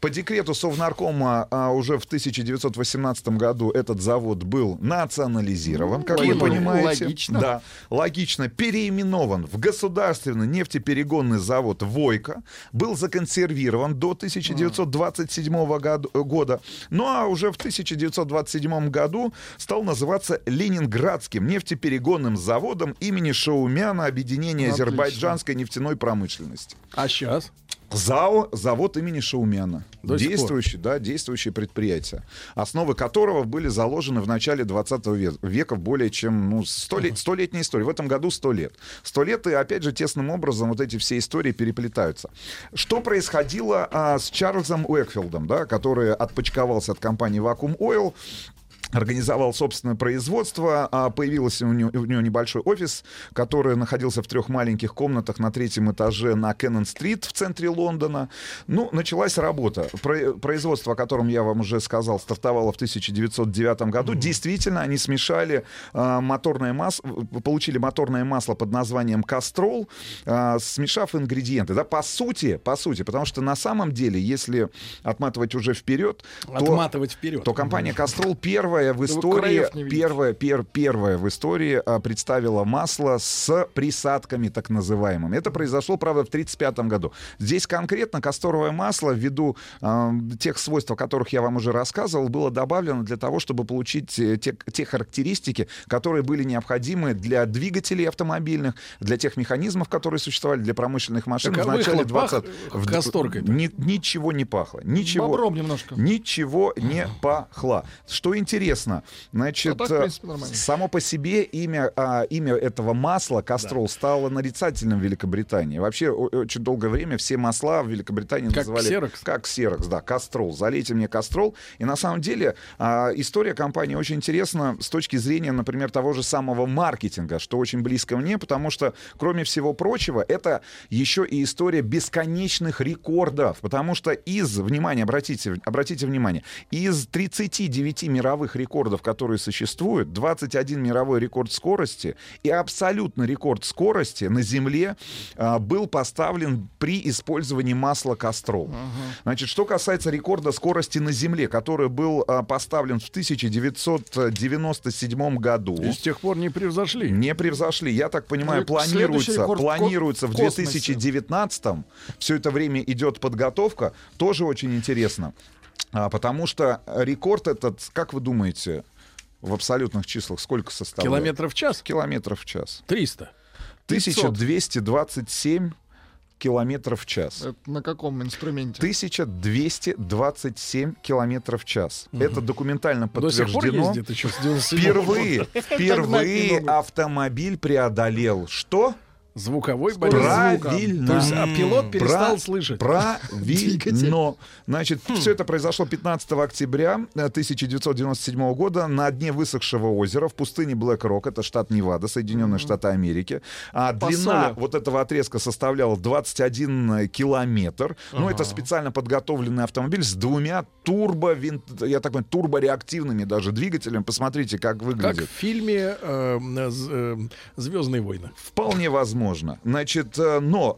По декрету Совнаркома а, уже в 1918 году этот завод был национализирован, как вы понимаете. Логично. Да, логично. Переименован в государственный нефтеперегонный завод «Войка». Был законсервирован до 1927 году- года. Ну а уже в 1927 году стал называться Ленинградским нефтеперегонным заводом имени Шаумяна Объединения Отлично. азербайджанской нефтяной промышленности. А сейчас? ЗАО «Завод имени Шаумяна». До действующий, да, действующее предприятие, основы которого были заложены в начале 20 ве- века, более чем ну, сто лет- столетняя история. В этом году 100 лет. 100 лет, и опять же, тесным образом вот эти все истории переплетаются. Что происходило а, с Чарльзом Уэкфилдом, да, который отпочковался от компании Vacuum Oil, организовал собственное производство, а появился у него, у него небольшой офис, который находился в трех маленьких комнатах на третьем этаже на Кеннон-стрит в центре Лондона. Ну, началась работа. Про- производство, о котором я вам уже сказал, стартовало в 1909 году. Действительно, они смешали а, моторное масло, получили моторное масло под названием Кастрол, смешав ингредиенты. Да, по сути, по сути, потому что на самом деле, если отматывать уже вперед, то- Отматывать вперед. то компания Кастрол первая в вы истории, первая, пер- первая в истории а, представила масло с присадками так называемыми. Это произошло, правда, в 1935 году. Здесь конкретно касторовое масло, ввиду а, тех свойств, о которых я вам уже рассказывал, было добавлено для того, чтобы получить э, те, те характеристики, которые были необходимы для двигателей автомобильных, для тех механизмов, которые существовали для промышленных машин Так, а в начале выхлоп пах 20 в- касторкой-то? Ни- ничего не пахло. Ничего, Бобром немножко. Ничего не пахло. Что интересно, интересно. Значит, А так, в принципе, само по себе имя, а, имя этого масла Кастрол стало нарицательным в Великобритании. Вообще очень долгое время все масла в Великобритании Как называли ксерокс? как Ксерокс, да, Кастрол. Залейте мне Кастрол. И на самом деле а, история компании очень интересна с точки зрения, например, того же самого маркетинга, что очень близко мне, потому что, кроме всего прочего, это еще и история бесконечных рекордов. Потому что из, внимание, обратите, обратите внимание, из 39 мировых рекордов, которые существуют, 21 мировой рекорд скорости и абсолютно рекорд скорости на Земле а, был поставлен при использовании масла Кастрол. Значит, что касается рекорда скорости на Земле, который был а, поставлен в 1997 году. И с тех пор не превзошли. Не превзошли. Я так понимаю, Ну, планируется, планируется в в космосе. 2019 Все это время идет подготовка. Тоже очень интересно. А, потому что рекорд этот, как вы думаете, в абсолютных числах сколько составляет? Километров в час? Километров в час. 300. 1227 километров в час. Это на каком инструменте? 1227 километров в час. Это документально До сих пор подтверждено. ездит еще с 97 Впервые, впервые автомобиль преодолел что? Звуковой барьер Правильно. То есть, а пилот перестал Пра- слышать. Правильно. Значит, все это произошло 15 октября э, 1997 года на дне высохшего озера в пустыне Блэк Рок, это штат Невада, Соединенные Штаты Америки. А По длина соли. вот этого отрезка составляла 21 километр. Ну, это специально подготовленный автомобиль с двумя турбо, я так понимаю, турбореактивными даже двигателями. Посмотрите, как Как выглядит. в фильме Звездные войны. Вполне возможно. Значит, э, но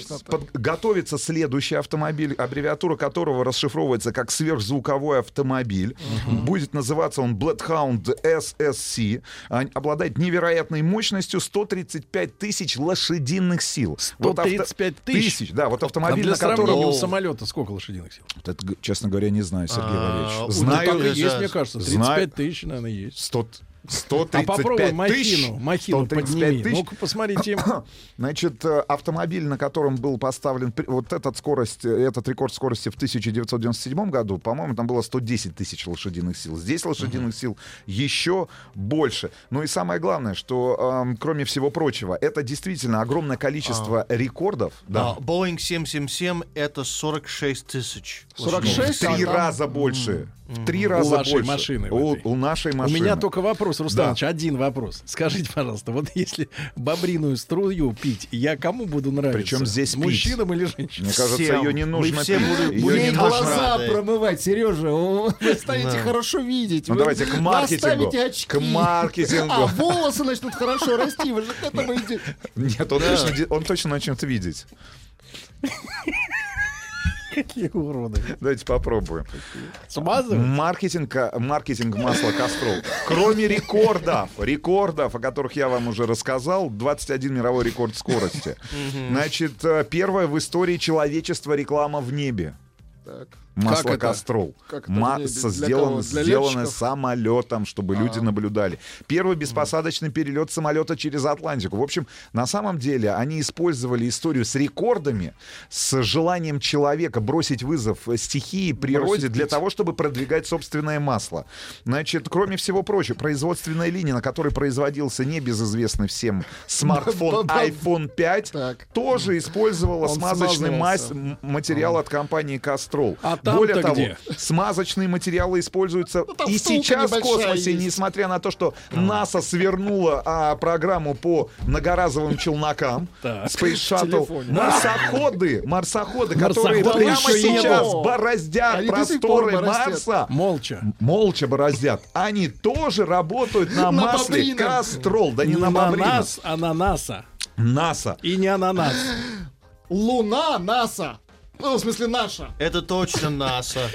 с- под- готовится следующий автомобиль, аббревиатура которого расшифровывается как сверхзвуковой автомобиль. Будет называться он Bloodhound SSC. А, Обладает невероятной мощностью 135 тысяч лошадиных сил. Вот авто- 135 тысяч? Да, вот А автомобиль, на котором... у самолета сколько лошадиных сил? Вот это, честно говоря, не знаю, Сергей А, Валерьевич. Знаю, есть, мне кажется. 35 тысяч, наверное, есть. 100, А 135 попробуй тысяч. махину, махину 135 подними. тысяч. Ну-ка, посмотрите. Значит, э, автомобиль, на котором был поставлен вот этот скорость, э, этот рекорд скорости в 1997 году, по-моему, там было 110 тысяч лошадиных сил. Здесь лошадиных сил еще больше. Ну и самое главное, что эм, кроме всего прочего, это действительно огромное количество рекордов. Да. А, Boeing 777 это 46 тысяч. В три раза больше. В три раза у вашей больше. машины. У, у нашей У машины. меня только вопрос, Рустам Да. Один вопрос. Скажите, пожалуйста, вот если бобриную струю пить, я кому буду нравиться? Причем здесь пить? Мужчинам или женщинам? Мне кажется, Всем. ее не Мы нужно все пить. будем- не нужно- глаза рады. промывать, Сережа. Вы станете Да. хорошо видеть. Ну, Вы давайте к маркетингу. очки. К маркетингу. А волосы начнут хорошо расти. Вы же к этому идете. Нет, он, точно, де- он точно начнет видеть. Какие уроды. Давайте попробуем. Смазывать? Маркетинг, а, маркетинг масла Кастрол. Кроме рекордов, рекордов, о которых я вам уже рассказал, 21 мировой рекорд скорости. Значит, э, первая в истории человечества реклама в небе. Так. Масло? Кастрол. Масса сделано, самолетом, чтобы люди наблюдали. Первый беспосадочный перелет самолета через Атлантику. В общем, на самом деле они использовали историю с рекордами, с желанием человека бросить вызов стихии, природе для того, чтобы продвигать собственное масло. Значит, кроме всего прочего, производственная линия, на которой производился небезызвестный всем смартфон iPhone 5, тоже использовала Он смазочный мазь- материал от компании Castrol. А там-то Более того, где? смазочные материалы используются там и сейчас в космосе, есть. несмотря на то, что НАСА свернула а, программу по многоразовым челнокам. Space Shuttle, марсоходы, марсоходы, которые прямо сейчас бороздят просторы. Марса, Молча. молча бороздят. Они тоже работают на На масле. Кастрол, да не на бобрином. ананас, а ананаса. НАСА. И не ананас. Луна, НАСА. Ну, в смысле, наша. Это точно НАСА.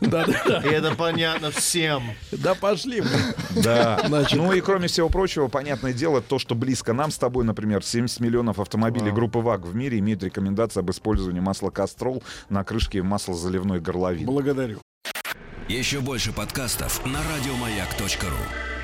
Да-да-да. И это понятно всем. Да пошли мы. Да. Значит. Ну и кроме всего прочего, понятное дело, то, что близко нам с тобой, например, 70 миллионов автомобилей группы ВАГ в мире имеют рекомендации об использовании масла Кастрол на крышке маслозаливной горловины. Благодарю. Еще больше подкастов на радиомаяк.ру.